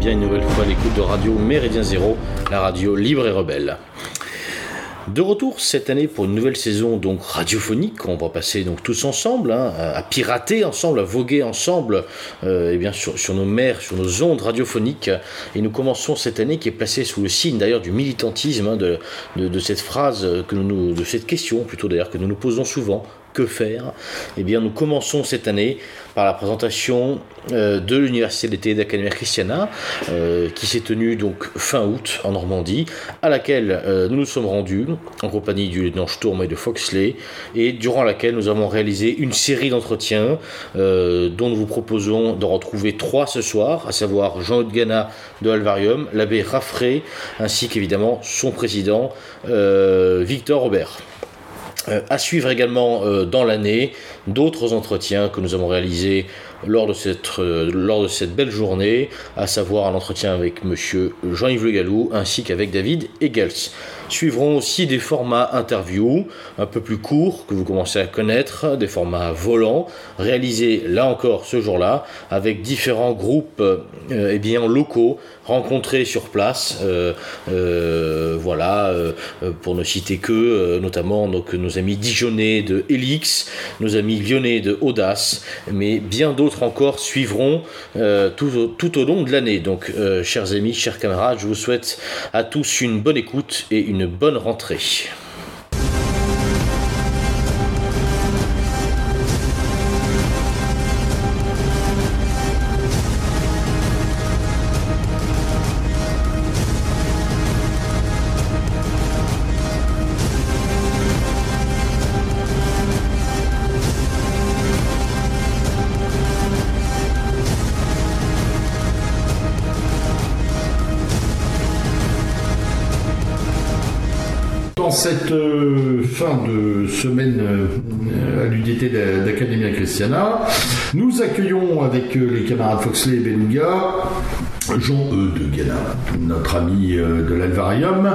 bien une nouvelle fois l'écoute de Radio Méridien Zéro, la radio libre et rebelle. De retour cette année pour une nouvelle saison donc radiophonique, on va passer donc tous ensemble hein, à pirater ensemble, à voguer ensemble euh, eh bien sur, nos mers, sur nos ondes radiophoniques. Et nous commençons cette année qui est placée sous le signe d'ailleurs du militantisme hein, de, de, de, cette phrase que nous, de cette question plutôt d'ailleurs que nous nous posons souvent que faire Eh bien, nous commençons cette année par la présentation euh, de l'Université d'été d'Academia Christiana, euh, qui s'est tenue donc fin août en Normandie, à laquelle euh, nous nous sommes rendus en compagnie du lieutenant Sturm et de Foxley, et durant laquelle nous avons réalisé une série d'entretiens dont nous vous proposons de retrouver trois ce soir, à savoir Jean Gana de Alvarium, l'abbé Raffray, ainsi qu'évidemment son président Victor Robert. Euh, à suivre également euh, dans l'année d'autres entretiens que nous avons réalisés lors de cette, euh, lors de cette belle journée, à savoir un entretien avec monsieur Jean-Yves Le Gallou ainsi qu'avec David Egels. Suivront aussi des formats interviews un peu plus courts que vous commencez à connaître, des formats volants, réalisés là encore ce jour-là avec différents groupes euh, eh bien, locaux rencontrés sur place. Euh, voilà, pour ne citer que, notamment donc, nos amis dijonnais de Helix, nos amis lyonnais de Audace, mais bien d'autres encore suivront euh, tout, au, tout, au long de l'année. Donc, chers amis, chers camarades, je vous souhaite à tous une bonne écoute et une bonne rentrée. Cette euh, fin de semaine euh, à l'UDT d'Academia Christiana, nous accueillons avec euh, les camarades Foxley et Beluga Jean E. de notre ami euh, de l'Alvarium.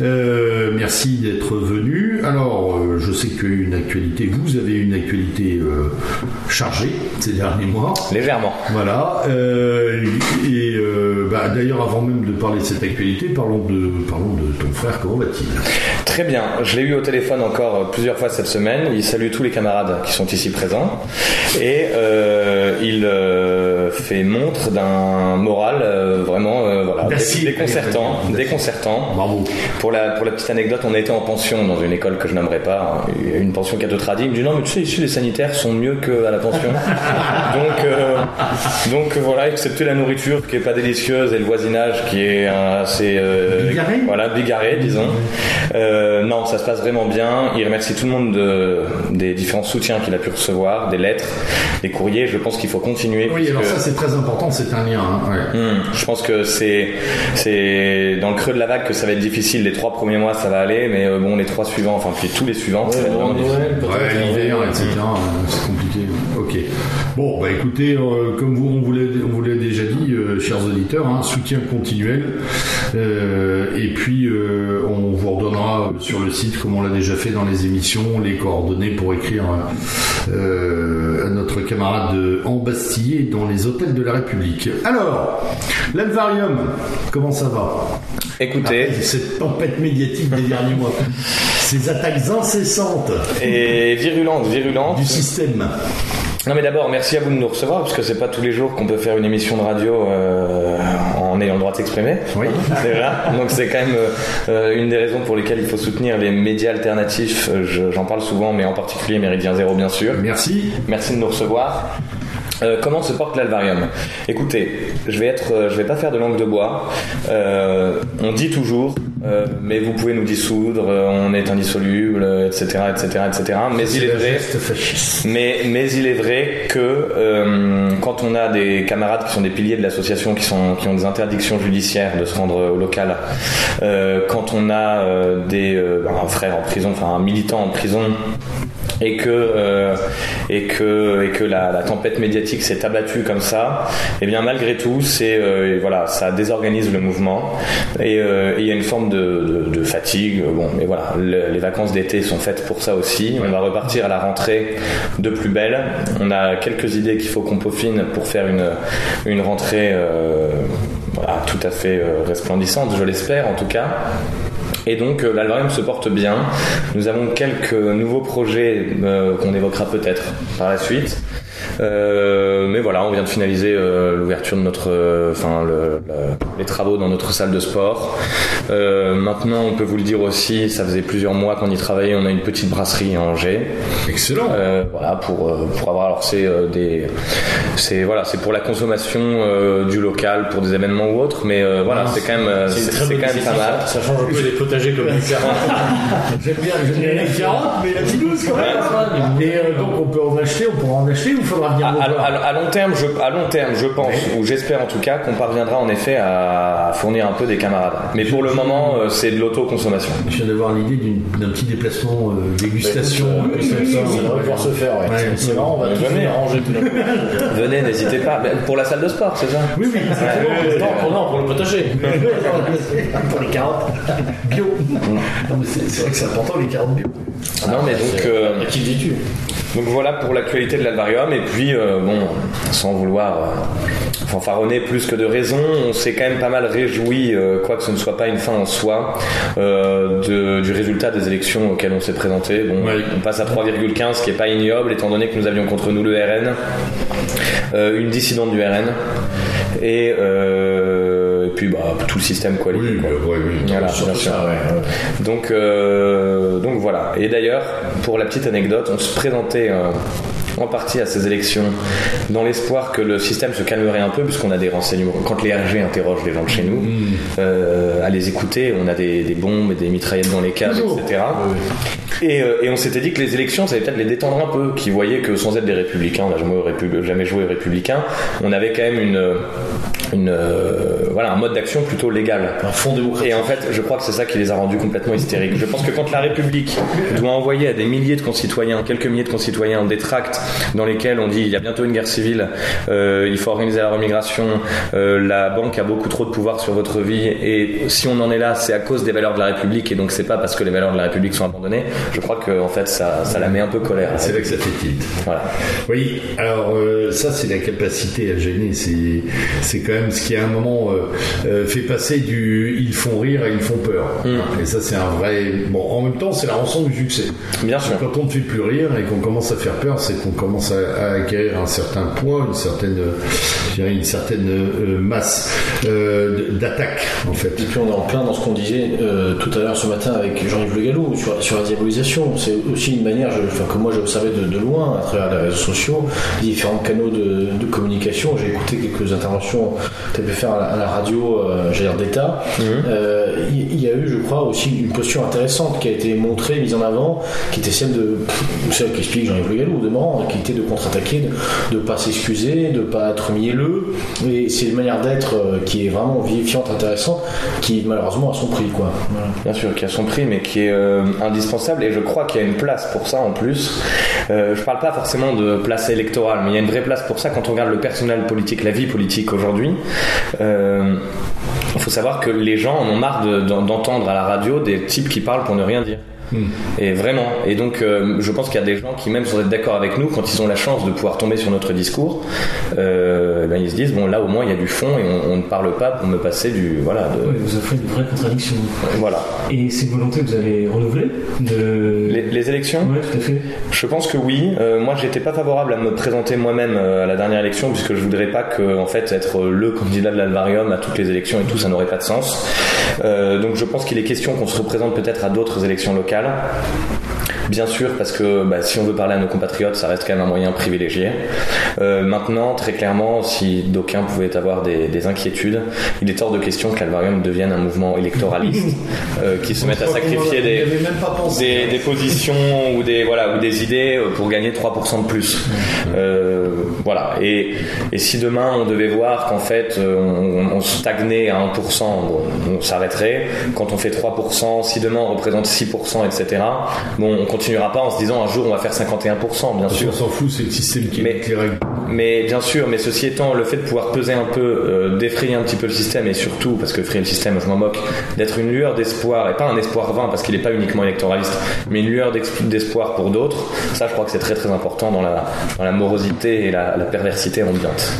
Euh, merci d'être venu. Alors, euh, je sais une actualité, vous avez une actualité euh, chargée ces derniers mois. Légèrement. Voilà. Euh, et bah, d'ailleurs, avant même de parler de cette actualité, parlons de, parlons de ton frère, comment va-t-il? Très bien. Je l'ai eu au téléphone encore plusieurs fois cette semaine. Il salue tous les camarades qui sont ici présents. Et il fait montre d'un moral euh, vraiment euh, voilà, déconcertant. déconcertant. Bravo. Pour la, pour la petite anecdote, on a été en pension dans une école que je n'aimerais pas, hein, une pension cateau-tradi. Il me dit non, mais tu sais, ici les sanitaires sont mieux qu'à la pension. donc, euh, donc voilà, excepté la nourriture qui est pas délicieuse et le voisinage qui est assez. Euh, bigarré Voilà, bigarré, disons. Non, ça se passe vraiment bien. Il remercie tout le monde de, des différents soutiens qu'il a pu recevoir, des lettres, des courriers. Je pense qu'il faut continuer. Oui, alors que... ça c'est très important, c'est un lien. Hein, ouais. mmh. Je pense que c'est c'est dans le creux de la vague que ça va être difficile. Les trois premiers mois, ça va aller, mais euh, bon, les trois suivants, enfin puis tous les suivants, ouais, ça va être vraiment difficile. Ouais, l'hiver, etc. C'est compliqué. Ok. Bon, bah écoutez, euh, comme vous, on vous l'a déjà dit, euh, chers auditeurs, hein, soutien continuel. Euh, et puis, on vous redonnera sur le site, comme on l'a déjà fait dans les émissions, les coordonnées pour écrire à notre camarade embastillé dans les hôtels de la République. Alors, l'Alvarium, comment ça va? Écoutez, Après, cette tempête médiatique des derniers mois, ces attaques incessantes et virulentes, virulentes du système. Non mais d'abord merci à vous de nous recevoir parce que c'est pas tous les jours qu'on peut faire une émission de radio euh, en ayant le droit de s'exprimer. Oui. Déjà. Donc c'est quand même euh, une des raisons pour lesquelles il faut soutenir les médias alternatifs. J'en parle souvent, mais en particulier Méridien Zéro bien sûr. Merci. Merci de nous recevoir. Euh, comment se porte l'alvarium Écoutez, je vais être, euh, je vais pas faire de langue de bois. Euh, on dit toujours, mais vous pouvez nous dissoudre, on est indissoluble, etc., etc., etc. Mais il est vrai, mais mais il est vrai que quand on a des camarades qui sont des piliers de l'association, qui sont qui ont des interdictions judiciaires de se rendre au local, quand on a des un frère en prison, enfin un militant en prison et que euh, et que et que la, tempête médiatique s'est abattue comme ça, et eh bien malgré tout, c'est euh, voilà, ça désorganise le mouvement et euh, il y a une forme de, fatigue. Bon, mais voilà, les vacances d'été sont faites pour ça aussi. On va repartir à la rentrée de plus belle. On a quelques idées qu'il faut qu'on peaufine pour faire une une rentrée euh, voilà, tout à fait resplendissante, je l'espère en tout cas. Et donc euh, l'albarium se porte bien. Nous avons quelques nouveaux projets euh, qu'on évoquera peut-être par la suite. Euh, mais voilà, on vient de finaliser euh, l'ouverture de notre, euh, enfin le, les travaux dans notre salle de sport. maintenant, on peut vous le dire aussi, ça faisait plusieurs mois qu'on y travaillait. On a une petite brasserie à Angers. Excellent. voilà pour pour avoir alors c'est des c'est voilà c'est pour la consommation du local pour des événements ou autres, mais voilà c'est quand même c'est quand même pas mal. Ça, change un peu des potagers comme J'aime bien, j'aime bien la carotte, mais la petite quand même. Et donc on peut en acheter, on pourra en acheter ou faudra à, long terme, je, à long terme, je pense, ou j'espère en tout cas, qu'on parviendra en effet à, fournir un peu des camarades. Mais pour le moment, euh, c'est de l'autoconsommation. Je viens d'avoir l'idée d'un petit déplacement euh, dégustation. Euh, ça, devrait pouvoir se faire. c'est marrant, on va venez. arranger Venez, n'hésitez pas. Pour la salle de sport, c'est ça Oui, oui. non, pour le potager. pour les carottes bio. c'est vrai que c'est important les carottes bio. Non, mais donc. Qui dis-tu? Donc voilà pour l'actualité de l'alvarium. Et puis, euh, bon, sans vouloir euh, fanfaronner plus que de raison, on s'est quand même pas mal réjoui, euh, quoi que ce ne soit pas une fin en soi, de, du résultat des élections auxquelles on s'est présenté. Bon, on passe à 3,15, ce qui est pas ignoble, étant donné que nous avions contre nous le RN, une dissidente du RN. Et puis bah, tout le système. Oui, quoi. oui, voilà, bien sûr. Donc, euh, donc voilà. Et d'ailleurs, pour la petite anecdote, on se présentait euh, en partie à ces élections dans l'espoir que le système se calmerait un peu, puisqu'on a des renseignements. Quand les RG interrogent les gens de chez nous, mm. euh, à les écouter, on a des, bombes et des mitraillettes dans les caves, etc. Et, et, on s'était dit que les élections, ça allait peut-être les détendre un peu, qui voyaient que sans être des républicains, on n'a jamais, jamais joué républicain, on avait quand même une une euh, voilà un mode d'action plutôt légal. Un fond démocratique. Et en fait, je crois que c'est ça qui les a rendus complètement hystériques. Je pense que quand la République doit envoyer à des milliers de concitoyens, quelques milliers de concitoyens, des tracts dans lesquels on dit il y a bientôt une guerre civile, euh, il faut organiser la remigration, euh, la banque a beaucoup trop de pouvoir sur votre vie et si on en est là, c'est à cause des valeurs de la République et donc c'est pas parce que les valeurs de la République sont abandonnées. Je crois que en fait ça, ça la met un peu colère. C'est là que ça fait tilt. Voilà. Oui. Alors ça c'est la capacité à gêner. C'est c'est quand même ce qui à un moment euh, euh, fait passer du ils font rire à ils font peur. Hmm. Et ça c'est un vrai. Bon, en même temps c'est la rançon du succès. Bien sûr. Quand on ne fait plus rire et qu'on commence à faire peur, c'est qu'on commence à, acquérir un certain poids, une certaine, une certaine euh, masse d'attaque en fait. Et puis on est en plein dans ce qu'on disait tout à l'heure ce matin avec Jean-Yves Le Gallou sur, sur la diabolisation. C'est aussi une manière, enfin, que moi j'ai observé de, loin à travers les réseaux sociaux, les différents canaux de, de communication. J'ai écouté quelques interventions tu as pu faire à la radio, euh, j'ai d'État, mhm. euh, il y, a eu, je crois, aussi une posture intéressante qui a été montrée, mise en avant, qui était celle de, celle qu'explique Jean-Yves Le Gallou, de Morand, qui était de contre-attaquer, de ne pas s'excuser, de ne pas être mielleux. Et c'est une manière d'être euh, qui est vraiment vivifiante, intéressante, qui malheureusement a son prix. Quoi. Bien sûr, qui a son prix, mais qui est euh, indispensable. Et je crois qu'il y a une place pour ça en plus. Euh, je parle pas forcément de place électorale, mais il y a une vraie place pour ça quand on regarde le personnel politique, la vie politique aujourd'hui. Euh, il faut savoir que les gens en ont marre d'entendre à la radio des types qui parlent pour ne rien dire. Et vraiment. Et donc, euh, je pense qu'il y a des gens qui, même sans être d'accord avec nous, quand ils ont la chance de pouvoir tomber sur notre discours, euh, ben, ils se disent bon, là au moins il y a du fond et on, ne parle pas pour me passer du. Voilà. De... vous offrez une vraie contradiction. Voilà. Et c'est une volonté que vous avez renouvelée de... les, élections Oui, tout à fait. Je pense que oui. Euh, moi, j'étais pas favorable à me présenter moi-même à la dernière élection, puisque je voudrais pas que, en fait, être le candidat de l'Alvarium à toutes les élections et tout, ça n'aurait pas de sens. donc, je pense qu'il est question qu'on se représente peut-être à d'autres élections locales ela Bien sûr, parce que bah, si on veut parler à nos compatriotes, ça reste quand même un moyen privilégié. Euh, maintenant, très clairement, si d'aucuns pouvaient avoir des, inquiétudes, il est hors de question que l'Alvarium devienne un mouvement électoraliste euh, qui se mette à sacrifier des, des, positions ou des, voilà, ou des idées euh, pour gagner 3% de plus. voilà. Et, et, si demain on devait voir qu'en fait on, stagnait à 1%, on s'arrêterait. Quand on fait 3%, si demain on représente 6%, etc., bon, on continuera pas en se disant un jour on va faire 51%, bien Parce sûr. qu'on s'en fout, c'est le système qui Mais- les règles. Mais bien sûr, mais ceci étant, le fait de pouvoir peser un peu, euh, d'effrayer un petit peu le système, et surtout, parce que effrayer le système, je m'en moque, d'être une lueur d'espoir, et pas un espoir vain, parce qu'il n'est pas uniquement électoraliste, mais une lueur d'espoir pour d'autres, ça je crois que c'est très très important dans la, dans la morosité et la, la perversité ambiante.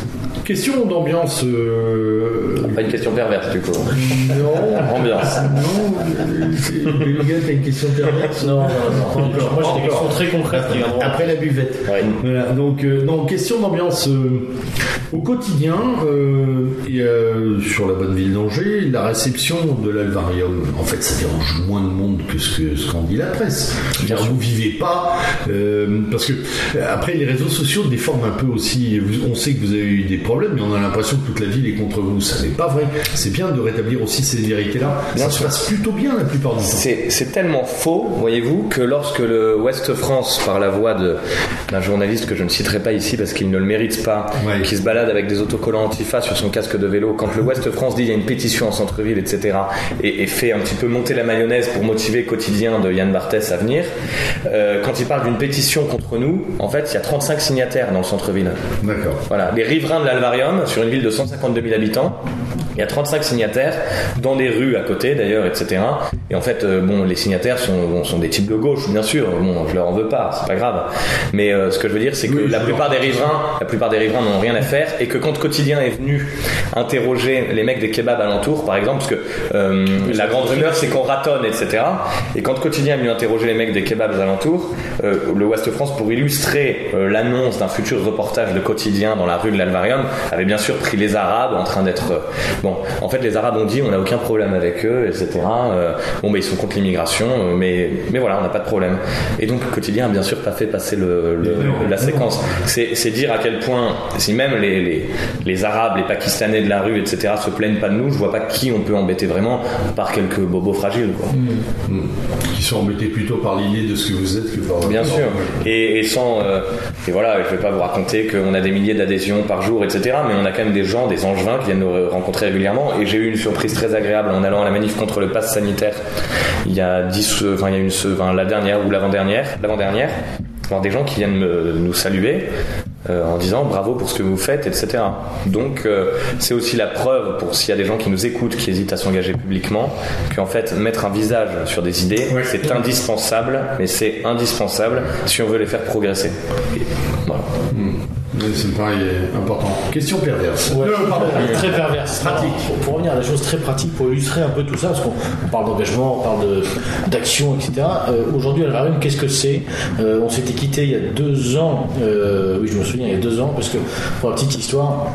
Question d'ambiance. euh, Pas une question perverse du coup. Non. Ambiance. Non, euh, c'est- le gars, t'as une question perverse Non, non, non, pas encore. Moi, j'ai des questions très concrètes viendront. Après la buvette. Ouais. Voilà, donc, euh, non, question d'ambiance euh, au quotidien, euh, et, euh, sur la bonne ville d'Angers, la réception de l'Alvarium, en fait, ça dérange moins de monde que ce que ce qu'en dit la presse. Bien vous vivez pas, euh, parce que après les réseaux sociaux déforment un peu aussi. On sait que vous avez eu des problèmes, mais on a l'impression que toute la ville est contre vous. Ça n'est pas vrai. C'est bien de rétablir aussi ces vérités-là. Ça se passe plutôt bien la plupart du temps. C'est tellement faux, voyez-vous, que lorsque le Ouest France, par la voix d'un journaliste que je ne citerai pas ici parce qu'il ne le mérite pas, Ouais. qui se balade avec des autocollants antifa sur son casque de vélo, quand le Ouest France dit il y a une pétition en centre-ville, etc., et, et fait un petit peu monter la mayonnaise pour motiver le quotidien de Yann Barthès à venir, euh, quand il parle d'une pétition contre nous, en fait, il y a 35 signataires dans le centre-ville. D'accord. Voilà, les riverains de sur une ville de 152 000 habitants, il y a 35 signataires, dans des rues à côté d'ailleurs, etc. Et en fait, euh, bon, les signataires sont, des types de gauche, bien sûr. Bon, je leur en veux pas, c'est pas grave. Mais euh, ce que je veux dire, c'est que Oui, la plupart des riverains, la plupart des riverains n'ont rien à faire, et que quand Quotidien est venu interroger les mecs des kebabs alentours, par exemple, parce que euh, la grande rumeur, c'est qu'on ratonne, etc. Et quand Quotidien est venu interroger les mecs des kebabs alentours, euh, le Ouest France, pour illustrer l'annonce d'un futur reportage de Quotidien dans la rue de l'Alvarium, avait bien sûr pris les Arabes en train d'être... bon, en fait, les Arabes ont dit, on n'a aucun problème avec eux, etc. Euh, bon, bah, ils sont contre l'immigration, euh, mais, mais voilà, on n'a pas de problème. Et donc, Quotidien a bien sûr pas fait passer le, le- la séquence. C'est dire à quel point, si même les, les, les Arabes, les Pakistanais de la rue, etc., se plaignent pas de nous, je vois pas qui on peut embêter vraiment, par quelques bobos fragiles, quoi. Qui sont embêtés plutôt par l'idée de ce que vous êtes que par Bien sûr. Et, et sans. euh, et voilà, je vais pas vous raconter qu'on a des milliers d'adhésions par jour, etc. Mais on a quand même des gens, des angevins qui viennent nous rencontrer régulièrement. Et j'ai eu une surprise très agréable en allant à la manif contre le pass sanitaire il y a 10, euh, enfin, il y a une, enfin, la dernière ou l'avant-dernière, l'avant-dernière. Voir des gens qui viennent me- nous saluer. euh, en disant bravo pour ce que vous faites, etc. Donc euh, c'est aussi la preuve pour s'il y a des gens qui nous écoutent, qui hésitent à s'engager publiquement, qu'en fait mettre un visage sur des idées, Ouais. c'est indispensable, mais c'est indispensable si on veut les faire progresser. Et voilà. Oui, ça me paraît important. Question perverse. Ouais, pardon. très perverse. Pratique. Pour, pour revenir à des choses très pratiques, pour illustrer un peu tout ça, parce qu'on on parle d'engagement, on parle de- d'action, etc. Euh, Aujourd'hui, Alvarium, qu'est-ce que c'est Euh, On s'était quitté il y a deux ans, euh, oui, je me souviens, il y a deux ans, parce que pour la petite histoire,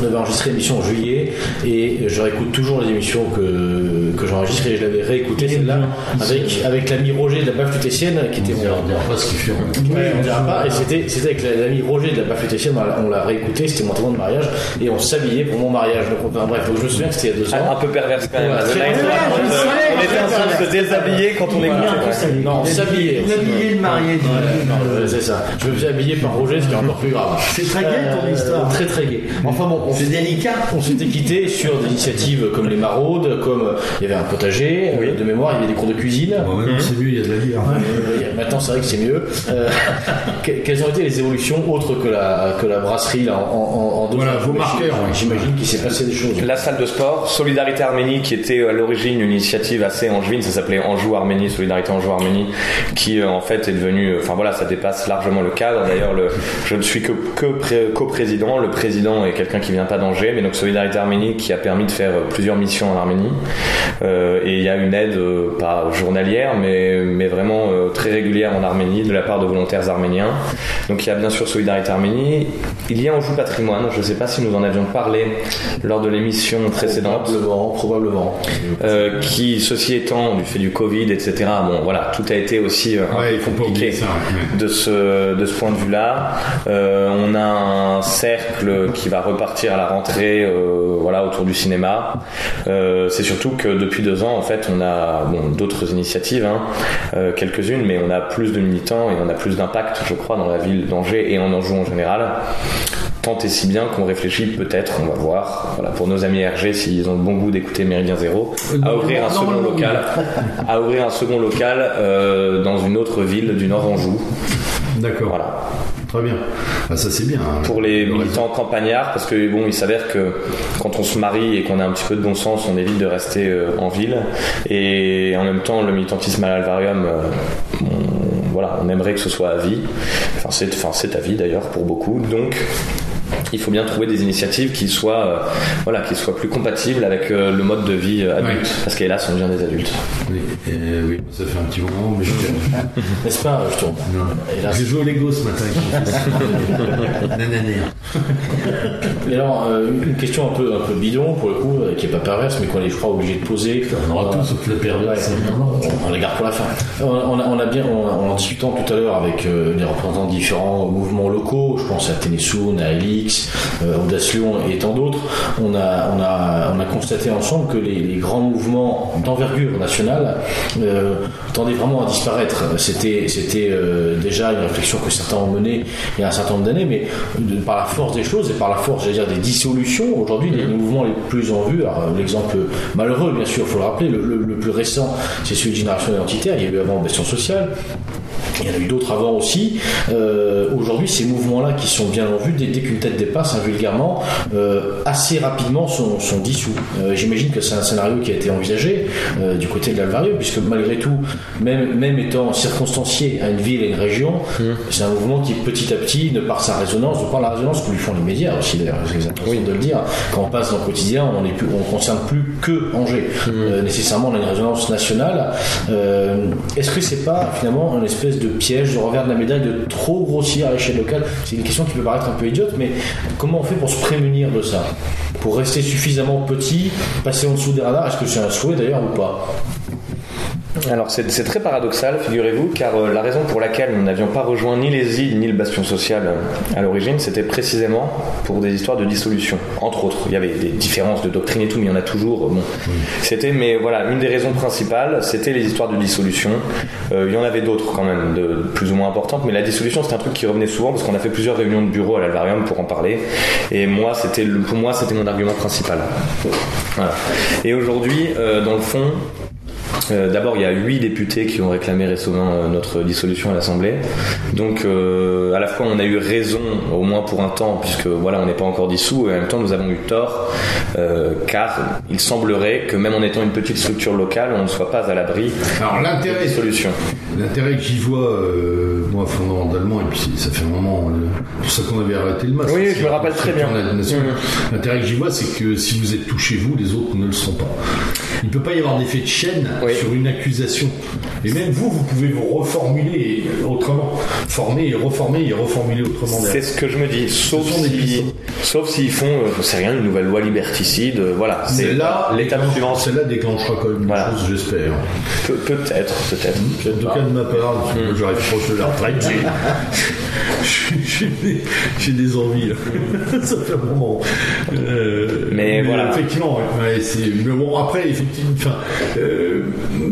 on avait enregistré l'émission en juillet et je réécoute toujours les émissions que, que j'enregistre et je l'avais réécouté celle-là avec, avec l'ami Roger de la baffe qui était On mon, dira pas ce qu'il fait. Ouais, on dira pas. Et c'était, c'était avec l'ami Roger de la baffe on l'a- on l'a réécouté, c'était mon témoin de mariage, et on s'habillait pour mon mariage. Donc, enfin, bref, donc je me souviens que c'était il y a deux Un, un ans. peu perverse quand même. Ouais, On était en train de- perverse. on était en train de se déshabiller quand on écoutait. Non, on s'habillait. Il habillait le marié. C'est ça. Je me faisais habiller par Roger, ce qui est encore plus grave. C'est très gai ton Euh, histoire. Très très gai. Enfin bon, on C'est délicat. on s'était quitté sur des initiatives comme les maraudes, comme il y avait un potager, euh, de mémoire, il y avait des cours de cuisine. Bon, maintenant, c'est mieux, il y a de la bière. Euh, Maintenant, c'est vrai que c'est mieux. Euh, que- quelles ont été les évolutions autres que la, que la brasserie là, en, en, en Voilà, vos marqueurs, ouais. J'imagine qu'il s'est passé des choses. La salle de sport, Solidarité Arménie, qui était à l'origine une initiative assez angevine, ça s'appelait Anjou Arménie, Solidarité Anjou Arménie, qui en fait est devenue, enfin voilà, ça dépasse largement le cadre. D'ailleurs, le, je ne suis que, que pré- co-président, le président est quelqu'un qui vient pas d'Angers, mais donc Solidarité Arménie qui a permis de faire euh, plusieurs missions en Arménie. Euh, et il y a une aide, euh, pas journalière, mais, mais vraiment euh, très régulière en Arménie de la part de volontaires arméniens. Donc il y a bien sûr Solidarité Arménie. Il y a Anjou Patrimoine, je ne sais pas si nous en avions parlé lors de l'émission précédente. Probablement, probablement. Qui, ceci étant, du fait du Covid, etc., bon, voilà, tout a été aussi Ouais, compliqué ça. ouais. de ce, de ce point de vue-là. On a un cercle qui va repartir à la rentrée, euh, voilà, autour du cinéma. Euh, c'est surtout que depuis deux ans, en fait, on a bon, d'autres initiatives, hein, euh, quelques-unes, mais on a plus de militants et on a plus d'impact, je crois, dans la ville d'Angers et en Anjou en général. tant et si bien qu'on réfléchit peut-être, on va voir, voilà, pour nos amis RG, s'ils ont le bon goût d'écouter Méridien Zéro, à ouvrir un second local, à ouvrir un second local dans une autre ville du Nord Anjou. D'accord. Voilà. Très bien. Ah, ça c'est bien. hein. Pour les Le militants campagnards, parce que bon, il s'avère que quand on se marie et qu'on a un petit peu de bon sens, on évite de rester euh, en ville. Et en même temps, le militantisme à l'Alvarium, euh, on, voilà, on aimerait que ce soit à vie. Enfin, c'est, enfin, c'est à vie d'ailleurs pour beaucoup. Donc, il faut bien trouver des initiatives qui soient, euh, voilà, qui soient plus compatibles avec euh, le mode de vie euh, adulte. Ouais. Parce qu'hélas, on devient des adultes. Oui, euh, oui, ça fait un petit moment, mais je N'est-ce pas, je tourne Hélas. J'ai joué au Lego ce matin. Nananer. Et alors, euh, une question un peu, un peu bidon, pour le coup, euh, qui est pas perverse, mais qu'on est, je crois, obligé de poser. On aura tout sauf la perverse. Ouais, on, on les garde pour la fin. On, on a, on a bien, on, en discutant tout à l'heure avec euh, des représentants de différents mouvements locaux, je pense à Ténésoun, à Elix, euh, Audace Lyon et tant d'autres, on a, on, a, on a constaté ensemble que les, les grands mouvements d'envergure nationale euh, tendaient vraiment à disparaître. C'était, c'était euh, déjà une réflexion que certains ont menée il y a un certain nombre d'années, mais de- par la force des choses et par la force, j'allais dire, des dissolutions, aujourd'hui, les mouvements les plus en vue, alors, l'exemple malheureux, bien sûr, il faut le rappeler, le, le- le plus récent, c'est celui de Génération Identitaire, il y a eu avant Bastion Sociale, il y en a eu d'autres avant aussi. Euh, Aujourd'hui, ces mouvements-là qui sont bien en vue, dès, dès qu'une tête dépasse, hein, vulgairement, euh, assez rapidement sont, sont dissous. Euh, J'imagine que c'est un scénario qui a été envisagé du côté de l'Alvario, puisque malgré tout, même, même étant circonstancié à une ville et une région, c'est un mouvement qui petit à petit, de par sa résonance, de par la résonance que lui font les médias aussi, d'ailleurs, c'est exactement de le dire, quand on passe dans le quotidien, on ne concerne plus que Angers. Euh, nécessairement, on a une résonance nationale. Est-ce que c'est pas finalement une espèce de piège, de revers de la médaille, de trop grossir à l'échelle locale. C'est une question qui peut paraître un peu idiote, mais comment on fait pour se prémunir de ça? Pour rester suffisamment petit, passer en dessous des radars? Est-ce que c'est un souhait d'ailleurs ou pas? Alors c'est c'est très paradoxal, figurez-vous, car euh, la raison pour laquelle nous n'avions pas rejoint ni les îles ni le bastion social euh, à l'origine, c'était précisément pour des histoires de dissolution. Entre autres, il y avait des différences de doctrine et tout, mais il y en a toujours. euh, Bon, c'était, mais voilà, une des raisons principales, c'était les histoires de dissolution. Euh, il y en avait d'autres quand même, de plus ou moins importantes, mais la dissolution, c'était un truc qui revenait souvent parce qu'on a fait plusieurs réunions de bureau à l'Alvarium pour en parler. Et moi, c'était pour moi, c'était mon argument principal. Voilà. Et aujourd'hui, dans le fond, euh, D'abord, il y a huit députés qui ont réclamé récemment euh, notre dissolution à l'Assemblée. Donc, euh, à la fois, on a eu raison, au moins pour un temps, puisque voilà, on n'est pas encore dissous, et en même temps, nous avons eu tort, euh, car il semblerait que même en étant une petite structure locale, on ne soit pas à l'abri Alors de l'intérêt, dissolution. l'intérêt que j'y vois, euh, moi fondamentalement, et puis ça fait un moment, euh, pour ça qu'on avait arrêté le match. Oui, je me rappelle très bien. la. Mhm. L'intérêt que j'y vois, c'est que si vous êtes touché vous, les autres ne le sont pas. Il ne peut pas y avoir d'effet de chaîne Oui. sur une accusation. Et même vous, vous pouvez vous reformuler autrement, former et reformer et reformuler autrement. C'est ce que je me dis, sauf si, sauf s'ils font, euh, je sais rien, une nouvelle loi liberticide, euh, voilà. C'est Celle-là, l'étape suivante. Celle-là déclenchera quand même une Voilà. chose, j'espère. Pe- Peut-être, peut-être. En tout cas, de ma part, moi, j'arrive proche de la retraite, j'ai- des- envies. là. Ça fait un moment. Euh, Mais voilà. Effectivement, ouais, mais bon, après, effectivement, euh,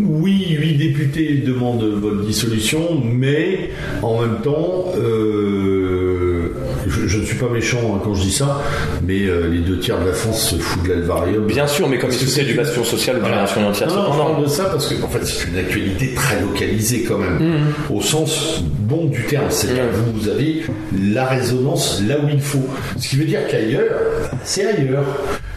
oui, huit députés demandent votre dissolution, mais en même temps, euh, je, je ne suis pas méchant hein, quand je dis ça, mais euh, les deux tiers de la France se foutent de l'alvarium. Bien sûr, mais comme foutaient c'est- du bastion social ou de Voilà. génération entière, Non, non, je parle de ça parce que en fait, c'est une actualité très localisée quand même, au sens bon du terme. C'est-à-dire que vous avez la résonance là où il faut. Ce qui veut dire qu'ailleurs, c'est ailleurs.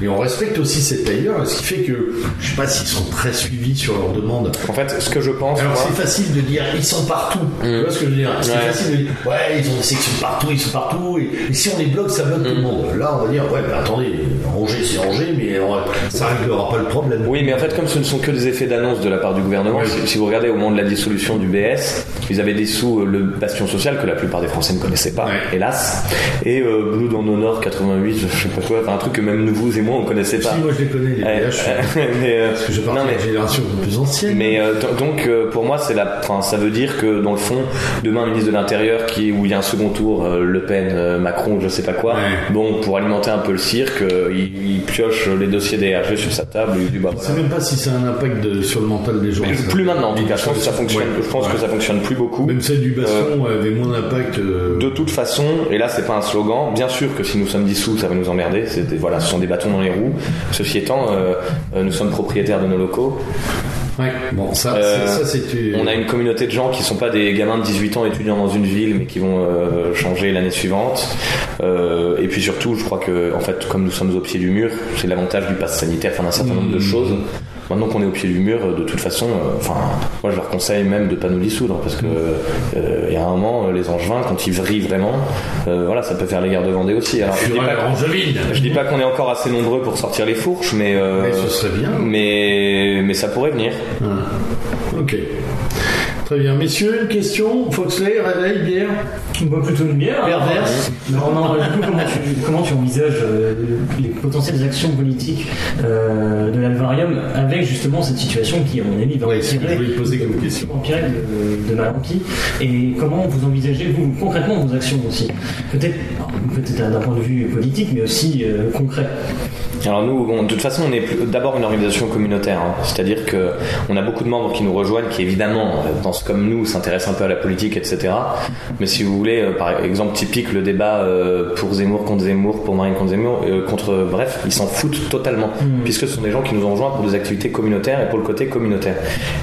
Et on respecte aussi cet ailleurs, ce qui fait que je sais pas s'ils sont très suivis sur leurs demandes. En fait, ce que je pense, Alors c'est facile de dire ils sont partout. Tu vois ce que je veux dire? C'est Ouais. facile de dire ouais ils ont des sections partout, ils sont partout. Et, et si on les bloque, ça bloque tout le monde. Là on va dire ouais mais attendez, Angers c'est Angers, mais on ça réglera pas le problème. Oui, mais en fait, comme ce ne sont que des effets d'annonce de la part du gouvernement, si, si vous regardez au moment de la dissolution du BS, ils avaient dissous euh, le bastion social que la plupart des Français ne connaissaient pas, Ouais. hélas, et euh, Blue dans nos Nord 88, je sais pas quoi, enfin un truc que même nous, vous et moins on connaissait pas. Si, moi je les connais, les PH. mais, euh, Parce que je parle de mais- la génération plus ancienne. Mais euh, donc euh, pour moi c'est la, enfin, ça veut dire que dans le fond demain ministre de l'Intérieur qui où il y a un second tour euh, Le Pen, euh, Macron, je sais pas quoi. Ouais. Bon pour alimenter un peu le cirque, euh, il, il pioche les dossiers des RG sur sa table et il dit bah Je sais même pas si c'est un impact de- sur le mental des gens. Mais ça. plus maintenant en tout cas, je pense que ça fonctionne. Ouais. Je pense que ça fonctionne plus beaucoup. Même celle du baston avait moins d'impact. euh, De toute façon, et là c'est pas un slogan, bien sûr que si nous sommes dissous, ça va nous emmerder, voilà, ce sont des bâtons dans les roues. Ceci étant, euh, euh, nous sommes propriétaires de nos locaux. Ouais, bon, ça, Euh, ça. On a une communauté de gens qui sont pas des gamins de 18 ans étudiants dans une ville, mais qui vont euh, changer l'année suivante. Euh, et puis surtout, je crois que, en fait, comme nous sommes au pied du mur, c'est l'avantage du pass sanitaire, enfin d'un certain nombre de choses. Maintenant qu'on est au pied du mur, de toute façon, euh, enfin, moi je leur conseille même de pas nous dissoudre parce que euh, il y a un moment, euh, les Angevins, quand ils vrillent vraiment, euh, voilà, ça peut faire les guerres de Vendée aussi. Alors, je dis pas, je dis pas qu'on est encore assez nombreux pour sortir les fourches, mais euh, Mais ce serait bien. mais mais ça pourrait venir. Ah, Ok. Très bien. Messieurs, une question Foxley, réveil, bière Bah, plutôt une bière. Perverse. Non, non, du coup, comment tu, comment tu envisages euh, les potentielles actions politiques euh, de l'Alvarium avec justement cette situation qui, à mon avis, va ce que je empirer, voulais poser comme question. empirer de, de mal en pis Et comment vous envisagez, vous, concrètement, vos actions aussi? Peut-être d'un point de vue politique, mais aussi euh, concret. Alors nous, bon, de toute façon, on est d'abord une organisation communautaire, hein. c'est-à-dire que on a beaucoup de membres qui nous rejoignent, qui évidemment, euh, comme nous, s'intéressent un peu à la politique, etc. Mais si vous voulez, euh, par exemple typique, le débat euh, pour Zemmour contre Zemmour, pour Marine contre Zemmour, euh, contre, bref, ils s'en foutent totalement, puisque ce sont des gens qui nous ont rejoints pour des activités communautaires et pour le côté communautaire.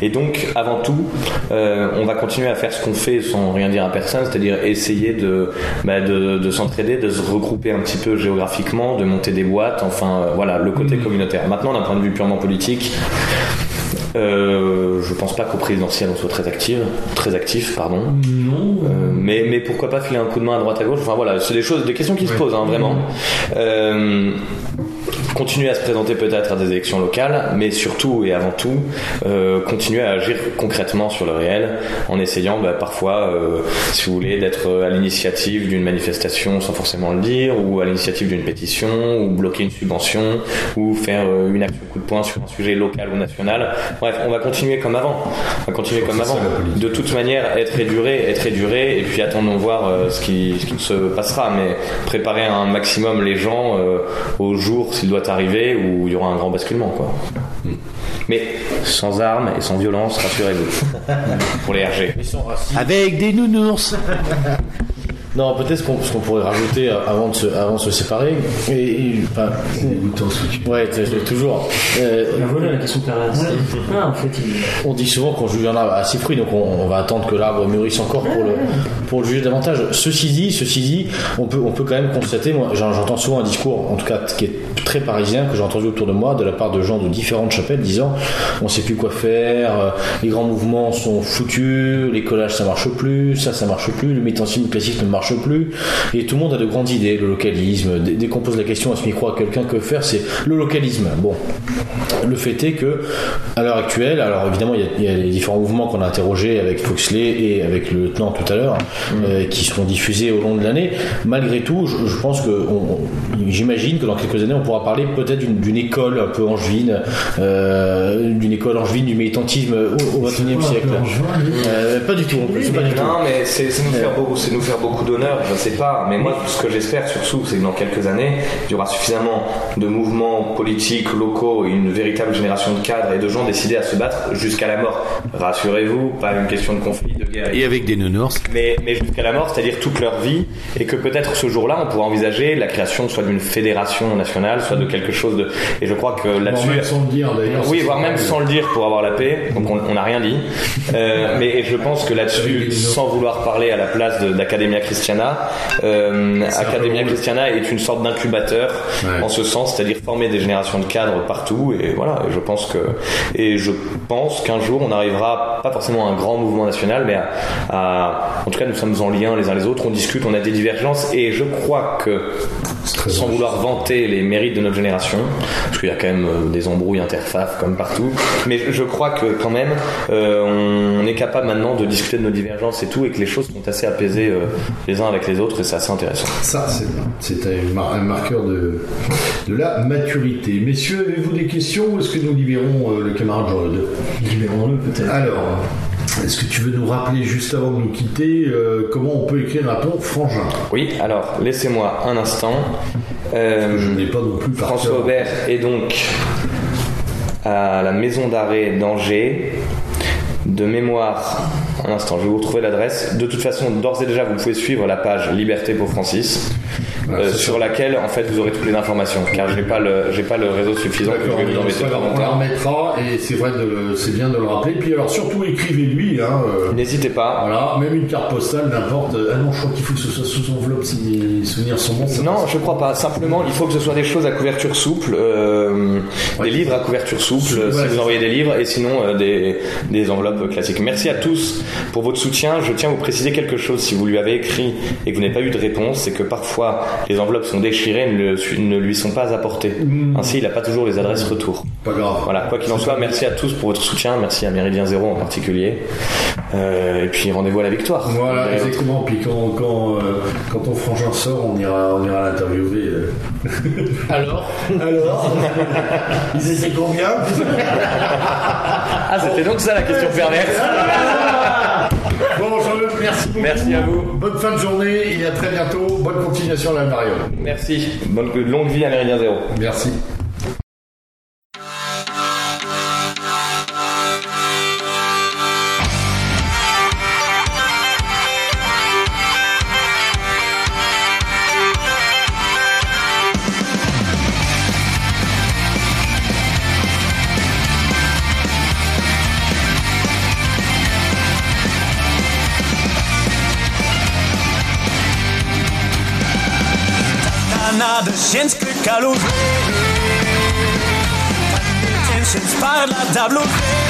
Et donc, avant tout, on va continuer à faire ce qu'on fait sans rien dire à personne, c'est-à-dire essayer de, bah, de, de s'entraider, de se regrouper un petit peu géographiquement, de monter des boîtes, enfin voilà, le côté communautaire. Maintenant, d'un point de vue purement politique, euh, je pense pas qu'au présidentiel on soit très actif, très actif, pardon. Non. Euh, mais, mais pourquoi pas filer un coup de main à droite à gauche Enfin voilà, c'est des choses, des questions qui se posent hein, vraiment. Euh, continuer à se présenter peut-être à des élections locales, mais surtout et avant tout, euh, continuer à agir concrètement sur le réel en essayant bah, parfois, euh, si vous voulez, d'être à l'initiative d'une manifestation sans forcément le dire, ou à l'initiative d'une pétition, ou bloquer une subvention, ou faire euh, une action coup de poing sur un sujet local ou national. Bref, on va continuer comme avant. On va continuer comme avant. De toute manière, être éduré, être éduré, et puis attendons voir ce, qui, ce qui se passera, mais préparer un maximum les gens au jour s'il doit arriver où il y aura un grand basculement, quoi. Mais sans armes et sans violence, rassurez-vous. Pour les RG. Avec des nounours. Non, peut-être ce qu'on pourrait rajouter euh, avant de se, avant de se séparer. Et, et, enfin, Dégoûtant ce que tu ouais, toujours. Euh, voilà la question perverse. Ah, en fait, il- on dit souvent qu'on juge un arbre à ses fruits, donc on, on va attendre que l'arbre mûrisse encore pour le, pour le juger davantage. Ceci dit, ceci dit, on peut, on peut quand même constater, moi j'en- j'entends souvent un discours, en tout cas qui est très parisien, que j'ai entendu autour de moi, de la part de gens de différentes chapelles, disant on sait plus quoi faire, euh, les grands mouvements sont foutus, les collages ça marche plus, ça ça marche plus, le militantisme classique ne marche plus, et tout le monde a de grandes idées, le localisme. Dès, dès qu'on pose la question à ce micro à quelqu'un que faire, c'est le localisme. Bon, le fait est que, à l'heure actuelle, alors évidemment, il y, a, il y a les différents mouvements qu'on a interrogés avec Foxley et avec le lieutenant tout à l'heure, euh, qui seront diffusés au long de l'année. Malgré tout, je, je pense que, j'imagine que dans quelques années, on pourra parler peut-être d'une école un peu angevine, euh, d'une école angevine du militantisme au, XXIe siècle. Euh, pas du tout, en plus, pas du tout. Non, mais c'est nous, faire beaucoup- c'est nous faire beaucoup d'honneur, je sais pas. Mais moi, ce que j'espère surtout, c'est que dans quelques années, il y aura suffisamment de mouvements politiques locaux et une véritable génération de cadres et de gens décidés à se battre jusqu'à la mort. Rassurez-vous, pas une question de conflit, de guerre. Et avec des nounours. mais, mais jusqu'à la mort, c'est-à-dire toute leur vie, et que peut-être ce jour-là, on pourra envisager la création soit d'une fédération nationale, soit de quelque chose de. Et je crois que Voire là-dessus. même sans le dire d'ailleurs. Oui, voire même sans le dire pour avoir la paix. Donc on n'a rien dit. Euh, mais je pense que là-dessus, sans vouloir parler à la place de- d'Academia Christiana, euh, Academia. Christiana est une sorte d'incubateur Ouais. en ce sens, c'est-à-dire former des générations de cadres partout. Et voilà. Et je pense que et je pense qu'un jour on arrivera pas forcément à un grand mouvement national, mais à, à- en tout cas nous sommes en lien les uns les autres. On discute, on a des divergences, et je crois que sans vouloir vanter les mérites de notre génération, parce qu'il y a quand même euh, des embrouilles interfaces comme partout, mais je- crois que quand même euh, on est capable maintenant de discuter de nos divergences et tout, et que les choses sont assez apaisées euh, les les uns avec les autres et c'est assez intéressant. Ça, c'est un, mar- un marqueur de, de la maturité. Messieurs, avez-vous des questions ou est-ce que nous libérons euh, le camarade Jean-Eudes Libérons-le peut-être. Alors, est-ce que tu veux nous rappeler juste avant de nous quitter euh, comment on peut écrire un ton frangin? Oui, alors laissez-moi un instant. Euh, Je n'ai pas non plus François. Aubert est donc à la maison d'arrêt d'Angers. De mémoire, un instant, je vais vous retrouver l'adresse. De toute façon, d'ores et déjà, vous pouvez suivre la page Liberté pour Francis, euh, sur ça. laquelle, en fait, vous aurez toutes les informations, car j'ai pas le, j'ai pas le réseau suffisant que je vous embêter pas grave, on la remettra et c'est vrai, c'est bien de le rappeler. Puis alors surtout écrivez-lui, hein, euh, N'hésitez pas. voilà, même une carte postale, n'importe. Ah non, je crois qu'il faut que ce soit sous enveloppe si les souvenirs sont bons. Non, passe. je crois pas. Simplement, il faut que ce soit des choses à couverture souple, euh, Ouais. des livres à couverture souple, ouais, si vous envoyez des livres, et sinon des, des enveloppes classiques. Merci à tous pour votre soutien. Je tiens à vous préciser quelque chose. Si vous lui avez écrit et que vous n'avez pas eu de réponse, c'est que parfois les enveloppes sont déchirées et ne, lui sont pas apportées. Ainsi, il n'a pas toujours les adresses retour. Pas grave. Voilà, quoi qu'il en soit, merci à tous pour votre soutien. Merci à Méridien Zéro en particulier. Euh, et puis rendez-vous à la victoire. Voilà, exactement. Puis quand, quand, euh, quand frangin sort, on ira, on ira l'interviewer. euh. Alors? Alors? Ils étaient combien? Ah, c'était donc ça la question perverse. Bon, Jean-Luc, merci beaucoup. Merci à vous. Bonne fin de journée et à très bientôt. Bonne continuation à l'Alvarium. Merci. Bonne longue vie à Méridien Zéro. Merci. ženske kalorije. Tension spadla da blokade.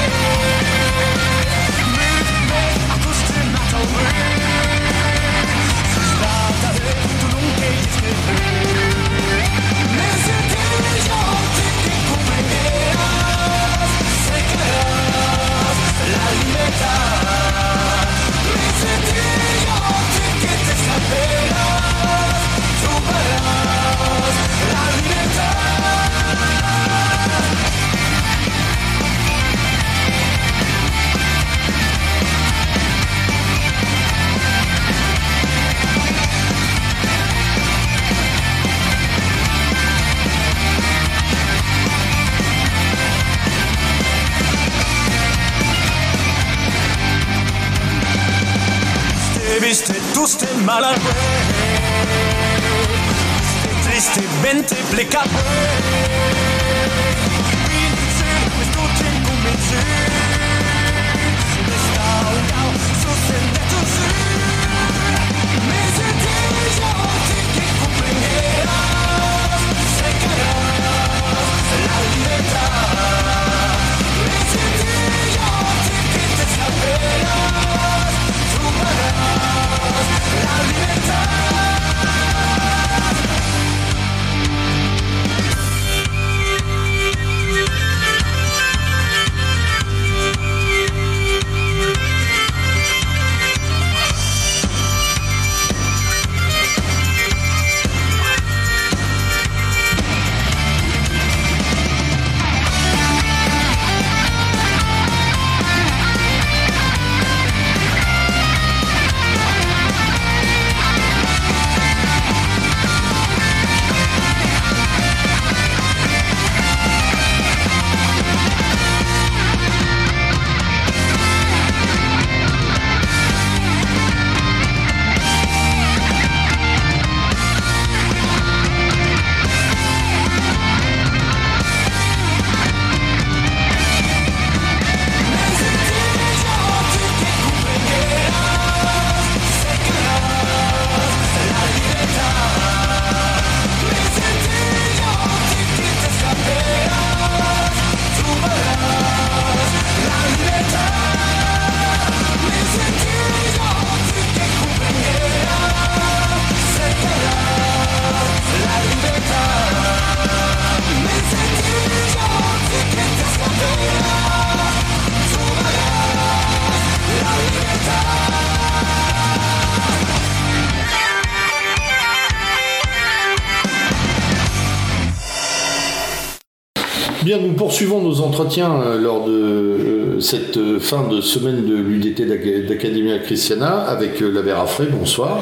Entretiens euh, lors de euh, cette euh, fin de semaine de l'UDT d'Ac- d'Academia Christiana avec la Vera Frey. Bonsoir.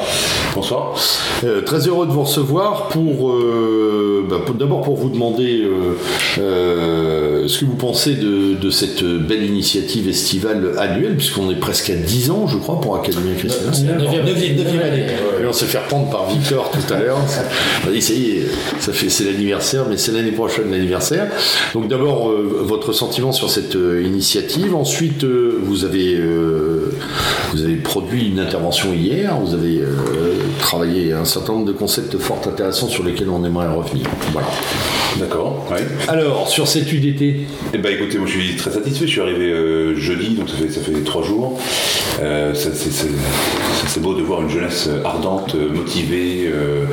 Bonsoir. Très heureux de vous recevoir pour, bah, d'abord pour vous demander euh, euh, ce que vous pensez de, de cette belle initiative estivale annuelle, puisqu'on est presque à 10 ans, je crois, pour Academia Christiana. Neuvième- Neuvième- neuvième neuvième année. année. Et on s'est fait reprendre par Victor tout à l'heure. On a dit, ça y est, ça fait, c'est l'anniversaire, mais c'est l'année prochaine l'anniversaire. Donc d'abord, euh, votre sentiment sur cette euh, initiative. Ensuite, euh, vous avez, euh, vous avez produit une intervention hier. Vous avez euh, travaillé un certain nombre de concepts fort intéressants sur lesquels on aimerait revenir. Voilà. D'accord. Ouais. Alors, sur cette UDT, Eh ben écoutez, moi je suis très satisfait. Je suis arrivé euh, jeudi, donc ça fait ça fait trois jours. Euh, c'est, beau de voir une jeunesse ardente, euh, motivée, euh,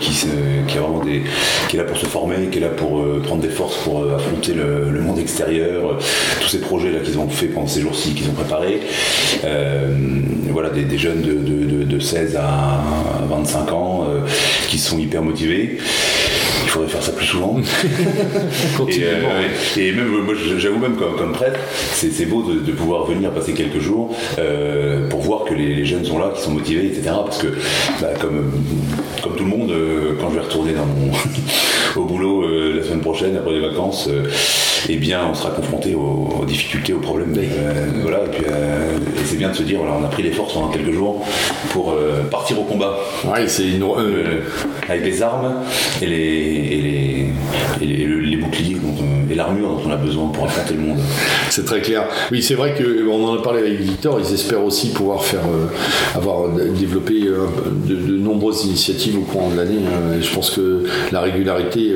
qui, se- qui vraiment des, qui est là pour se former, qui est là pour euh, prendre des forces pour euh, affronter le, le monde extérieur. euh, tous ces projets là qu'ils ont fait pendant ces jours-ci, qu'ils ont préparés. Euh, voilà, des, des jeunes de, de- de- de 16 à 25 ans euh, qui sont hyper motivés. Il faudrait faire ça plus souvent. Et, euh. Et même, moi, j'avoue même comme, comme prêtre, c'est c'est beau de, de pouvoir venir passer quelques jours euh, pour voir que les, les jeunes sont là, qui sont motivés, etc. Parce que, bah, comme, comme tout le monde, euh, quand je vais retourner dans mon au boulot la semaine prochaine, après les vacances, eh bien, on sera confronté aux, aux difficultés, aux problèmes. euh, voilà, et puis euh, c'est bien de se dire, voilà, on a pris les forces pendant quelques jours pour euh, partir au combat. ouais, c'est une, avec les armes et les, et les, et les, les boucliers on- et l'armure dont on a besoin pour affronter le monde. C'est très clair. Oui, c'est vrai qu'on en a parlé avec Victor. Ils espèrent aussi pouvoir faire euh, avoir développé euh, de, de nombreuses initiatives au courant de l'année. hein. Je pense que la régularité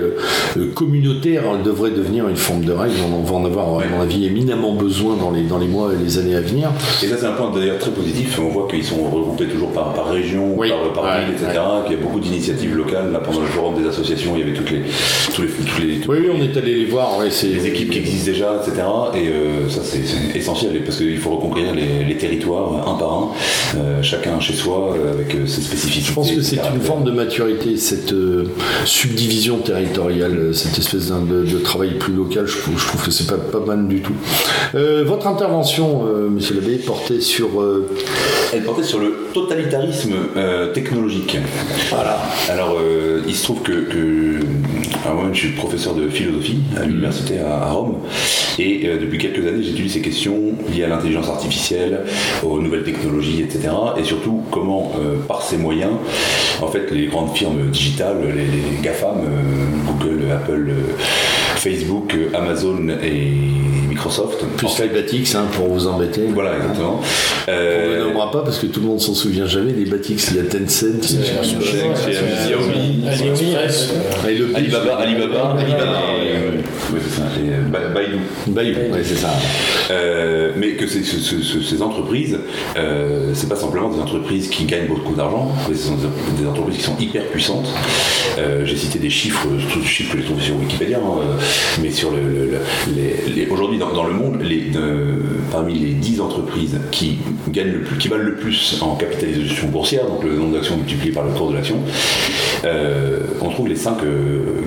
communautaire devrait devenir une forme de règle. On en va en avoir, à mon avis, éminemment besoin dans les dans les mois et les années à venir. Et ça c'est un point d'ailleurs très positif. On voit qu'ils sont regroupés toujours par, par région, Oui. par, par Ouais, ville, etc. Qu'il y a beaucoup d'initiatives locales. Là pendant le forum des associations, il y avait toutes les tous les, tous les, tous Oui, oui, on est allé les voir. Ouais, les équipes qui existent déjà, etc. Et euh, ça, c'est essentiel parce qu'il faut reconquérir les, les territoires un par un, euh, chacun chez soi, euh, avec euh, ses spécificités. Je pense que c'est une forme de maturité, cette euh, subdivision territoriale, euh, cette espèce de travail plus local. Je, trouve- je trouve que c'est pas, pas mal du tout. Euh, votre intervention, euh, Monsieur Labbé, portait sur. euh, Elle portait sur le totalitarisme euh, technologique. Voilà. Alors, il se trouve que, que alors moi, je suis professeur de philosophie à l'université à, à Rome, et depuis quelques années, j'étudie ces questions liées à l'intelligence artificielle, aux nouvelles technologies, etc. Et surtout, comment, par ces moyens, en fait, les grandes firmes digitales, les, les GAFAM, Google, Apple, Facebook, euh, Amazon et Microsoft, en plus fait, les Batix, hein, pour vous embêter. voilà, exactement. On ne Euh, le nommera pas parce que tout le monde s'en souvient jamais. Les Batix, il y a Tencent, il y a Xiaomi, le Alibaba, Alibaba, Alibaba, et, euh, ouais, c'est ça, et, euh, Ba- Baidu. Baidu, ouais, c'est ça. Euh, mais que ces entreprises, euh, c'est pas simplement des entreprises qui gagnent beaucoup d'argent, mais ce sont des, des entreprises qui sont hyper puissantes. Euh, J'ai cité des chiffres, tous les chiffres que j'ai trouvés sur Wikipédia, hein, euh, mais sur le, le- le- les, les- aujourd'hui dans, dans le monde, les, euh, parmi les 10 entreprises qui gagnent le plus, qui valent le plus en capitalisation boursière, donc le nombre d'actions multiplié par le cours de l'action, euh, on trouve les 5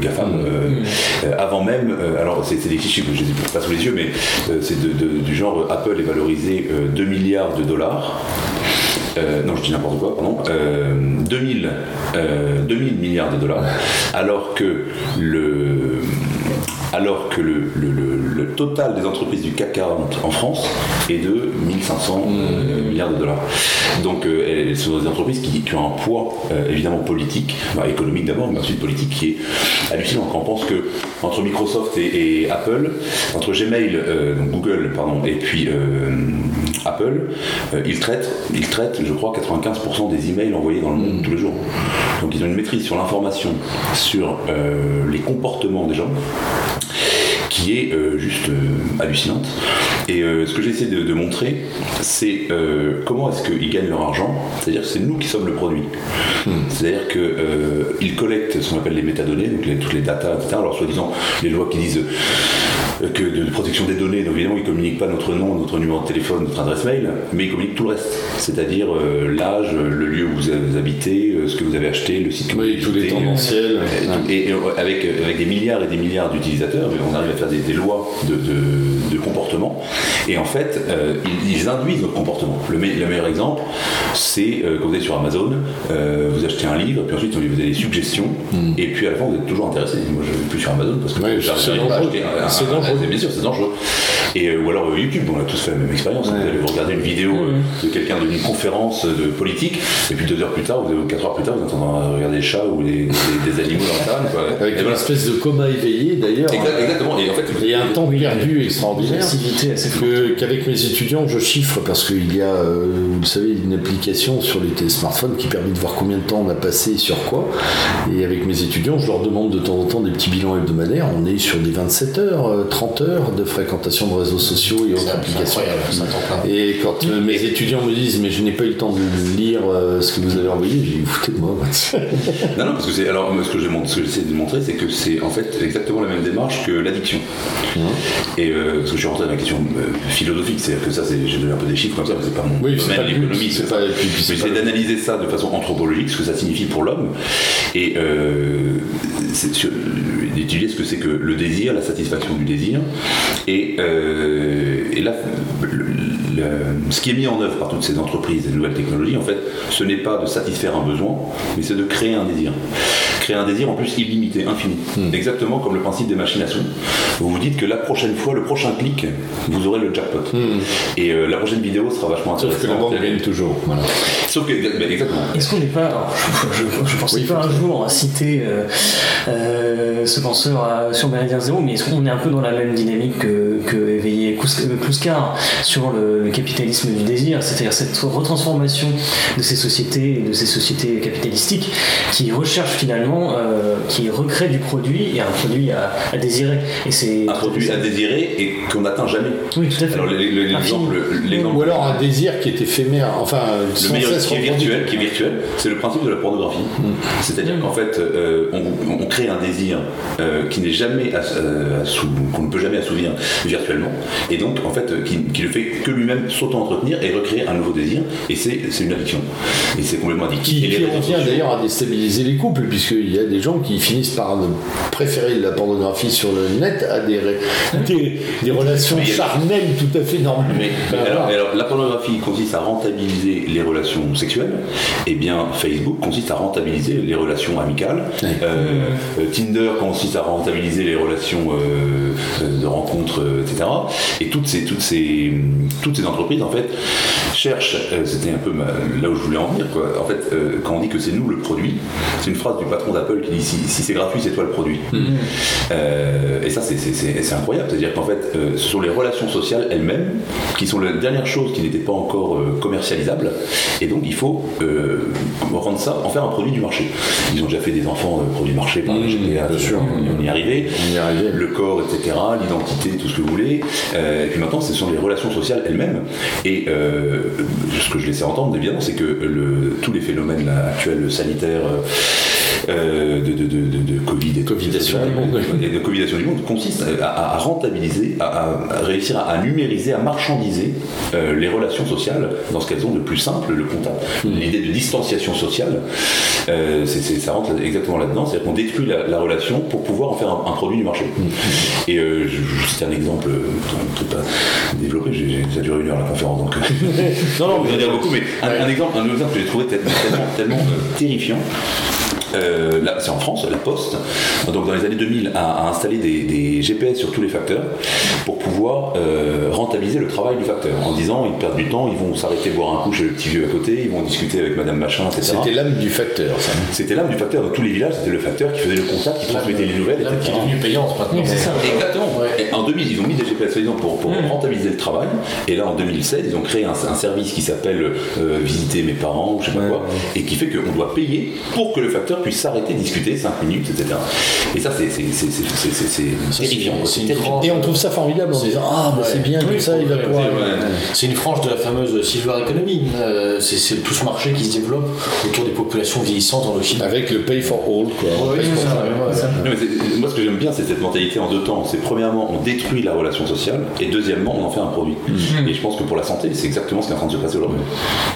GAFAM euh, euh, avant même, alors c'est des chiffres que je les ai pas sous les yeux, mais c'est de- de- du genre Apple est valorisé euh, 2 milliards de dollars. Euh, non, je dis n'importe quoi, pardon. Euh, 2000, euh, 2000 milliards de dollars, alors que le, alors que le, le- le- le total des entreprises du CAC 40 en France est de 1500 euh, milliards de dollars. Donc, euh, elles sont des entreprises qui, qui ont un poids euh, évidemment politique, économique d'abord, mais ensuite politique, qui est hallucinant. Quand on pense que entre Microsoft et, et Apple, entre Gmail, euh, donc Google, pardon, et puis Apple, ils traitent, ils traitent, je crois, 95% des emails envoyés dans le monde tous les jours. Donc, ils ont une maîtrise sur l'information, sur les comportements des gens qui est euh, juste euh, hallucinante. Et euh, ce que j'essaie de, de montrer, c'est comment est-ce qu'ils gagnent leur argent. C'est-à-dire que c'est nous qui sommes le produit. C'est-à-dire qu'ils collectent ce qu'on appelle les métadonnées, donc les- toutes les datas, etc. Alors, soi-disant, les lois qui disent que de, protection des données. Donc évidemment, ils communiquent pas notre nom, notre numéro de téléphone, notre adresse mail, mais ils communiquent tout le reste. C'est-à-dire euh, l'âge, le lieu où vous avez- habitez, euh, ce que vous avez acheté, le site que Oui, vous tous les tendanciels. et, tout- et- et avec, euh, avec des milliards et des milliards d'utilisateurs, on arrive à faire des, des lois de, de- de comportement. Et en fait, euh, ils, ils induisent notre comportement. Le, me- le meilleur exemple, c'est euh, quand vous êtes sur Amazon, euh, vous achetez un livre, puis ensuite vous avez des suggestions, et puis à la fin vous êtes toujours intéressé. Moi je ne vais plus sur Amazon parce que Ouais, j'arrive pas à acheter un- un- un- dangereux. Bien sûr, c'est dangereux. Et, euh, ou alors euh, YouTube, on a tous fait la même expérience. Vous allez vous regarder une vidéo euh, de quelqu'un d'une conférence de politique, et puis deux heures plus tard, ou quatre heures plus tard, vous êtes en train de regarder des chats ou des, des- des animaux dans la quoi. Avec Et une voilà. espèce de coma éveillé d'ailleurs. Exact- exactement. Et en fait, Il y a un temps perdu extraordinaire. Qu'avec mes étudiants, je chiffre parce qu'il y a, euh, vous le savez, une application sur les smartphones qui permet de voir combien de temps on a passé sur quoi. Et avec mes étudiants, je leur demande de temps en temps des petits bilans hebdomadaires. On est sur des 27 heures, euh, 30 heures de fréquentation de réseaux sociaux et autres applications. Et quand euh, mes étudiants me disent mais je n'ai pas eu le temps de lire euh, ce que vous avez envoyé, j'ai dit foutez de moi. Non, non, parce que c'est. Alors, moi, ce que j'essaie de montrer, c'est que c'est en fait exactement la même démarche que l'addiction. Et euh, parce que je suis rentré dans la question euh, philosophique, c'est-à-dire que ça, c'est- j'ai donné un peu des chiffres comme ça, mais c'est pas mon Oui, l'économie, c'est pas- j'essaie d'analyser ça de façon anthropologique, ce que ça signifie pour l'homme, et euh, d'étudier ce que c'est que le désir, la satisfaction du désir, et, euh, et là, le- ce qui est mis en œuvre par toutes ces entreprises et nouvelles technologies, en fait, ce n'est pas de satisfaire un besoin, mais c'est de créer un désir. Créer un désir en plus illimité, infini. Hmm. Exactement comme le principe des machines à sous. Vous vous dites que la prochaine fois, le prochain clic, vous aurez le jackpot. Et euh, la prochaine vidéo sera vachement Hmm. Sauf que la intéressante. banque gagne toujours. Voilà. Sauf que, ben, exactement. Est-ce qu'on n'est pas. alors, je, je, je pensais pas un jour à citer euh, euh, ce penseur à- sur Méridien Zéro, mais est-ce qu'on est un peu dans la même dynamique que, que éveillé Kluskar sur le, le capitalisme du désir, c'est-à-dire cette retransformation de ces sociétés, de ces sociétés capitalistiques qui recherchent finalement, euh, qui recréent du produit et un produit à, à désirer. Et c'est Un produit à désirer et qu'on n'atteint jamais. Oui, tout à fait. Alors les- les- l'exemple, l'exemple Ou alors un désir qui est éphémère, enfin le sans meilleur cesse qui est virtuel, qui est virtuel, c'est le principe de la pornographie. C'est-à-dire qu'en fait, euh, on, on crée un désir euh, qui n'est jamais euh, qu'on ne peut jamais assouvir virtuellement, et donc en fait, qui, qui ne fait que lui-même s'auto-entretenir et recréer un nouveau désir, et c'est une addiction. Et c'est complètement addictif. Qui, qui revient d'ailleurs à déstabiliser les couples, puisqu'il y a des gens qui finissent par préférer la pornographie sur le net à des, des, des relations charnelles tout à fait normales. Mais, mais alors, voilà. alors, la pornographie consiste à rentabiliser les relations sexuelles, et bien Facebook consiste à rentabiliser les relations amicales. Euh, euh, Tinder consiste à rentabiliser les relations euh, de rencontres, etc. Et toutes ces, toutes ces, toutes ces entreprises, en fait, cherchent, euh, c'était un peu ma- là où je voulais en venir, quoi. En fait, euh, quand on dit que c'est nous le produit, c'est une phrase du patron d'Apple qui dit si, si c'est gratuit, c'est toi le produit. Euh, et ça, c'est- incroyable. C'est-à-dire qu'en fait, euh, ce sont les relations sociales elles-mêmes qui sont la dernière chose qui n'était pas encore commercialisable. Et donc, il faut rendre ça, en faire un produit du marché. Ils ont déjà fait des enfants produits marché par le GPA, bien sûr. on y est arrivé. On y est arrivé. Le corps, etc., l'identité, tout ce que vous voulez. Et puis maintenant, ce sont les relations sociales elles-mêmes. Et euh, ce que je laissais entendre, évidemment, c'est que tous les phénomènes actuels sanitaires, euh, de, de, de, de, de Covid et tout, Covidation du monde. et de Covidation du monde consiste à, rentabiliser, à, réussir à, à numériser, à marchandiser euh, les relations sociales dans ce qu'elles ont de plus simple, le contact. L'idée de distanciation sociale, euh, c'est- c'est- ça rentre exactement là-dedans, c'est-à-dire qu'on détruit la, la relation pour pouvoir en faire un, un produit du marché. Et je, je cite un exemple, truc pas développé, ça a duré une heure la conférence, donc non, non, vous en dire beaucoup, mais un, un exemple, un exemple que j'ai trouvé tellement, terrifiant. Euh, là, c'est en France, la Poste, donc dans les années 2000, a, a installé des, des GPS sur tous les facteurs pour pouvoir euh, rentabiliser le travail du facteur en disant ils perdent du temps, ils vont s'arrêter boire un coup chez le petit vieux à côté, ils vont discuter avec Madame Machin, etc. C'était l'âme du facteur, ça. C'était l'âme du facteur. Dans tous les villages, c'était le facteur qui faisait le contact, qui transmettait les nouvelles, L'âme qui etc. est devenue payante maintenant. Oui, c'est ça. Exactement. Et en 2000, ils ont mis des GPS soi-disant pour, pour rentabiliser le travail. Et là, en 2016, ils ont créé un, un service qui s'appelle euh, Visiter mes parents ou je sais pas quoi, et qui fait qu'on doit payer pour que le facteur puisse puisse s'arrêter, discuter 5 minutes, etc. Et ça, c'est c'est- c'est- c'est- c'est- c'est- c'est terrifiant. grande- Et on trouve ça formidable en C'est- disant Ah, bah, c'est bien, Oui, comme ça, il va pouvoir. ouais, C'est une frange de la fameuse silver economy. Euh, c'est tout ce marché qui se développe autour des populations vieillissantes en Occident. Avec le pay for all, quoi. Ouais, for ça, all. Non, moi, ce que j'aime bien, c'est cette mentalité en deux temps. C'est premièrement, on détruit la relation sociale, et deuxièmement, on en fait un produit. Et je pense que pour la santé, c'est exactement ce qui est en train de se passer aujourd'hui.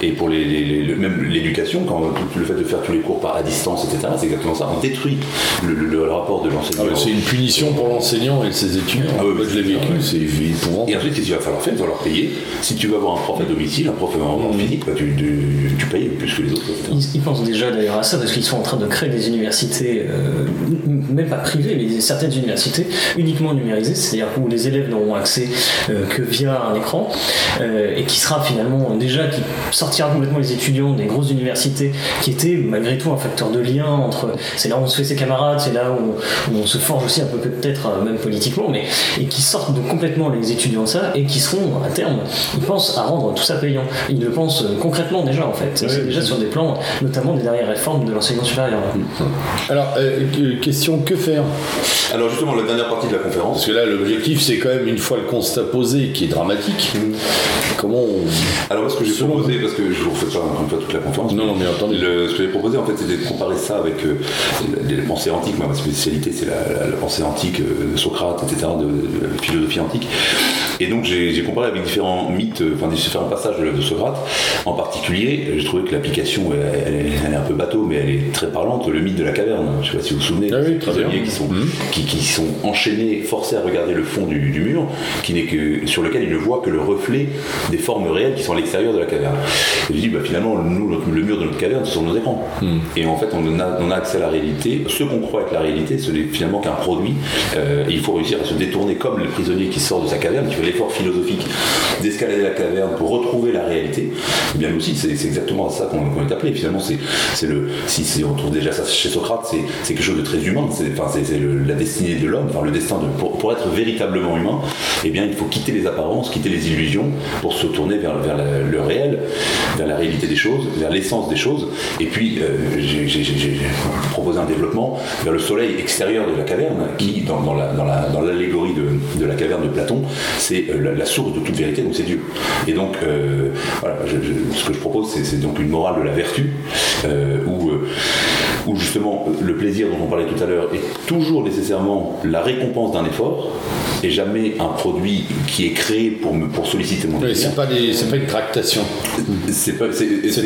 Et pour les, les- les- le- même l'éducation, quand tout le fait de faire tous les cours par à distance, etc., c'est exactement ça. On détruit le, le- le rapport de Ah, l'enseignant. mais c'est une punition pour l'enseignant et ses étudiants. Ah oui, je l'ai vécu, c'est épouvantable. Et ensuite, qu'est-ce qu'il va falloir faire Il va falloir payer. Si tu veux avoir un prof à domicile, un prof en, en physique, bah, tu, tu, tu payes plus que les autres. Ils, ils pensent déjà d'ailleurs à ça parce qu'ils sont en train de créer des universités, euh, même pas privées, mais certaines universités uniquement numérisées, c'est-à-dire où les élèves n'auront accès euh, que via un écran euh, et qui sera finalement déjà qui sortira complètement les étudiants des grosses universités qui étaient malgré tout un facteur de lien entre c'est là où on se fait ses camarades, c'est là où, où on se forge aussi un peu peut-être euh, même politiquement, mais et qui sortent de complètement les étudiants de ça et qui seront à terme, ils pensent à rendre tout ça payant. Ils le pensent euh, concrètement déjà en fait. C'est déjà sur des plans, notamment des dernières réformes de l'enseignement supérieur. Alors, euh, que- question que faire? Alors justement, la dernière partie de la conférence, Parce que là, l'objectif, c'est quand même, une fois le constat posé, qui est dramatique, comment on. Alors ce que j'ai proposé, parce que je vous refais pas encore une fois toute la conférence. Non, non, mais attendez. Le- ce que j'ai proposé, en fait, c'était de comparer ça avec euh, les, pensées antiques. Moi, ma spécialité, c'est la, la- la pensée antique euh, de Socrate, etc., de, de la philosophie antique. Et donc, j'ai comparé avec différents mythes, euh, enfin, différents passages de, de Socrate. En particulier, j'ai trouvé que l'application, elle, elle est- elle est un peu bateau, mais elle est très parlante. Le mythe de la caverne. Je ne sais pas si vous vous souvenez. Ah oui, prisonniers bien. qui sont, qui, qui sont enchaînés, forcés à regarder le fond du, du mur, qui n'est que sur lequel ils ne voient que le reflet des formes réelles qui sont à l'extérieur de la caverne. Et je dis, bah, finalement, nous, le mur de notre caverne, ce sont nos écrans. Et en fait, on a, on a accès à la réalité. Ce qu'on croit être la réalité, ce n'est finalement qu'un produit. Euh, il faut réussir à se détourner comme le prisonnier qui sort de sa caverne, qui fait l'effort philosophique d'escalader la caverne pour retrouver la réalité. Et bien nous aussi, c'est exactement à ça qu'on est appelé. Finalement, c'est le si, on trouve déjà ça chez Socrate, c'est quelque chose de très humain. C'est la destinée de l'homme, enfin le destin de pour, être véritablement humain. Eh bien, il faut quitter les apparences, quitter les illusions pour se tourner vers, le réel, vers la réalité des choses, vers l'essence des choses. Et puis, euh, j'ai j'ai proposé un développement vers le soleil extérieur de la caverne, qui, dans, dans la- dans la- dans l'allégorie de, de la caverne de Platon, c'est euh, la, la source de toute vérité, donc c'est Dieu. Et donc, euh, voilà, je- je- ce que je propose, c'est donc une morale de la vertu, euh, où, où justement le plaisir dont on parlait tout à l'heure est toujours nécessairement la récompense d'un effort, et jamais un produit qui est créé pour, me, pour solliciter mon Oui, désir. c'est pas, une tractation. C'est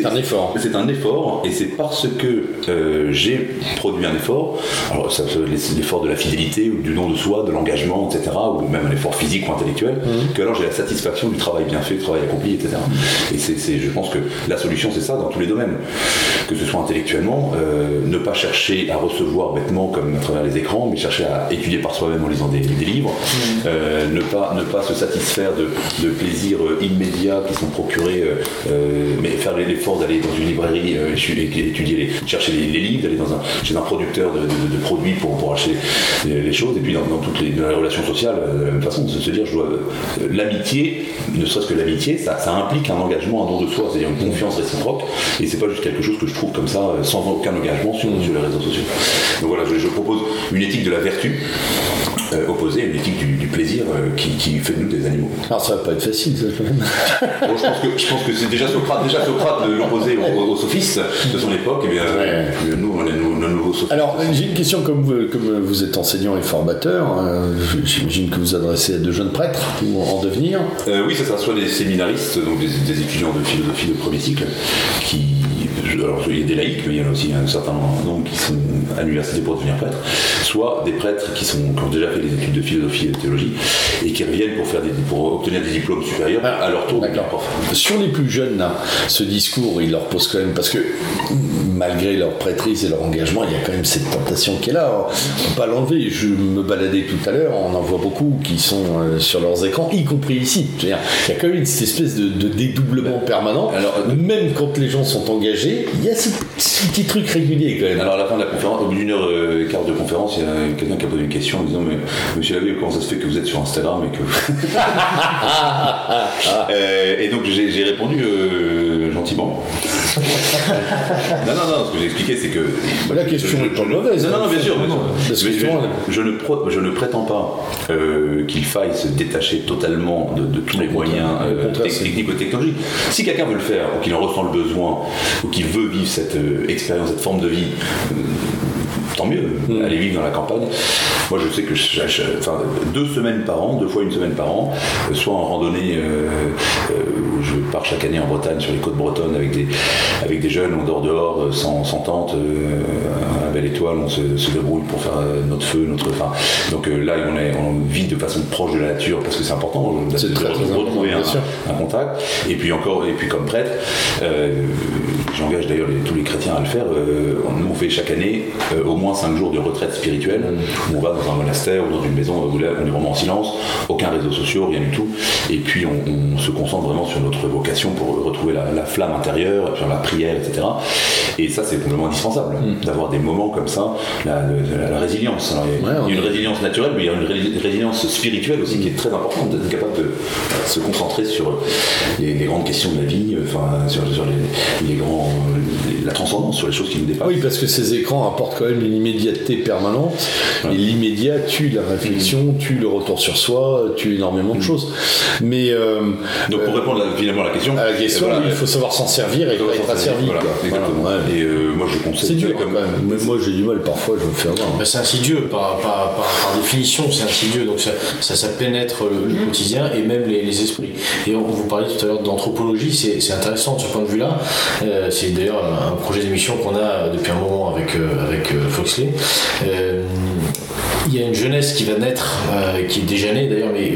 un effort. C'est un effort, et c'est parce que euh, j'ai produit un effort, alors ça peut être l'effort de la fidélité, ou du don de soi, de l'engagement, etc., ou même un effort physique ou intellectuel, Mhm. que alors j'ai la satisfaction du travail bien fait, du travail accompli, etc. Et c'est, je pense que la solution, c'est ça dans tous les domaines. Que ce soit intellectuellement, euh, ne pas chercher à recevoir bêtement comme à travers les écrans, mais chercher à étudier par soi-même en lisant des, des livres, Euh, ne, pas, ne pas se satisfaire de, de plaisirs euh, immédiats qui sont procurés, euh, euh, mais faire l'effort d'aller dans une librairie euh, et- étudier, les, chercher les, les livres, d'aller dans un, chez un producteur de, produits pour, pour acheter les, choses, et puis dans, toutes les, relations sociales, euh, de la même façon, de se dire, je dois, euh, l'amitié, ne serait-ce que l'amitié, ça, ça implique un engagement, un don de soi, c'est-à-dire une confiance réciproque, et c'est pas juste quelque chose que je trouve comme ça, euh, sans aucun engagement sur, sur les réseaux sociaux. Donc voilà, je, je propose une éthique de la vertu, euh, opposée à une éthique du, du plaisir euh, qui, qui fait de nous des animaux. Alors ça va pas être facile, ça, quand même. Bon, je pense que, je pense que c'est déjà Socrate, déjà Socrate aux, aux sophistes de son époque, et bien euh, nous, on est nos, nouveaux sophistes. Alors, j'ai une question, comme vous, comme vous êtes enseignant et formateur, euh, j'imagine que vous adressez à de jeunes prêtres ou en devenir. Oui, ça sera soit des séminaristes, donc des, des étudiants de philosophie de premier cycle, qui. Alors, il y a des laïcs, mais il y en a aussi un certain nombre qui sont à l'université pour devenir prêtres, soit des prêtres qui, sont, qui ont déjà fait des études de philosophie et de théologie et qui reviennent pour, faire des, pour obtenir des diplômes supérieurs à leur tour. Sur les plus jeunes, là, ce discours, il leur pose quand même, parce que malgré leur prêtrise et leur engagement, il y a quand même cette tentation qui est là. On ne peut pas l'enlever. Je me baladais tout à l'heure, on en voit beaucoup qui sont euh, sur leurs écrans, y compris ici. Il y a quand même cette espèce de, de dédoublement permanent. Alors, euh, même quand les gens sont engagés, il y a ce, petit truc régulier quand même. Alors à la fin de la conférence, au bout d'une heure euh, et quart de conférence, il y a quelqu'un qui a posé une question en disant mais Monsieur Lavé, comment ça se fait que vous êtes sur Instagram et que Euh, et donc j'ai j'ai répondu euh, gentiment Non, non, non, ce que j'ai expliqué, c'est que. La question est pas mauvaise, Non, non, hein, bien sûr. je, ne prétends pas euh, qu'il faille se détacher totalement de, de tous les moyens euh, Au contraire, tec- c'est- techniques ou technologiques. Si quelqu'un veut le faire, ou qu'il en ressent le besoin, ou qu'il veut vivre cette euh, expérience, cette forme de vie, euh, tant mieux, Mm. aller vivre dans la campagne. Moi, je sais que je- je- enfin, deux semaines par an, deux fois une semaine par an, soit en randonnée, euh, pars chaque année en Bretagne, sur les côtes bretonnes, avec des, avec des jeunes, on dort dehors, euh, sans, sans tente, euh, à la belle étoile, on se, se débrouille pour faire euh, notre feu, notre. Enfin, donc là, on, est, on vit de façon proche de la nature, parce que c'est important de, C'est de très, très important, retrouver un, contact. Et puis encore, et puis comme prêtre, j'engage d'ailleurs tous les chrétiens à le faire. nous, on fait chaque année au moins cinq jours de retraite spirituelle où on va dans un monastère ou dans une maison où là, on est vraiment en silence, aucun réseau social, rien du tout. Et puis on, on se concentre vraiment sur notre vocation pour retrouver la, la flamme intérieure, sur la prière, etc. Et ça, c'est complètement indispensable d'avoir des moments comme ça, la, la- la résilience. Alors, il y a- Ouais, une résilience naturelle, mais il y a une ré- résilience spirituelle aussi qui est très importante, d'être capable de se concentrer sur les, les grandes questions de la vie, euh, enfin sur, sur les, les grands, la transcendance, sur les choses qui nous dépassent. Oui, parce que ces écrans apportent quand même une immédiateté permanente. Et l'immédiat tue la réflexion, tue le retour sur soi, tue énormément de choses. Mais euh, Donc pour répondre à- finalement à la question, à la question, euh, voilà, il faut savoir s'en servir et être servir, voilà, quoi. exactement. Voilà, ouais. Et euh, moi je conseille C'est dur quand même. Mais moi j'ai du mal parfois, je me fais avoir. Bah, c'est insidieux, par, par- par- par définition, c'est insidieux, donc ça, ça, ça pénètre le, le quotidien et même les, les esprits. Et on vous parlait tout à l'heure d'anthropologie, c'est c'est intéressant de ce point de vue-là. Euh, c'est d'ailleurs un projet d'émission qu'on a depuis un moment avec, euh, avec euh, Foxley. Euh, il y a une jeunesse qui va naître, qui est déjà née d'ailleurs, mais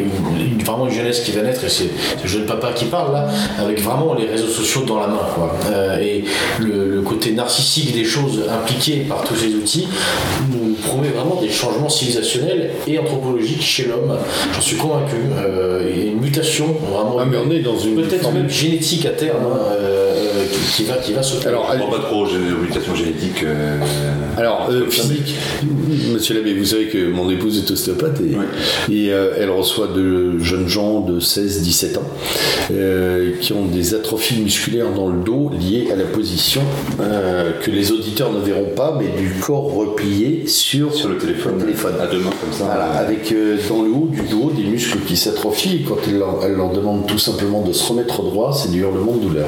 vraiment une jeunesse qui va naître, et c'est ce jeune papa qui parle là, avec vraiment les réseaux sociaux dans la main. Quoi. Et le, le côté narcissique des choses impliquées par tous ces outils nous promet vraiment des changements civilisationnels et anthropologiques chez l'homme. J'en suis convaincu. Il y a une mutation vraiment. Ah, mais on est dans une Peut-être même génétique à terme hein, qui, va, qui va se Alors, Je crois pas trop aux mutations génétiques. euh, Alors, euh, physique, monsieur l'abbé, vous savez que mon épouse est ostéopathe et, et, euh, elle reçoit de jeunes gens de 16-17 ans euh, qui ont des atrophies musculaires dans le dos liées à la position euh, que les auditeurs ne verront pas, mais du corps replié sur, sur le téléphone, téléphone. à deux mains comme ça. Voilà, avec euh, dans le haut du dos des muscles qui s'atrophient et quand elle leur, elle leur demande tout simplement de se remettre droit, c'est du hurlement de douleur.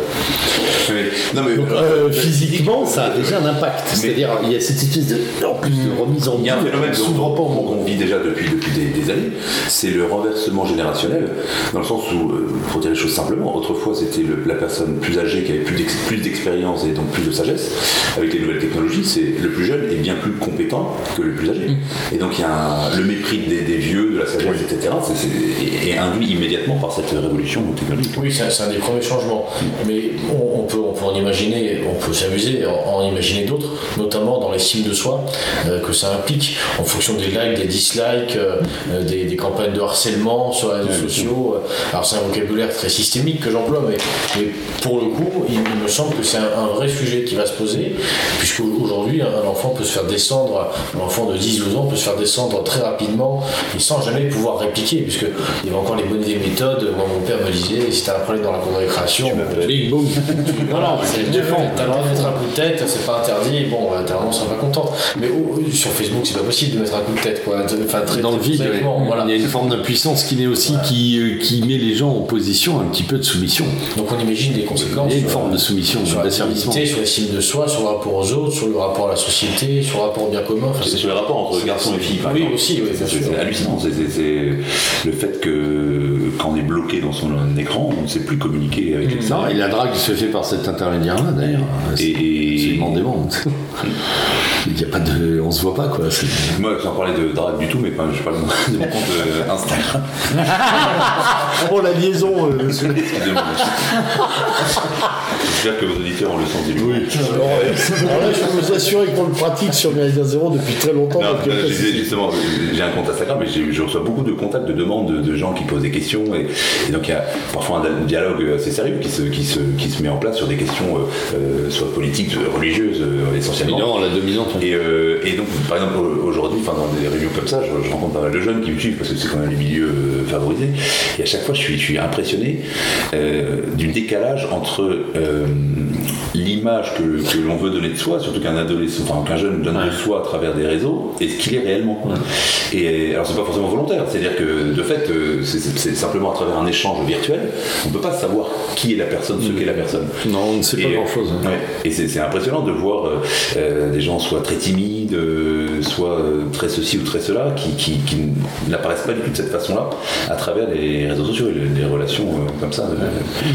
Oui. Non mais Euh, physiquement, ça a déjà un impact. C'est-à-dire, il y a cette espèce de, en plus de remise en Il y a un phénomène monde. qu'on vit déjà depuis, depuis des, des années, c'est le renversement générationnel, dans le sens où, euh, pour dire les choses simplement, autrefois c'était la personne plus âgée qui avait plus d'ex- plus d'expérience et donc plus de sagesse. Avec les nouvelles technologies, c'est le plus jeune est bien plus compétent que le plus âgé. Et donc il y a un- le mépris des, etc. c'est- est, induit immédiatement par cette révolution technologique. Oui, c'est un, des premiers changements. Mais on, on peut, on peut en imaginer, on peut s'amuser, en, en imaginer d'autres, notamment dans l'estime de soi euh, que ça implique, en fonction des likes, des dislikes, euh, euh, des, des campagnes de harcèlement sur les réseaux sociaux. Alors c'est un vocabulaire très systémique que j'emploie, mais, mais pour le coup, il, il me semble que c'est un, un vrai sujet qui va se poser, puisque aujourd'hui, un, enfant peut se faire descendre, un enfant de 10-12 ans peut se faire descendre très rapidement et sans jamais pouvoir répliquer, puisque il y avait encore les bonnes vieilles méthodes. Moi, mon père me disait, si t'as un problème dans la cour de récréation, bing, boum. non, non, c'est défend. T'as le droit de mettre un coup de tête, c'est pas interdit. Bon, euh, ta maman sera pas contente. Mais oh, sur Facebook, c'est pas possible de mettre un coup de tête, quoi. Enfin, très, dans le vide, bêtement, ouais. voilà. il y a une forme d'impuissance qui naît aussi, qui, euh, qui met les gens en position un petit peu de soumission. Donc on imagine des conséquences. Il y a une forme de soumission, sur la d'asservissement. dignité, sur l'estime de soi, sur le rapport aux autres, sur le rapport à la société, sur le rapport au bien commun. Enfin, C'est sur les rapports entre garçons et filles, par Oui, exemple. aussi, oui, bien C'est sûr. c'est hallucinant. C'est le fait que quand on est bloqué dans son écran, on ne sait plus communiquer avec les Non, et la drague se fait par cet intermédiaire-là, d'ailleurs. C'est Et- absolument dément. Il y a pas de... On se voit pas, quoi. Moi, sans parler de drague du tout, mais pas, je parle de mon compte euh, Instagram. Oh, la liaison, euh, monsieur. J'espère que vos auditeurs ont le sens du Oui. Alors, euh, alors là, je peux vous assurer qu'on le pratique sur Méridien Zéro depuis très longtemps. Non, euh, justement, j'ai un compte Instagram, mais je reçois beaucoup de contacts, de demandes de, de gens qui posent des questions questions. Et, et donc il y a parfois un dialogue assez sérieux qui se, qui se, qui se met en place sur des questions euh, euh, soit politiques, euh, religieuses euh, essentiellement. Évidemment, la dominante. Et, euh, et donc, par exemple, aujourd'hui, enfin, dans des réunions comme ça, je, je rencontre pas mal de jeunes qui me suivent parce que c'est quand même les milieux favorisés. Et à chaque fois, je suis, je suis impressionné du décalage entre l'image que, que l'on veut donner de soi, surtout qu'un adolescent, enfin qu'un jeune donne de soi à travers des réseaux, et ce qu'il est réellement? Et alors, c'est pas forcément volontaire, c'est-à-dire que de fait, euh, c'est- simplement à travers un échange virtuel, on peut pas savoir qui est la personne, ce qu'est la personne. Non, on ne sait pas grand-chose. hein. ouais. Et c'est impressionnant de voir euh, euh, des gens soit très timides, euh, soit très ceci ou très cela, qui, qui- qui n'apparaissent pas du tout de cette façon-là à travers les réseaux sociaux et les, les relations euh, comme ça.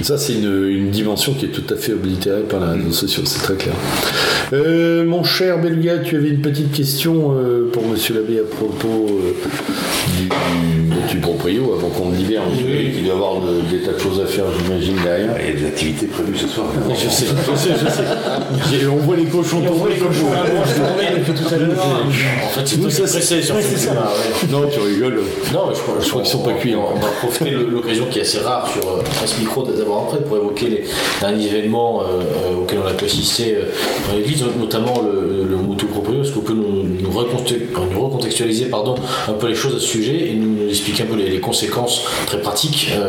Ça, c'est une, une dimension qui est tout à fait oblitérée par les réseaux sociaux, c'est très clair. Euh, mon cher Belga, tu avais une petite question euh, pour Monsieur l'abbé à propos euh, du, du, proprio, avant qu'on libère, l'abbé, qui doit avoir de- des tas de choses à faire, j'imagine, derrière. Il y a des activités prévues ce soir. Je sais, je sais, je sais. J'ai- On voit les cochons On voit les cochons. En fait, sur ce ça. Non, tu rigoles. Non, mais je, crois- je crois qu'ils sont pas cuits, On, hein. va profiter de l'occasion qui est assez rare sur France Micro d'avoir après pour évoquer les derniers événements auxquels on a pu assister dans l'église, notamment le, le Motu Proprio. Est-ce que vous pouvez nous, nous, reconte- nous recontextualiser pardon, un peu les choses à ce sujet et nous expliquer un peu les, les conséquences très pratiques euh,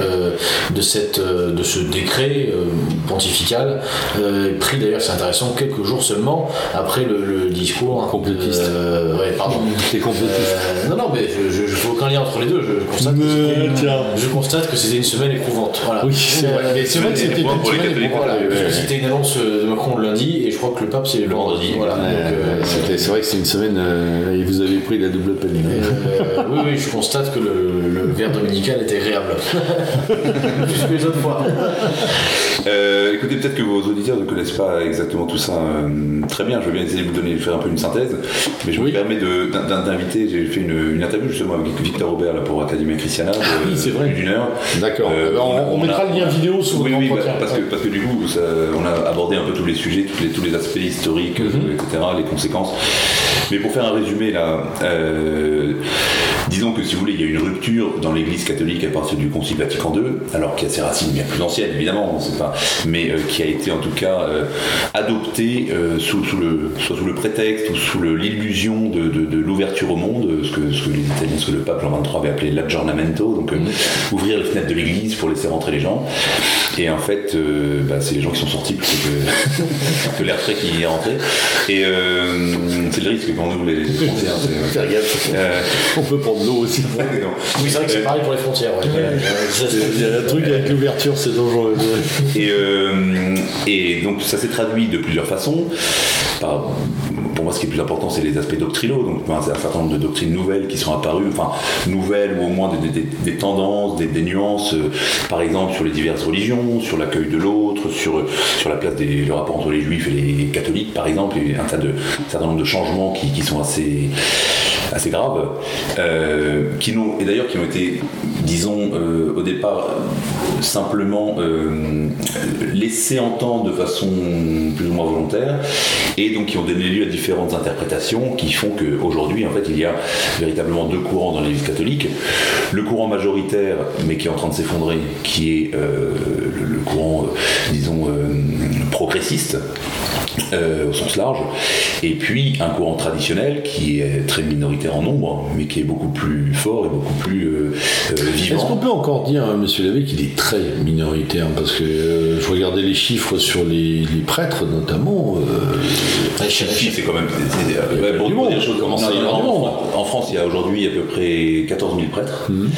euh, de, cette, euh, de ce décret euh, pontifical, euh, pris d'ailleurs, c'est intéressant, quelques jours seulement après le, le discours. Complétiste. Euh, ouais, pardon. Euh, non, non, mais je, je fais aucun lien entre les deux. Je constate, que Mais c'était- tiens. je constate que c'était une semaine éprouvante. Voilà. Oui, c'est vrai. Mais c'est vrai que c'était une semaine. C'était une annonce de Macron le lundi et je crois que le pape c'est le vendredi. Voilà. Euh, c'est vrai que c'est une semaine euh, et vous avez pris la double peine. euh, oui, oui, je constate que le, le verre dominical est agréable. Plus que les autres fois. Euh, écoutez, peut-être que vos auditeurs ne connaissent pas exactement tout ça euh, très bien. Je veux bien essayer de vous donner, faire un peu une synthèse, mais je me permets de- d'in- d'in- d'inviter. J'ai fait une, une interview justement avec Victor Robert là, pour Academia Christiana. de- oui, c'est vrai. D'une heure. D'accord. Euh, Ben, on, mettra a- le lien vidéo sous Oui, oui, bah, parce, que, parce que du coup, ça- on a abordé un peu tous les sujets, tous les, tous les aspects historiques, euh, etc., les conséquences. Mais pour faire un résumé, là, euh, disons que si vous voulez, il y a une rupture dans l'Église catholique à partir du Concile Vatican II, alors qu'il y a ses racines bien plus anciennes, évidemment, c'est pas, mais euh, qui a été en tout cas euh, adoptée sous, sous le, soit sous le prétexte ou sous l'illusion de, de- de l'ouverture au monde, ce que, ce que les Italiens, ce que le pape Jean XXIII avait appelé l'aggiornamento, donc euh, ouvrir les fenêtres de l'Église pour laisser rentrer les gens. Et en fait, euh, bah, c'est les gens qui sont sortis plutôt que, que l'air frais qui est rentré. Et euh, c'est le risque quand on ouvre les frontières. c'est- Faire gaffe. Euh, On peut prendre l'eau aussi. Oui, c'est vrai que c'est pareil pour les frontières. ouais. Ça, c'est- Il y a un truc avec l'ouverture, c'est dangereux. Et, euh, et donc ça s'est traduit de plusieurs façons. Par- pour moi, ce qui est plus important, c'est les aspects doctrinaux. Donc, c'est un certain nombre de doctrines nouvelles qui sont apparues, enfin nouvelles ou au moins des, tendances, des, nuances. euh, par exemple, sur les diverses religions, sur l'accueil de l'autre, sur sur la place des le rapport entre les juifs et les catholiques, par exemple, et un tas de un certain nombre de changements qui, sont assez assez graves, euh, qui et d'ailleurs qui ont été, disons, euh, au départ euh, simplement euh, laissés entendre de façon plus ou moins volontaire, et donc qui ont donné lieu à différentes interprétations qui font qu'aujourd'hui, en fait, il y a véritablement deux courants dans l'Église catholique. Le courant majoritaire, mais qui est en train de s'effondrer, qui est le, le courant, disons, progressiste, euh, au sens large, et puis un courant traditionnel qui est très minoritaire en nombre, mais qui est beaucoup plus fort et beaucoup plus euh, euh, Est-ce qu'on vivant. peut encore dire, hein, monsieur Lavé, qu'il est très minoritaire? Parce que euh, je regardais les chiffres sur les, les prêtres, notamment. euh, Si, c'est quand même. pour du pour monde, dire les commence à en, en France, il y a aujourd'hui à peu près 14 000 prêtres. Il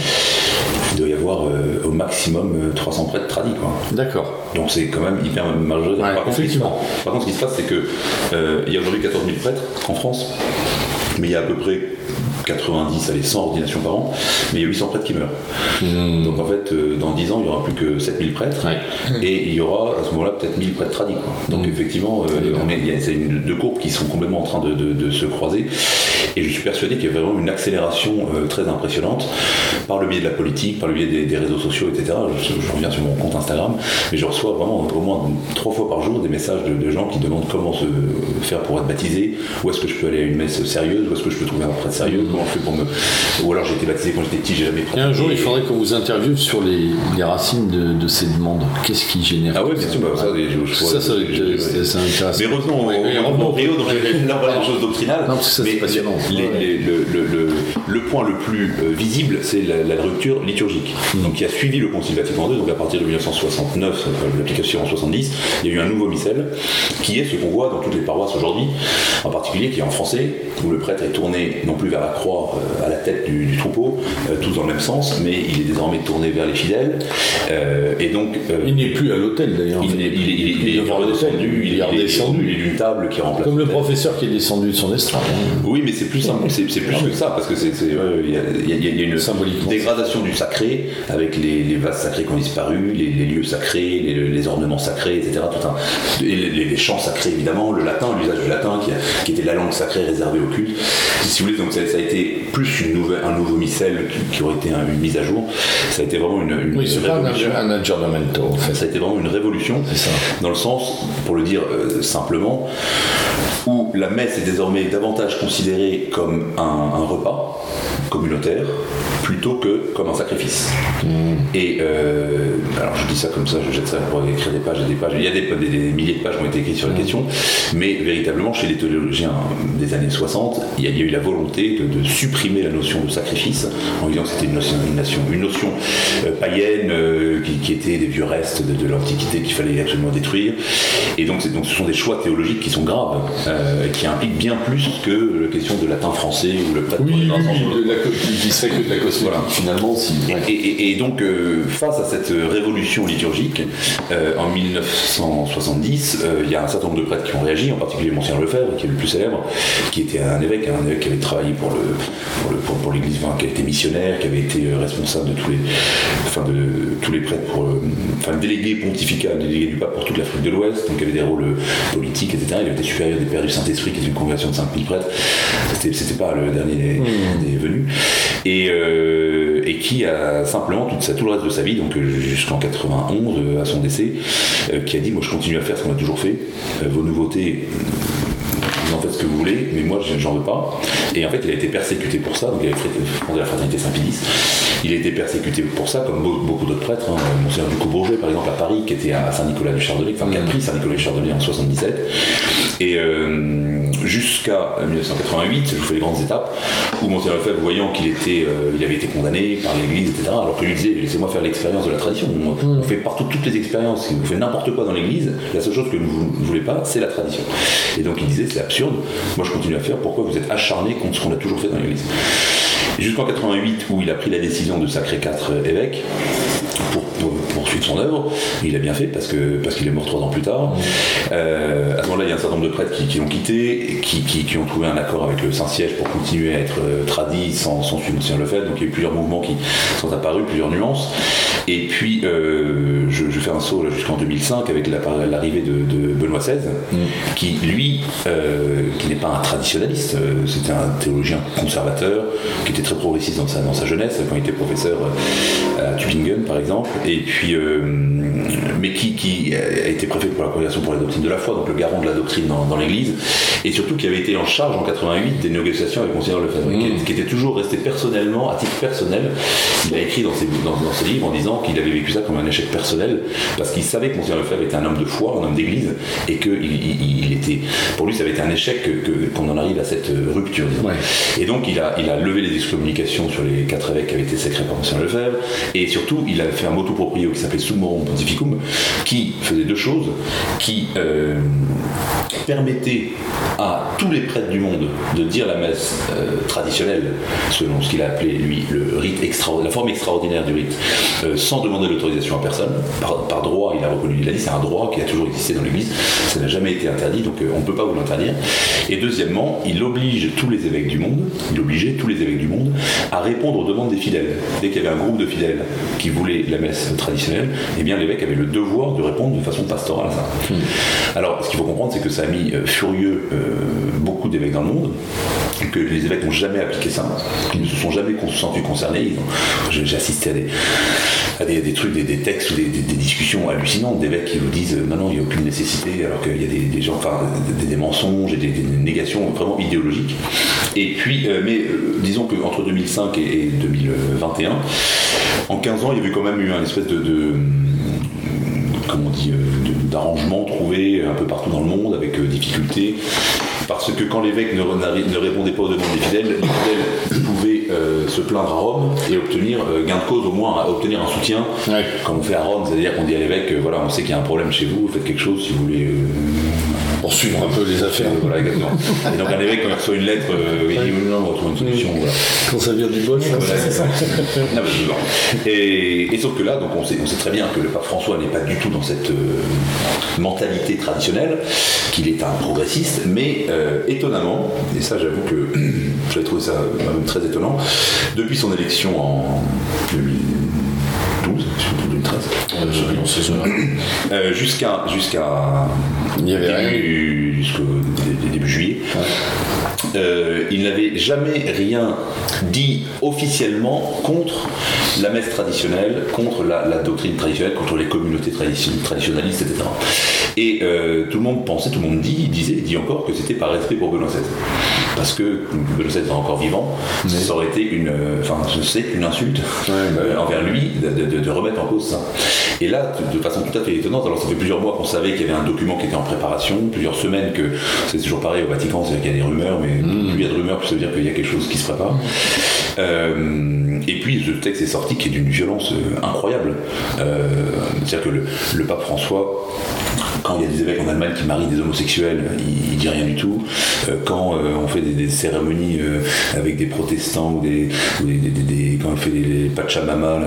doit y avoir euh, au maximum euh, 300 prêtres tradis. Quoi. D'accord. Donc c'est quand même hyper. Ouais, par, contre, ce qui se effectivement. passe- par contre, ce qui se passe, c'est que euh, il y a aujourd'hui 14 000 prêtres en France, mais il y a à peu près 90, allez, 100 ordinations par an, mais il y a 800 prêtres qui meurent. Donc en fait, euh, dans 10 ans, il n'y aura plus que 7000 prêtres, et il y aura à ce moment-là peut-être 1000 prêtres tradis. quoi. Donc effectivement, euh, on est- il y a c'est une- deux courbes qui sont complètement en train de, de- de se croiser, et je suis persuadé qu'il y a vraiment une accélération euh, très impressionnante par le biais de la politique, par le biais des, des réseaux sociaux, etc. Je, je reviens sur mon compte Instagram, mais je reçois vraiment au moins trois fois par jour des messages de, de gens qui demandent comment se faire pour être baptisé, où est-ce que je peux aller à une messe sérieuse, où est-ce que je peux trouver un prêtre sérieux, comment je fais pour me. Ou alors j'ai été baptisé quand j'étais petit, j'ai jamais Et un jour, il faudrait qu'on vous interviewe sur les, les racines de, de ces demandes. Qu'est-ce qui génère Ah ouais, bien sûr, bah, ça, je- Ça, c'est c'est intéressant. Mais revenons au, Oui, oui, Rio, donc là on va dans les choses doctrinales. Non, ça, c'est passionnant. le, point le plus euh, visible, c'est la, rupture liturgique. Mm. Donc qui a suivi le Concile Vatican II, donc à partir de 1969, euh, l'application en 70, il y a eu un nouveau missel, qui est ce qu'on voit dans toutes les paroisses aujourd'hui, en particulier qui est en français, où le prêtre est tourné non plus vers la croix euh, à la tête du, du troupeau, euh, tous dans le même sens, mais il est désormais tourné vers les fidèles. Euh, et donc, Il n'est plus à l'hôtel d'ailleurs. il est, il est- il est- il est redescendu, il est redescendu, il est d'une table qui remplace. Comme le professeur qui est descendu de son estrade. Oui, mais c'est plus simple, c'est plus que ça, parce que c'est il y, a- une dégradation du sacré, avec les, les vases sacrés qui ont disparu, les, les lieux sacrés, les, les ornements sacrés, etc. Tout un, et les, les chants sacrés, évidemment, le latin, l'usage du latin, qui, a- qui était la langue sacrée réservée au culte. Si vous voulez, donc ça, ça a été plus une nouvelle, un nouveau missel qui, qui aurait été un- une mise à jour. Ça a été vraiment une, une Oui, c'est pas un, révolution. un aggiornamento en fait. Ça a été vraiment une révolution, ça. dans le sens, pour le dire euh, simplement, où la messe est désormais davantage considérée comme un, un repas communautaire plutôt que comme un sacrifice. Et euh, alors je dis ça comme ça, je jette ça pour écrire des pages et des pages. Il y a des, des- des milliers de pages qui ont été écrites sur la question, mais véritablement chez les théologiens des années 60, il y a, il y a eu la volonté de, de supprimer la notion de sacrifice en disant que c'était une notion, une notion, une notion, euh, païenne euh, qui, qui était des vieux restes de, de l'Antiquité qu'il fallait absolument détruire. Et donc, c'est- donc ce sont des choix théologiques qui sont graves, euh, qui impliquent bien plus que la question de latin français ou le Oui, oui, oui, de la, qui serait que de la cosmétique finalement. Si, Et, et- et donc, euh, face à cette révolution liturgique, euh, en 1970, euh, il y a un certain nombre de prêtres qui ont réagi, en particulier Monseigneur Lefebvre, qui est le plus célèbre, qui était un évêque, un évêque qui avait travaillé pour le pour, le- pour- pour l'Église, enfin, qui a été missionnaire, qui avait été responsable de tous les, enfin, de tous les prêtres, pour, enfin, délégué pontifical, délégué du pape pour toute l'Afrique de l'Ouest, donc il avait des rôles politiques, etc. Il avait été supérieur des Pères du Saint-Esprit, qui est une congrégation de 5000 prêtres. C'était, pas le dernier des, des venus. Et, euh, et qui a simplement tout, le reste de sa vie, donc euh, jusqu'en 91, euh, à son décès, euh, qui a dit Moi je continue à faire ce qu'on a toujours fait. Euh, vos nouveautés, faites ce que vous voulez, mais moi je- j'en veux pas. Et en fait, il a été persécuté pour ça, donc il avait fondé la fraternité Saint-Pédis. Il a été persécuté pour ça, comme beau- beaucoup d'autres prêtres. Hein. Monseigneur Bourget, par exemple, à Paris, qui était à Saint-Nicolas du Chardonnay, enfin qui a pris Saint-Nicolas du Chardonnay en 77. Et euh, jusqu'à 1988, je vous fais les grandes étapes, où Monseigneur Lefebvre, voyant qu'il était, euh, il avait été condamné par l'Église, etc., alors que lui disait Laissez-moi faire l'expérience de la tradition. On, on fait partout toutes les expériences. Si vous faites n'importe quoi dans l'Église, la seule chose que vous ne voulez pas, c'est la tradition. Et donc il disait C'est absurde, moi je continue à faire, pourquoi vous êtes acharné contre ce qu'on a toujours fait dans l'Église? Jusqu'en 88, où il a pris la décision de sacrer quatre euh, évêques pour, pour poursuivre son œuvre, il a bien fait parce que parce qu'il est mort trois ans plus tard. Euh, à ce moment-là, il y a un certain nombre de prêtres qui, qui l'ont quitté, qui, qui- qui ont trouvé un accord avec le Saint-Siège pour continuer à être euh, tradis sans, sans Monseigneur Lefebvre. Donc il y a eu plusieurs mouvements qui sont apparus, plusieurs nuances. Et puis, euh, je, je fais un saut jusqu'en 2005 avec la- l'arrivée de, de Benoît XVI, qui, lui, euh, qui n'est pas un traditionnaliste, euh, c'était un théologien conservateur, qui était très progressiste dans sa, dans sa jeunesse, quand il était professeur à Tübingen, par exemple, et puis, euh, mais qui, qui a été préfet pour la congrégation pour la doctrine de la foi, donc le garant de la doctrine dans, dans l'Église, et surtout qui avait été en charge en 88 des négociations avec Monseigneur Lefebvre, qui, qui était toujours resté personnellement, à titre personnel, il a écrit dans ses, dans, dans ses livres en disant qu'il avait vécu ça comme un échec personnel, parce qu'il savait que Monseigneur Lefebvre était un homme de foi, un homme d'église, et que il, il- il était, pour lui, ça avait été un échec qu'on en arrive à cette rupture. Ouais. Et donc, il a, il a levé les excommunications sur les quatre évêques qui avaient été sacrés par Monseigneur Lefebvre, et surtout, il a fait un motu proprio qui s'appelait Summorum Pontificum, qui faisait deux choses, qui euh, permettait à tous les prêtres du monde de dire la messe euh, traditionnelle, selon ce qu'il a appelé, lui, le rite extra, la forme extraordinaire du rite, euh, sans demander l'autorisation à personne. Par, droit, il a reconnu, il a dit c'est un droit qui a toujours existé dans l'Église, ça n'a jamais été interdit, donc on ne peut pas vous l'interdire. Et deuxièmement, il oblige tous les évêques du monde, il obligeait tous les évêques du monde à répondre aux demandes des fidèles. Dès qu'il y avait un groupe de fidèles qui voulaient la messe traditionnelle, eh bien l'évêque avait le devoir de répondre de façon pastorale à ça. Alors, ce qu'il faut comprendre, c'est que ça a mis euh, furieux euh, beaucoup d'évêques dans le monde, que les évêques n'ont jamais appliqué ça, qu'ils ne se sont jamais sentis concernés. J'ai assisté à des, à des, des trucs, des, des textes ou des, discussions hallucinantes d'évêques qui vous disent euh, non, non, il n'y a aucune nécessité, alors qu'il y a des, des gens, enfin, des, mensonges et des, négations vraiment idéologiques. Et puis, mais disons qu'entre 2005 et, et 2021, en 15 ans, il y avait quand même eu un espèce de, de comment on dit, euh, de- d'arrangement trouvé un peu partout dans le monde avec euh, difficulté. Parce que quand l'évêque ne, répondait pas aux demandes des fidèles, les fidèles pouvaient euh, se plaindre à Rome et obtenir euh, gain de cause, au moins à obtenir un soutien, Ouais. comme on fait à Rome, c'est-à-dire qu'on dit à l'évêque, euh, voilà, on sait qu'il y a un problème chez vous, faites quelque chose si vous voulez. Pour suivre un peu les affaires. voilà, exactement. Et donc un évêque, quand il reçoit une lettre, euh, il dit, non, on va trouver une solution. Voilà. Quand ça vient du bol, Voilà, Ah, bah, je vois. et, et sauf que là, donc on sait, on sait très bien que le pape François n'est pas du tout dans cette euh, mentalité traditionnelle, qu'il est un progressiste, mais euh, étonnamment, et ça j'avoue que j'avais trouvé ça même très étonnant, depuis son élection en 2012, si je me trompe, 2013, Euh, dans ces zones-là. euh, jusqu'à jusqu'à Il y avait rien début, début juillet. Euh, il n'avait jamais rien dit officiellement contre la messe traditionnelle, contre la, la doctrine traditionnelle, contre les communautés tradition- traditionnalistes, etc. Et euh, tout le monde pensait, tout le monde dit, disait, dit encore que c'était par respect pour Benoît XVI. Parce que Benoît XVI est encore vivant, ça aurait été une, euh, enfin, une insulte bah euh, envers lui de, de- de remettre en cause ça. Et là, de façon tout à fait étonnante, alors ça fait plusieurs mois qu'on savait qu'il y avait un document qui était en préparation, plusieurs semaines que c'est toujours pareil au Vatican, c'est-à-dire qu'il y a des rumeurs, mais plus il y a de rumeurs, plus ça veut dire qu'il y a quelque chose qui se prépare. Euh, et puis ce texte est sorti qui est d'une violence euh, incroyable. Euh, c'est-à-dire que le, pape François, quand il y a des évêques en Allemagne qui marient des homosexuels, il, dit rien du tout. Quand on fait des, des cérémonies avec des protestants ou des, des- des- des- des- quand on fait les Pachamama,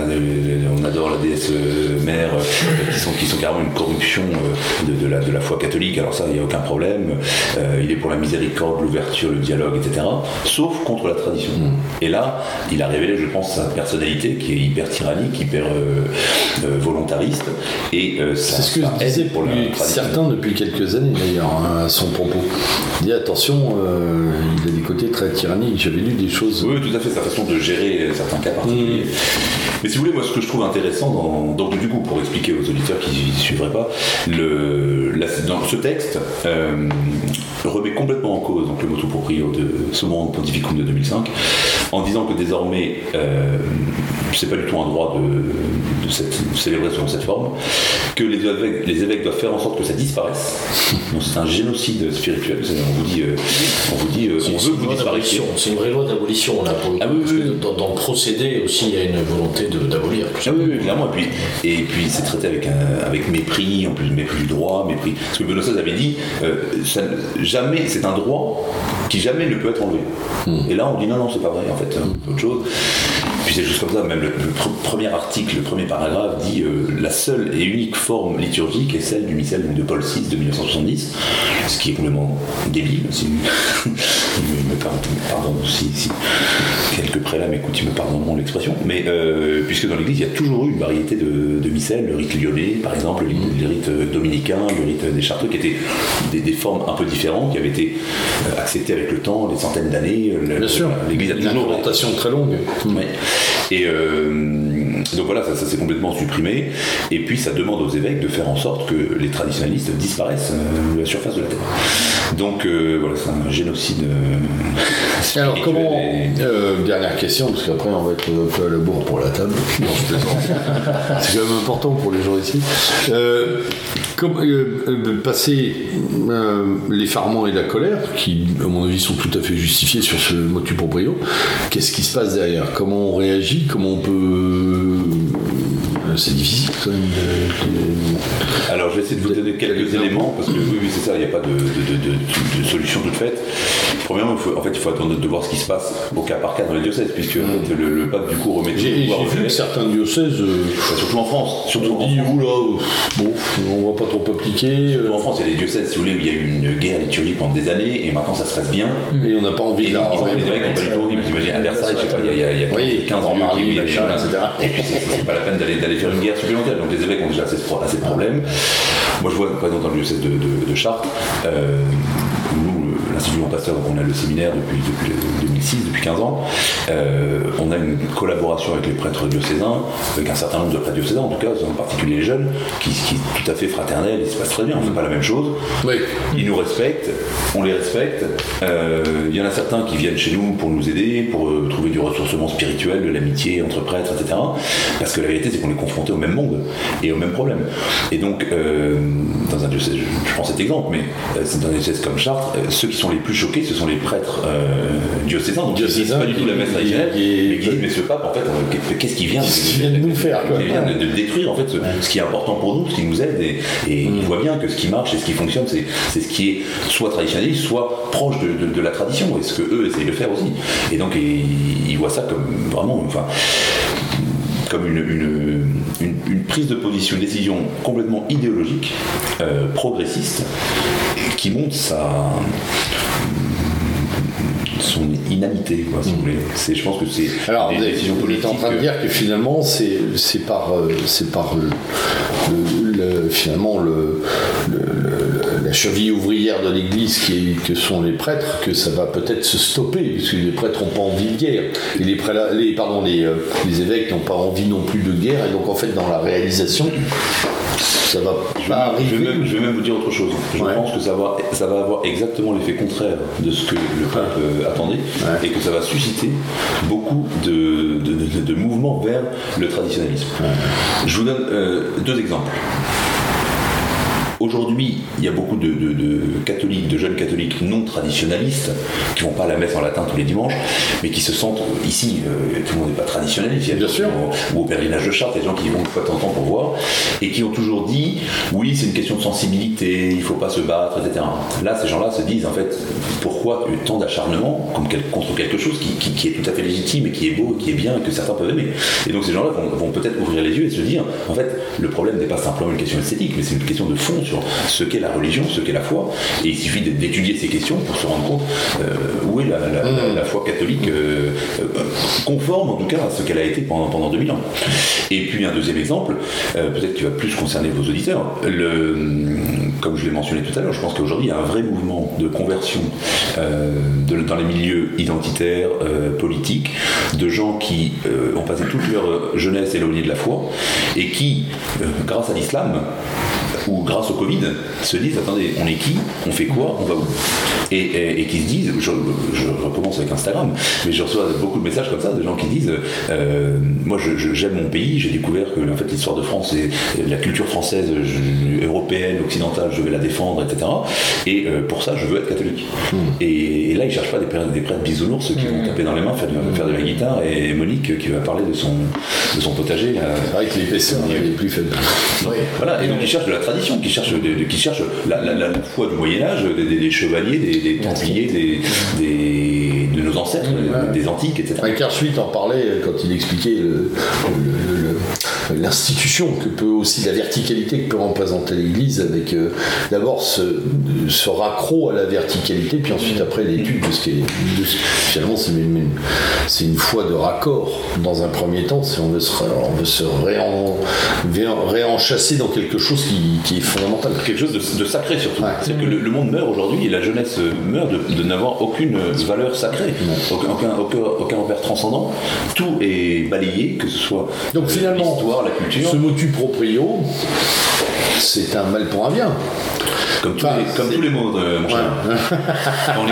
on adore la déesse mère, qui, sont, carrément une corruption de, la, de la foi catholique. Alors ça, il n'y a aucun problème. Il est pour la miséricorde, l'ouverture, le dialogue, etc. Sauf contre la tradition. Et là, il a révélé, je pense, sa personnalité qui est hyper tyrannique, hyper euh, euh, volontariste. Et euh, ça, C'est ce que je disais pour certains depuis quelques années d'ailleurs hein, à son propos. Il dit attention, euh, il a des côtés très tyranniques. J'avais lu des choses. Oui, tout à fait, sa façon de gérer certains cas particuliers. Mais si vous voulez, moi, ce que je trouve intéressant, dans, donc du coup, pour expliquer aux auditeurs qui ne suivraient pas, le, la- dans ce texte remet complètement en cause donc, le motu proprio de Summorum Pontificum de 2005, en disant que désormais, euh, c'est pas du tout un droit de, de cette, de célébrer selon cette forme, que les évêques, les évêques doivent faire en sorte que ça disparaisse. C'est un génocide spirituel. On vous dit, euh, on vous dit, euh, on veut que vous disparaissiez. C'est une vraie loi d'abolition là pour. Ah oui, parce oui, que oui. dans, dans le procédé aussi il y a une volonté d'abolir. Ah oui, oui, clairement. Et puis, et puis c'est traité avec, un- avec mépris, en plus mépris du droit, mépris. Parce que Benoît XVI avait dit, ça jamais, c'est un droit qui jamais ne peut être enlevé. Et là, on dit non, non, c'est pas vrai, en fait, autre chose. Puis c'est juste comme ça, même le, le pr- premier article, le premier paragraphe dit euh, la seule et unique forme liturgique est celle du missel de Paul VI de 1970, ce qui est complètement débile. Si, me pardon, pardon si, si quelques prélats m'écoutent, ils me pardonneront l'expression, mais euh, puisque dans l'Église, il y a toujours eu une variété de, de le rite lyonnais, par exemple, le, rite dominicain, le rite des chartreux, qui étaient des, des formes un peu différentes, qui avaient été euh, acceptées avec le temps, des centaines d'années. Bien sûr. L'Église a Une toujours implantation très longue. Ouais. Et euh, donc voilà, ça, ça s'est complètement supprimé. Et puis ça demande aux évêques de faire en sorte que les traditionalistes disparaissent euh, de la surface de la Terre. Donc euh, voilà, c'est un génocide. euh, Alors comment et- euh, Dernière question, parce qu'après on va être un peu à la bourre pour la table. Non, je plaisante. C'est quand même important pour les gens ici. Euh, comme, euh, euh, passer euh, l'effarement et la colère, qui à mon avis sont tout à fait justifiés sur ce motu proprio, qu'est-ce qui se passe derrière? Comment on réagit Comment on peut... euh, C'est difficile quand même. de- Alors je vais essayer de vous donner quelques éléments parce que oui, oui c'est ça, il n'y a pas de, solution toute faite. Premièrement, il faut, en fait, il faut attendre de voir ce qui se passe au cas par cas dans les diocèses, puisque en fait, le, le pape du coup remet J'ai vu que certains diocèses... euh, Enfin, surtout en France, surtout on en dit, oula, euh, bon, on va pas trop appliquer. euh, En France, il y a des diocèses, si vous voulez, où il y a eu une guerre liturgique pendant des années, et maintenant ça se passe bien. Et on n'a pas envie de la parce qu'imagine à Versailles, il y a, il y a- il y a Oui, 15 ans, etc. Et puis c'est pas la peine d'aller d'aller une guerre supplémentaire. Donc les évêques ont déjà assez, de problèmes. Moi je vois par exemple dans le diocèse de, de- euh, l'Institut Jean Pasteur, donc on a le séminaire depuis, depuis le 2006, depuis 15 ans. Euh, on a une collaboration avec les prêtres diocésains, avec un certain nombre de prêtres diocésains, en tout cas, en particulier les jeunes, qui, qui est tout à fait fraternel, il se passe très bien, on ne fait pas la même chose. Oui. Ils nous respectent, on les respecte. Euh, Il y en a certains qui viennent chez nous pour nous aider, pour euh, trouver du ressourcement spirituel, de l'amitié entre prêtres, etc. Parce que la vérité, c'est qu'on est confronté au même monde et aux mêmes problèmes. Et donc, dans un diocèse, je, je prends cet exemple, mais c'est dans un diocèse comme Chartres, ceux qui sont les plus choqués, ce sont les prêtres euh, diocésains, donc Diocésains pas du tout la messe traditionnelle, mais qui mais ce pape, en fait, euh, qu'est-ce qu'il vient, de- nous faire. Il vient de, détruire, en fait, ce, ce qui est important pour nous, ce qui nous aide, et, et Mm. il voit bien que ce qui marche et ce qui fonctionne, c'est ce qui est soit traditionnaliste, soit proche de, de- de la tradition, et ce que eux essayent de faire aussi. Et donc, ils, ils voient ça comme vraiment, enfin, comme une, une- une- une prise de position, une décision complètement idéologique, euh, progressiste, qui montre sa son inanité, quoi, si vous voulez. C'est, je pense que c'est Alors, des vous êtes, en train de euh, dire que finalement, c'est c'est par, euh, c'est par le, le- le- finalement le, le- le- la cheville ouvrière de l'Église qui que sont les prêtres que ça va peut-être se stopper, parce que les prêtres n'ont pas envie de guerre, et les, les, pardon, les, euh, les évêques n'ont pas envie non plus de guerre, et donc en fait, dans la réalisation, ça va Je pas vais, je vais arriver. même, je vais même vous dire autre chose. Je Ouais. pense que ça va, ça va avoir exactement l'effet contraire de ce que le pape euh, attendait Ouais. et que ça va susciter beaucoup de, de- de- de mouvements vers le traditionnalisme. Je vous donne euh, deux exemples. Aujourd'hui, il y a beaucoup de, de- de catholiques, de jeunes catholiques non traditionnalistes, qui vont pas à la messe en latin tous les dimanches, mais qui se sentent ici, euh, tout le monde n'est pas traditionnaliste, Bien sûr. ou au pèlerinage de Chartres, des gens qui vont une fois de temps en temps pour voir, et qui ont toujours dit, oui, c'est une question de sensibilité, il faut pas se battre, etc. Là, ces gens-là se disent, en fait, pourquoi tant d'acharnement contre quelque chose qui, qui- qui est tout à fait légitime et qui est beau, qui est bien, et que certains peuvent aimer. Et donc ces gens-là vont, vont peut-être ouvrir les yeux et se dire, en fait, le problème n'est pas simplement une question esthétique, mais c'est une question de fond sur ce qu'est la religion, ce qu'est la foi. Et il suffit d'étudier ces questions pour se rendre compte euh, où est la, foi catholique euh, euh, conforme en tout cas à ce qu'elle a été pendant, pendant 2000 ans. Et puis un deuxième exemple, peut-être qui va plus concerner vos auditeurs, le, comme je l'ai mentionné tout à l'heure, je pense qu'aujourd'hui il y a un vrai mouvement de conversion dans les milieux identitaires, politiques, de gens qui ont passé toute leur jeunesse éloignée de la foi et qui, grâce à l'islam, ou grâce au Covid, se disent attendez, on est qui? On fait quoi? On va où? Et, et- et qui se disent, je, je recommence avec Instagram, mais je reçois beaucoup de messages comme ça de gens qui disent euh, moi j'aime mon pays, j'ai découvert que en fait l'histoire de France et la culture française, je- européenne, occidentale, je vais la défendre, etc. Et euh, pour ça, je veux être catholique. Et, et là, ils cherchent pas des prêtres, des prêtres bisounours qui vont taper dans les mains, faire, faire de la guitare, et Monique qui va parler de son, de son potager. C'est vrai que est plus faible. Voilà, et donc ils cherchent de la tradition, qui cherchent, de, qui cherchent la, la- la- la foi du Moyen-Âge, des, des- des chevaliers, des, des templiers, de nos ancêtres, des antiques, etc. Ricard Schmitt en parlait quand il expliquait le- le- le- l'institution que peut aussi la verticalité que peut représenter l'Église avec euh, d'abord ce, ce raccro à la verticalité puis ensuite après l'étude de ce qui est de ce- finalement c'est une, c'est foi de raccord dans un premier temps si on veut se, on veut se réen, réen- réenchasser dans quelque chose qui, qui est fondamental Quelque chose de, de sacré surtout. Ouais. C'est-à-dire que le, le monde meurt aujourd'hui et la jeunesse meurt de, de n'avoir aucune valeur sacrée, aucun, aucun, aucun, aucun repère transcendant. Tout est balayé, que ce soit Donc, euh, la culture. ce motu proprio c'est un mal pour un bien Comme, tous Enfin, les, comme c'est- tous les mots de mon cher. Ouais. quand on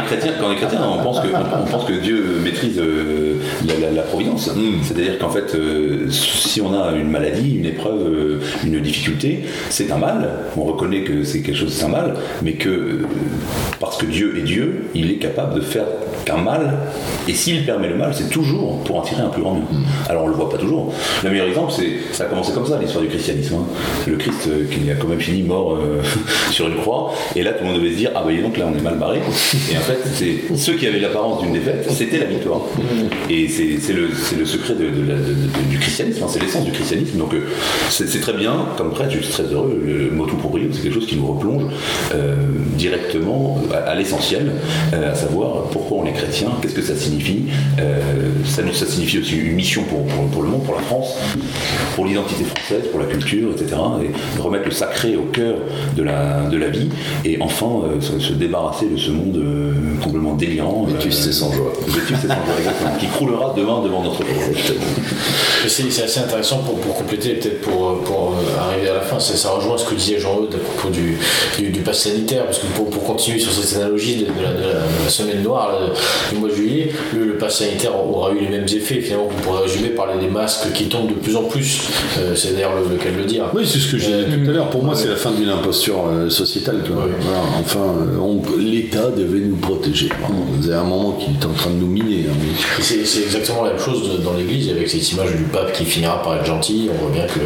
quand pense que, on, pense que Dieu maîtrise euh, la, la- la providence. C'est-à-dire qu'en fait, euh, si on a une maladie, une épreuve, euh, une difficulté, c'est un mal. On reconnaît que c'est quelque chose, c'est un mal, mais que parce que Dieu est Dieu, il est capable de faire qu'un mal. Et s'il permet le mal, c'est toujours pour en tirer un plus grand bien. Alors on le voit pas toujours. Le meilleur exemple, c'est ça a commencé comme ça l'histoire du christianisme. hein. C'est le Christ euh, qui a quand même fini mort euh, sur une croix. Et là, tout le monde devait se dire ah bah donc là on est mal barré. Et en fait, c'est ceux qui avaient l'apparence d'une défaite, c'était la victoire. Et c'est le, le secret de, de la- de- de- du christianisme. hein. C'est l'essence du christianisme. Donc euh, c'est très bien. Comme prêtre, je suis très heureux. Le mot tout proprio, c'est quelque chose qui nous replonge directement à, à l'essentiel, à savoir pourquoi on est chrétien, qu'est-ce que ça signifie. Euh, ça, ça signifie aussi une mission pour, pour, pour le monde, pour la France, pour l'identité française, pour la culture, etc. Et de remettre le sacré au cœur de la, de la vie et enfin euh, se, se débarrasser de ce monde euh, complètement délirant. Vétuste et sans joie. Vétuste et sans joie, exactement. Qui croulera demain devant notre C'est assez intéressant pour, pour compléter, peut-être pour, pour arriver à la fin. Ça rejoint ce que disait Jean-Eudes à propos du, du, du pass sanitaire, parce que pour, pour continuer sur cette analogie de, de la, de la- de la semaine noire là, du mois de juillet, le, le pass sanitaire aura eu les mêmes effets. Finalement, on pourrait résumer par les, masques qui tombent de plus en plus. Euh, c'est d'ailleurs le, le cas de le dire. Oui, c'est ce que j'ai dit tout à l'heure. Pour moi, c'est la fin d'une imposture euh, sociétale. Voilà. Enfin, euh, l'État devait nous protéger. C'est un moment qui est en train de nous miner. hein, mais- C'est exactement la même chose de- dans l'église avec cette image du pape qui finira par être gentil. On voit bien que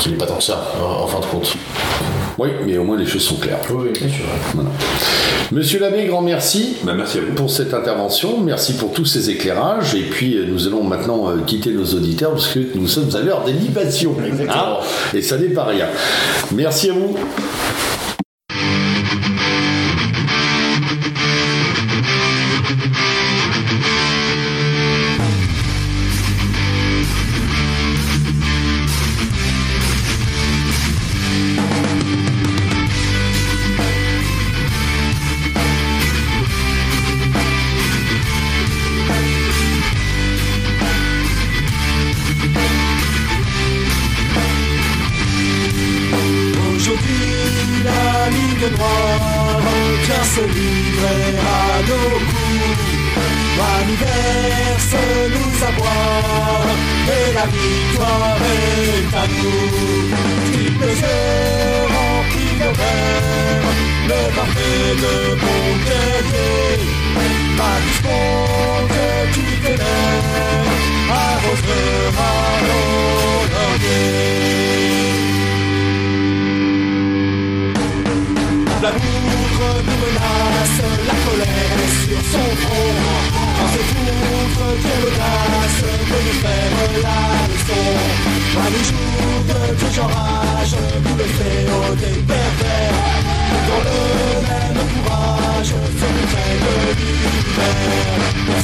qu'il n'est pas tant que ça, en en fin de compte. Oui, mais au moins les choses sont claires. Oui, bien sûr. Voilà. Monsieur l'abbé, grand merci. Merci à vous. pour cette intervention, merci pour tous ces éclairages, et puis euh, nous allons maintenant euh, quitter nos auditeurs parce que nous sommes à l'heure des libations. Exactement. et ça n'est pas rien. Merci à vous.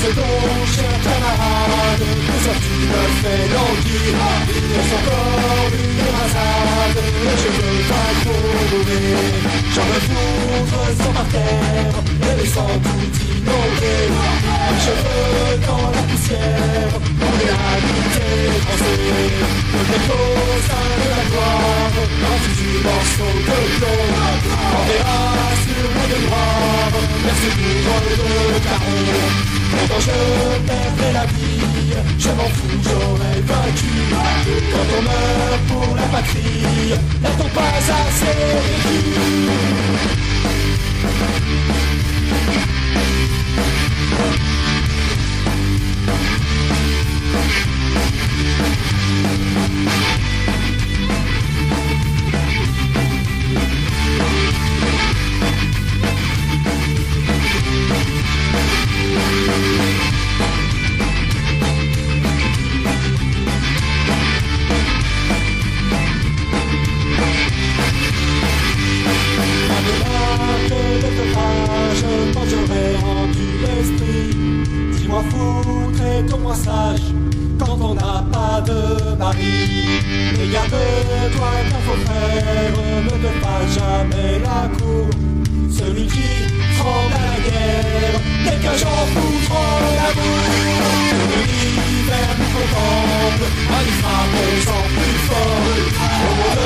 Merci donc, cher camarade, que ça tu me fais languir. Laisse encore une et je veux t'accourir. J'en veux foutre sans par terre, et laissant tout inonder. Mes cheveux dans la poussière, pour l'amitié français. Le ghetto sein de la gloire, un futur morceau de plomb. Enverra sur mon noir, merci pour le carreau. Quand je perdrai la vie, je m'en fous, j'aurai vaincu. Quand on meurt pour la patrie, n'a-t-on pas assez vécu foutre et toi sage, quand on n'a pas de mari. Mais garde-toi qu'un faux frère ne te jamais la cour. Celui qui tremble à la guerre, dès qu'un j'en foutre l'amour. L'hiver nous contemple, à nous frappons en plus fort. Au monde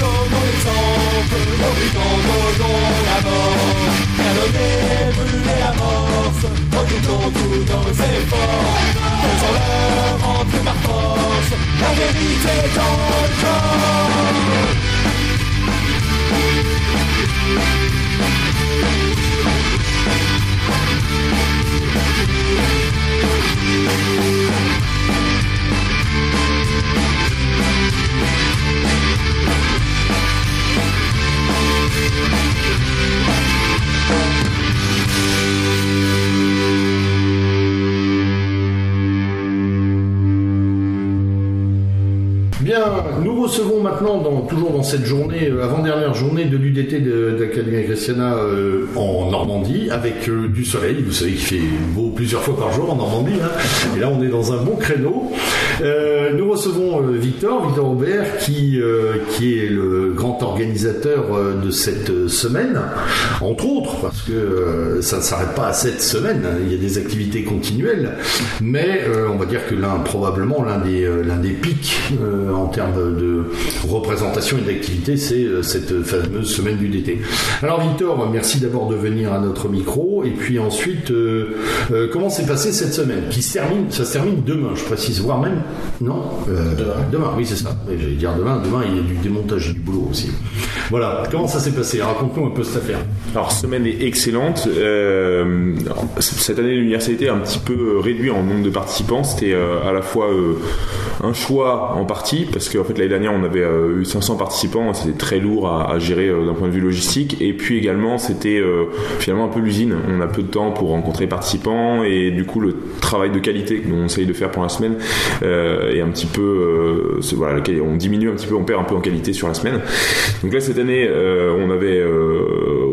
donnons l'exemple, nos brigands donnons la mort. Canonner, brûler la morse, redoutons tous nos efforts. Faisons-leur entrer par force, la vérité dans le corps. Thank Nous recevons maintenant, toujours dans cette journée, euh, avant-dernière journée de l'UDT de, d'Academia Christiana euh, en Normandie, avec euh, du soleil. Vous savez qu'il fait beau plusieurs fois par jour en Normandie. hein. Et là, on est dans un bon créneau. Nous recevons Victor, Victor Aubert, qui, qui est le grand organisateur de cette semaine, entre autres, parce que ça ne s'arrête pas à cette semaine. hein. Il y a des activités continuelles, mais on va dire que l'un, probablement l'un des, l'un des pics en termes de représentation et d'activité, c'est euh, cette fameuse semaine du DT. Alors Victor, merci d'abord de venir à notre micro, et puis ensuite, euh, euh, comment s'est passée cette semaine qui se termine, ça se termine demain, je précise, voire même, non Euh, Demain, oui c'est ça. J'allais dire demain, demain il y a du démontage et du boulot aussi. Voilà, comment ça s'est passé Raconte-nous un peu cette affaire. Alors, semaine est excellente. Cette année, l'université a un petit peu réduit en nombre de participants. C'était à la fois un choix en partie, parce qu'en fait, l'année dernière, on avait euh, eu 500 participants. C'était très lourd à, gérer euh, d'un point de vue logistique. Et puis également, c'était euh, finalement un peu l'usine. On a peu de temps pour rencontrer les participants. Et du coup, le travail de qualité que on essaye de faire pour la semaine est un petit peu... voilà, on diminue un petit peu, on perd un peu en qualité sur la semaine. Donc là, cette année, on avait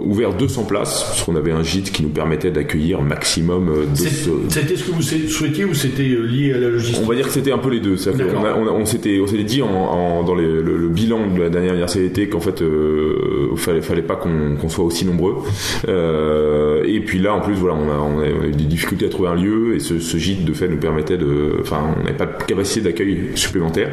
ouvert 200 places, parce qu'on avait un gîte qui nous permettait d'accueillir maximum euh, C'est- 200 C'était ce que vous souhaitiez ou c'était euh, lié à la logistique? On va dire que c'était un peu les deux. A- on, a- on s'était, dit en, en- dans les- le, le bilan de la dernière université qu'en fait, euh, fallait, fallait pas qu'on, soit aussi nombreux. Euh, et puis là, en plus, voilà, on a, on eu des difficultés à trouver un lieu et ce, ce gîte de fait nous permettait de, enfin, on n'avait pas de capacité d'accueil supplémentaire.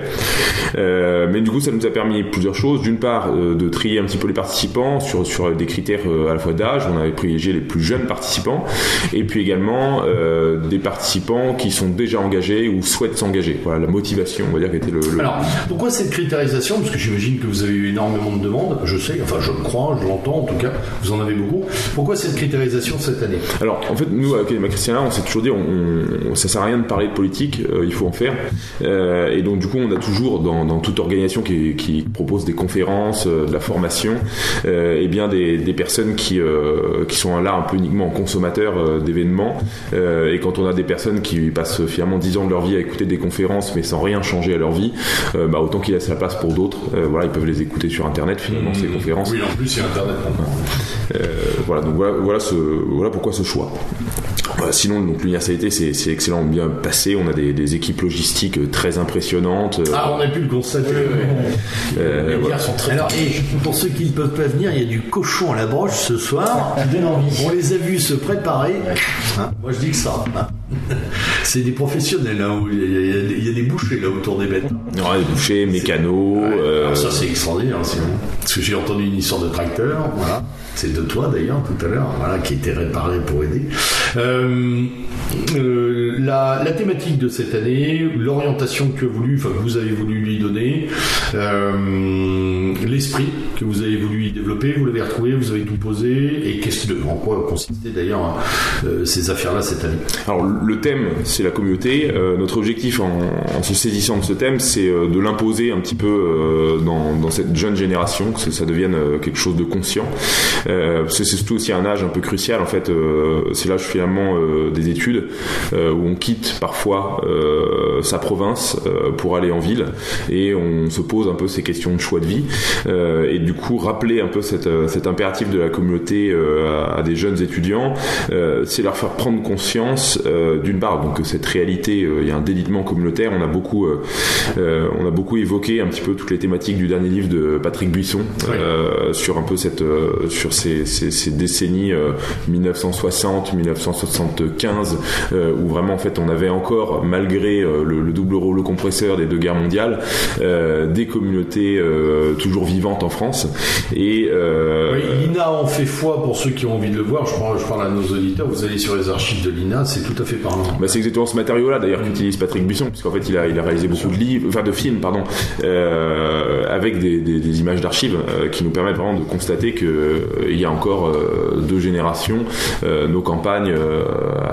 Euh, mais du coup, ça nous a permis plusieurs choses. D'une part, euh, de trier un petit peu les participants sur, sur des critères euh, à la fois d'âge. On avait privilégié les plus jeunes participants. Et puis également euh, des participants qui sont déjà engagés ou souhaitent s'engager. Voilà, la motivation, on va dire, qui était le. le- Alors, pourquoi cette cristallisation Parce que j'imagine que vous avez eu énormément de demandes, je sais, enfin je le crois, je l'entends en tout cas, vous en avez beaucoup. Pourquoi cette cristallisation cette année? Alors, en fait, nous, à l'Académie Christiana, on s'est toujours dit, on, on- ça sert à rien de parler de politique, euh, il faut en faire. Euh, et donc, du coup, on a toujours, dans, dans toute organisation qui, qui propose des conférences, de la formation, et bien des, des personnes qui, euh, qui sont là un peu uniquement en consommateurs euh, d'événements. Euh, et quand on a des personnes qui passent finalement 10 ans de leur vie à écouter des conférences, mais sans rien changer à leur vie, bah, autant qu'il laisse la place pour d'autres. Voilà, ils peuvent les écouter sur Internet, finalement, ces conférences. Oui, en plus il y a Internet voilà, donc voilà, voilà, ce, voilà pourquoi ce choix. Voilà, sinon, donc l'université c'est excellent, bien passé. On a des, des équipes logistiques euh, très impressionnantes. euh, Ah, on a pu le constater. euh, Les voilà. sont très Alors, et pour ceux qui ne peuvent pas venir, il y a du cochon à la broche ce soir. Envie. On les a vus se préparer. Hein, moi, je dis que ça. hein. C'est des professionnels. hein, où il, y a, il y a des- bouchées là autour des bêtes. Ouais, des bouchers, mécanos. euh, Alors ça, c'est extraordinaire. c'est bon. Parce que j'ai entendu une histoire de tracteur. Voilà. C'est de toi d'ailleurs tout à l'heure. Voilà, qui était réparé pour aider. Euh, euh, la, thématique de cette année, l'orientation que enfin que vous avez voulu lui donner, euh, l'esprit que vous avez voulu y développer, vous l'avez retrouvé, vous avez tout posé, et qu'est-ce que, en quoi consistaient d'ailleurs ces affaires-là cette année? Alors le thème, c'est la communauté. Notre objectif en, se saisissant de ce thème, c'est de l'imposer un petit peu dans, cette jeune génération, que ça- devienne quelque chose de conscient. Euh, c'est surtout aussi un âge un peu crucial. En fait, euh, c'est l'âge finalement euh, des études où on quitte parfois sa province pour aller en ville et on se pose un peu ces questions de choix de vie. Et du coup, rappeler un peu cette, cet impératif de la communauté à, à des jeunes étudiants, c'est leur faire prendre conscience d'une part donc cette réalité, il y a un délitement communautaire. On a beaucoup, on a beaucoup évoqué un petit peu toutes les thématiques du dernier livre de Patrick Buisson sur un peu cette, sur ces, ces, ces décennies euh, 1960-1975 euh, où vraiment en fait on avait encore malgré euh, le, le double rouleau compresseur des deux guerres mondiales des communautés toujours vivantes en France et Oui, l'INA en fait foi pour ceux qui ont envie de le voir. Je parle, je parle à nos auditeurs. Vous allez sur les archives de l'INA, c'est tout à fait parlant. Bah, c'est exactement ce matériau-là d'ailleurs qu'utilise Patrick Buisson, puisqu'en fait il a, il a réalisé beaucoup de livres, enfin de films, pardon, euh, avec des, des- des images d'archives euh, qui nous permettent vraiment de constater que il y a encore euh, deux générations, euh, nos campagnes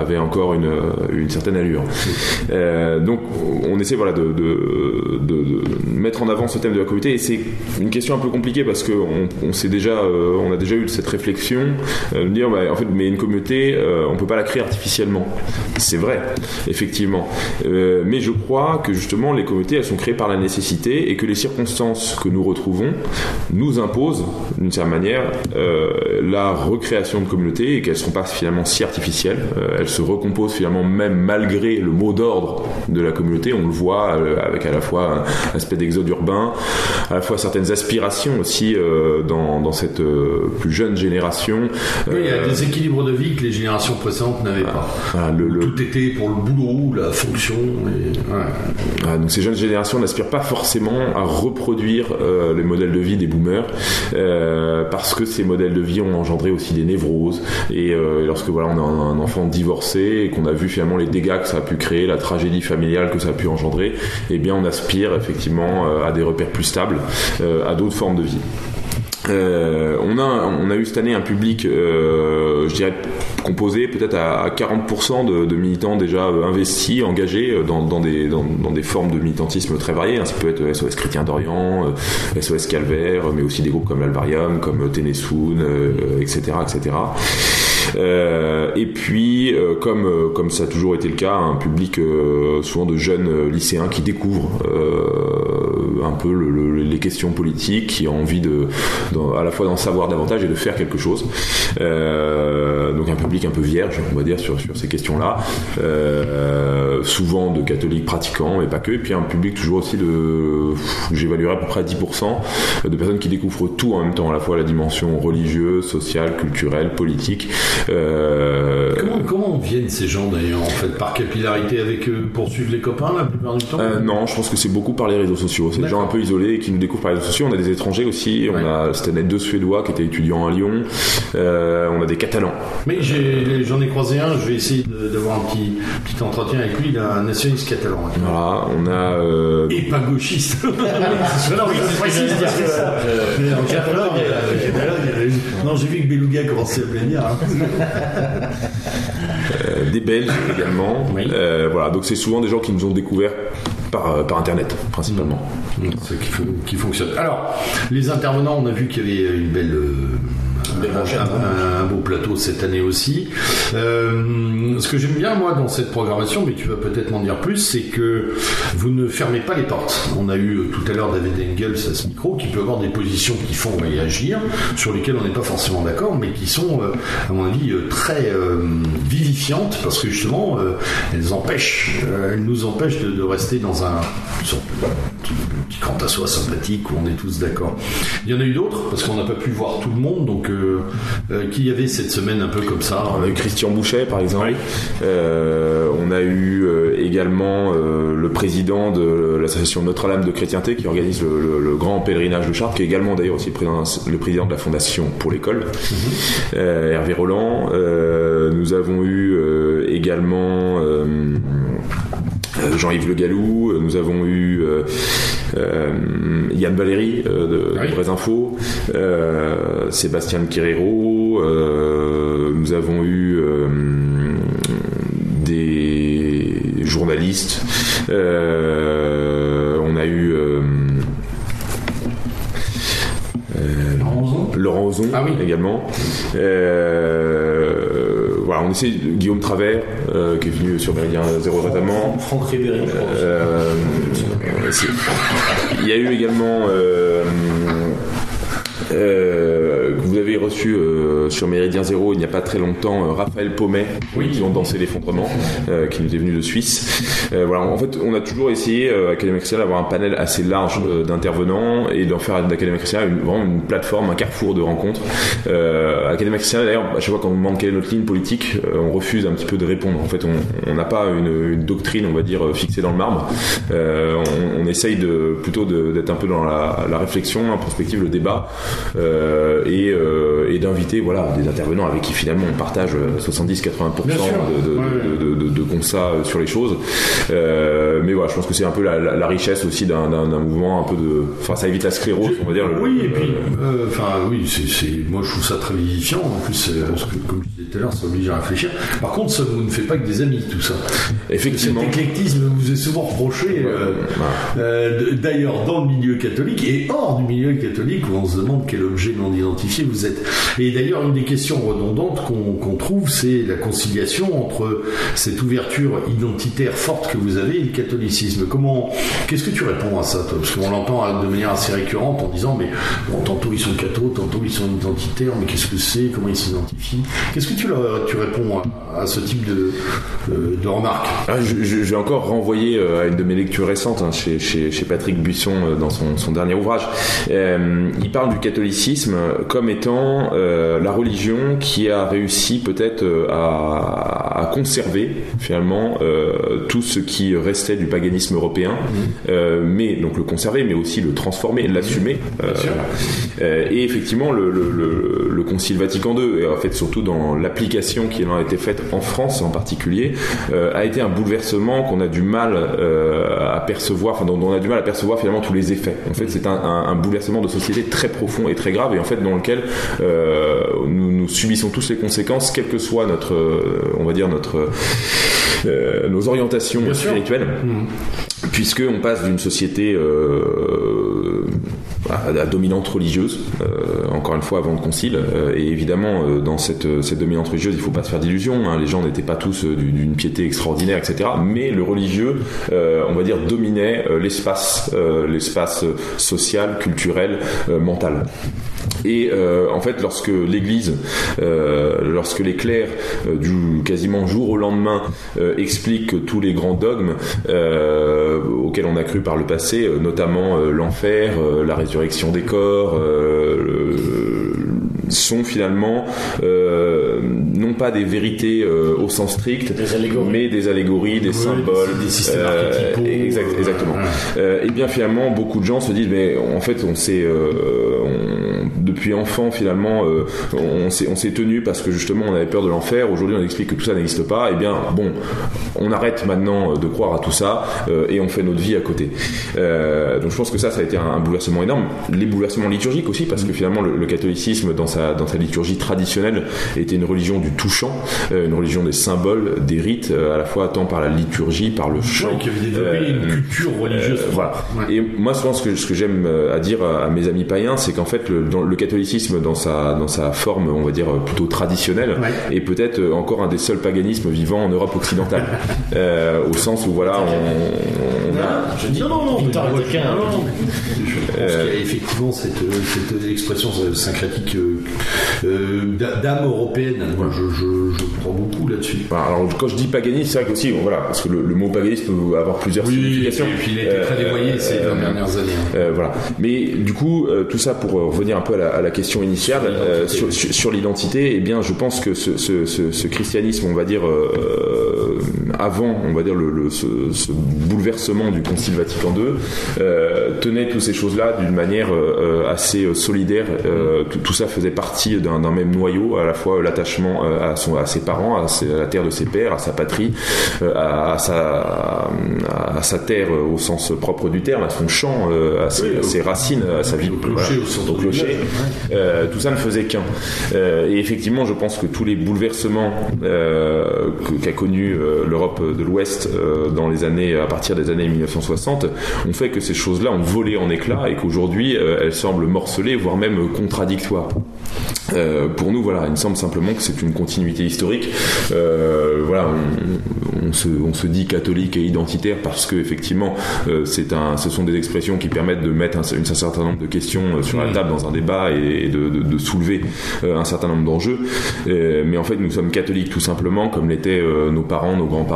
avaient encore une, une certaine allure. Euh, donc on essaie voilà de, de, de- de mettre en avant ce thème de la communauté et c'est une question un peu compliquée parce que on, s'est déjà, euh, on a déjà eu cette réflexion euh, de dire bah, en fait mais une communauté on peut pas la créer artificiellement. C'est vrai. effectivement. Euh, mais je crois que justement les communautés elles sont créées par la nécessité et que les circonstances que nous retrouvons nous imposent d'une certaine manière euh, la recréation de communautés et qu'elles ne sont pas finalement si artificielles. Euh, elles se recomposent finalement même malgré le mot d'ordre de la communauté. On le voit euh, avec à la fois un aspect d'exode urbain, à la fois certaines aspirations aussi euh, dans, dans cette euh, plus jeune génération. Oui, il y a des équilibres de vie que les générations précédentes n'avaient pas. voilà, le- le- Tout était pour le boulot, la fonction. Et, ouais. Ah, donc ces jeunes générations n'aspirent pas forcément à reproduire euh, les modèles de vie des boomers euh, parce que ces modèles de vie ont engendré aussi des névroses et euh, lorsque voilà on a un enfant divorcé et qu'on a vu finalement les dégâts que ça a pu créer, la tragédie familiale que ça a pu engendrer, eh bien on aspire effectivement euh, à des repères plus stables, euh, à d'autres formes de vie. Euh, on, a, on a eu cette année un public, je dirais, composé peut-être à, à 40% de, militants déjà investis, engagés dans, des, dans, des formes de militantisme très variées. hein. Ça peut être SOS Chrétien d'Orient, SOS Calvaire, mais aussi des groupes comme l'Alvarium, comme Ténésoun, euh, etc. etc. Euh, et puis, euh, comme, euh, comme ça a toujours été le cas, un public souvent de jeunes lycéens qui découvrent un peu le- le- les questions politiques, qui ont envie de, à la fois d'en savoir davantage et de faire quelque chose. Euh, donc un public un peu vierge, on va dire, sur, sur ces questions-là. Euh, souvent de catholiques pratiquants, mais pas que. Et puis un public toujours aussi de, j'évaluerais à peu près à 10% de personnes qui découvrent tout en même temps, à la fois la dimension religieuse, sociale, culturelle, politique. Euh, Comment, comment viennent ces gens d'ailleurs en fait Par capillarité avec eux pour suivre les copains la plupart du temps? Euh, non, je pense que c'est beaucoup par les réseaux sociaux. C'est des gens un peu isolés qui nous découvrent par les réseaux sociaux. On a des étrangers aussi. On Ouais. a cette année deux Suédois qui étaient étudiants à Lyon. Euh, on a des Catalans. Mais j'en ai, croisé un, je vais essayer d'avoir un petit, petit entretien avec lui, il a un nationaliste catalan. Voilà, on a. euh, Et pas gauchiste. non, mais je précise parce que, non, j'ai vu que Beluga commençait à me dire. Hein. Euh, des Belges également. Euh, voilà, donc c'est souvent des gens qui nous ont découverts par, euh, par internet principalement. Ce qui, fon- qui fonctionne. Alors, les intervenants, on a vu qu'il y avait une belle. Un, un beau plateau cette année aussi. Euh, ce que j'aime bien moi dans cette programmation, mais tu vas peut-être m'en dire plus, c'est que vous ne fermez pas les portes. On a eu euh, tout à l'heure David Engels à ce micro qui peut avoir des positions qui font réagir, sur lesquelles on n'est pas forcément d'accord, mais qui sont, euh, à mon avis, très euh, vivifiantes parce que justement, euh, elles empêchent, elles nous empêchent de, de rester dans un petit, grand assois sympathique où on est tous d'accord. Il y en a eu d'autres parce qu'on n'a pas pu voir tout le monde, donc euh, euh, qui y avait cette semaine un peu comme ça. On a eu Christian Bouchet par exemple. Euh, on a eu euh, également euh, le président de l'association Notre-Dame de Chrétienté qui organise le, le- le grand pèlerinage de Chartres, qui est également d'ailleurs aussi le président, le président de la fondation pour l'école, Euh, Hervé Roland. Euh, nous avons eu euh, également euh, euh, Jean-Yves Le Gallou, euh, nous avons eu euh, euh, Yann Valéry euh, de, Oui. de Vraies Infos, euh, Sébastien Quirero, euh, nous avons eu euh, des journalistes, euh, on a eu euh, euh, Laurent Ozon Ah oui. également. Euh, voilà, on essaie Guillaume Travers euh, qui est venu sur Méridien Zéro récemment. Franck Ribéry. Euh, il y a eu également euh, vous avez reçu euh, sur Méridien Zéro il n'y a pas très longtemps euh, Raphaël Paumet qui ont dansé l'effondrement qui nous est venu de Suisse. Voilà en fait on a toujours essayé euh, Académie Chrétienne d'avoir un panel assez large d'intervenants et d'en faire d'Académie Chrétienne une, vraiment une plateforme un carrefour de rencontres. Euh, Académie Chrétienne d'ailleurs à chaque fois qu'on nous demande quelle est notre ligne politique on refuse un petit peu de répondre. En fait on n'a pas une, une doctrine on va dire fixée dans le marbre. On, on essaye de plutôt d'être un peu dans la, la réflexion, la prospective, le débat, et, euh, et d'inviter voilà des intervenants avec qui finalement on partage euh, 70-80% Bien sûr. de, de, Ouais. de, de, de, de constats euh, sur les choses. Euh, mais voilà, je pense que c'est un peu la, la- la richesse aussi d'un mouvement un peu de, enfin ça évite la sclérose, on va dire. le- Oui, et puis, euh, enfin, oui, c'est, moi je trouve ça très vivifiant. En plus, c'est- parce que, comme je disais tout à l'heure, ça oblige à réfléchir. Par contre, ça vous ne fait pas que des amis, tout ça. Effectivement. Cet éclectisme vous est souvent reproché, euh, euh, d'ailleurs dans le milieu catholique et hors du milieu catholique, où on se demande quel objet non identifié vous êtes. Et d'ailleurs, une des questions redondantes qu'on trouve, c'est la conciliation entre cette ouverture identitaire forte que vous avez et le catholicisme. Comment, qu'est-ce que tu réponds à ça, Parce qu'on l'entend de manière assez récurrente en disant, mais tantôt ils sont cathos, tantôt ils sont identitaires, mais qu'est-ce que c'est? Comment ils s'identifient? Qu'est-ce que tu, leur, tu réponds à, ce type de, de, de remarques? Ah, je, vais encore renvoyer euh, à une de mes lectures récentes hein, chez, Patrick Buisson euh, dans son, dernier ouvrage. Euh, il parle du catholicisme comme étant euh, la religion qui a réussi peut-être euh, à, à conserver finalement euh, tout ce qui restait du paganisme européen, euh, mais donc le conserver, mais aussi le transformer, l'assumer. Euh, euh, et effectivement, le, le, le, le Concile Vatican II, et en fait surtout dans l'application qui en a été faite en France en particulier, a été un bouleversement qu'on a du mal à percevoir, enfin dont dont on a du mal à percevoir finalement tous les effets. En fait, c'est un, un, un bouleversement de société très profond et très grave, et en fait dans lequel euh, nous, nous subissons tous les conséquences, quelle que soit notre, euh, on va dire notre euh, nos orientations Bien spirituelles. Puisque on passe d'une société à, à dominante religieuse, euh, encore une fois avant le concile, euh, et évidemment euh, dans cette, cette dominante religieuse, il faut pas se faire d'illusions, hein, les gens n'étaient pas tous du- d'une piété extraordinaire, etc. Mais le religieux, on va dire, dominait l'espace, l'espace social, culturel, mental. Et euh, en fait, lorsque l'Église, euh, lorsque les clercs, euh, du quasiment jour au lendemain, euh, expliquent tous les grands dogmes euh, auxquels on a cru par le passé, notamment euh, l'enfer, euh, la résurrection des corps, euh, le- sont finalement euh, non pas des vérités euh, au sens strict, Des mais des allégories, des Oui, symboles, des systèmes exact- exactement. Euh, et bien finalement, beaucoup de gens se disent, mais en fait, on s'est, euh, on- depuis enfant finalement, euh, on s'est, on s'est tenu parce que justement, on avait peur de l'enfer. Aujourd'hui, on explique que tout ça n'existe pas. Et bien, bon, on arrête maintenant de croire à tout ça euh, et on fait notre vie à côté. Euh, donc, je pense que ça, ça a été un, un bouleversement énorme. Les bouleversements liturgiques aussi, parce que finalement, le, le catholicisme dans sa dans sa liturgie traditionnelle était une religion du touchant, euh, une religion des symboles, des rites, euh, à la fois tant par la liturgie, par le chant. Ouais, qui avait développé Euh, une culture religieuse. euh, voilà. Ouais. Et moi, souvent, ce que, ce que j'aime euh, à dire à, à mes amis païens, c'est qu'en fait, le, dans le catholicisme, dans sa, dans sa forme, on va dire, plutôt traditionnelle, Ouais. est peut-être encore un des seuls paganismes vivant en Europe occidentale. Euh, au sens où, voilà, on, on a. Je dis Non, non, non, Victor est je, pense qu'il y a effectivement cette, cette expression syncrétique euh, euh, d'âme européenne. Moi, je, je, je crois beaucoup là-dessus. Enfin, alors, quand je dis paganisme, c'est vrai qu'aussi, bon, voilà, parce que le, le mot paganisme peut avoir plusieurs et significations. puis il a été très Euh, dévoyé ces euh, 20 dernières années. hein. Euh, voilà. Mais du coup, euh, tout ça pour euh, revenir un peu à la, à la question initiale euh, sur, sur- sur l'identité, eh bien, je pense que ce, ce- ce- ce christianisme, on va dire euh, avant, on va dire le, le- ce, ce bouleversement du Concile Vatican II, euh, tenait toutes ces choses-là d'une manière euh, euh, assez euh, solidaire. Tout, ça faisait partie d'un même noyau, à la fois l'attachement à, son, à ses parents, à, ses- à la terre de ses pères, à sa patrie, à, à sa, à sa terre au sens propre du terme, à son champ, à ses, Oui, racines, à sa vie, au clocher, au clocher. Euh, tout ça ne faisait qu'un. Euh, et effectivement, je pense que tous les bouleversements euh, qu'a connu euh, l'Europe de l'Ouest euh, dans les années, à partir des années 1960, ont fait que ces choses-là ont volé en éclats et qu'aujourd'hui, euh, elles semblent morcelées, voire même contradictoires. Euh, pour nous, voilà, il me semble simplement que c'est une continuité historique. Euh, voilà, on, on se, on se dit catholique et identitaire parce que effectivement, euh, c'est un, ce sont des expressions qui permettent de mettre un, un certain nombre de questions sur la table dans un débat et, et de, de- de soulever un certain nombre d'enjeux. Mais en fait, nous sommes catholiques tout simplement, comme l'étaient nos parents, nos grands-parents.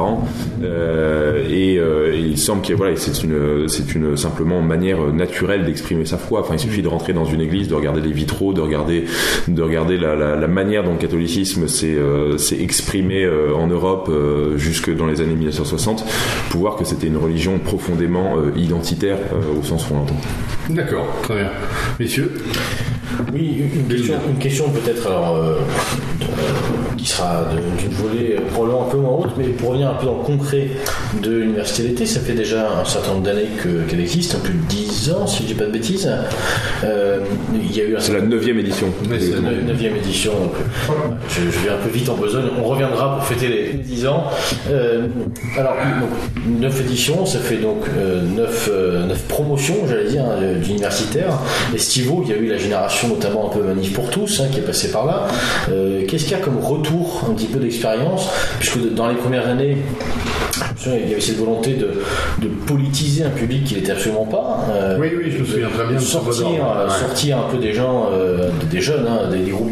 Euh, et, euh, il semble que voilà, c'est une, c'est une simplement manière naturelle d'exprimer sa foi. Enfin, il suffit de rentrer dans une église, de regarder les vitraux, de regarder, de regarder la, manière dont le catholicisme s'est euh, s'est exprimé en Europe jusque dans les années 1960, pour voir que c'était une religion profondément identitaire au sens où on l'entend. D'accord, très bien. Messieurs? Oui, une- question, peut-être alors, euh, de- qui sera d'une volée euh, probablement un peu moins haute, mais pour revenir un peu dans le concret de l'université d'été, ça fait déjà un certain nombre d'années que- qu'elle existe, plus de 10 ans si je dis pas de bêtises. Euh, il y a eu C'est la neuvième édition. C'est la neuvième édition, donc euh, je, je vais un peu vite en besogne. On reviendra pour fêter les, les 10 ans. Euh, alors, donc, 9 éditions, ça fait donc 9, promotions, j'allais dire, d'universitaires. Estivaux, il y a eu la génération notamment un peu manif pour tous, hein, qui est passée par là. Euh, Qu'est-ce qu'il y a comme retour un petit peu d'expérience Puisque de- dans les premières années, il y avait cette volonté de, de politiser un public qui n'était absolument pas. Euh, Oui, oui, je me souviens très bien sortir, euh, Ouais. sortir un peu des gens, euh, des jeunes, hein, des, des groupes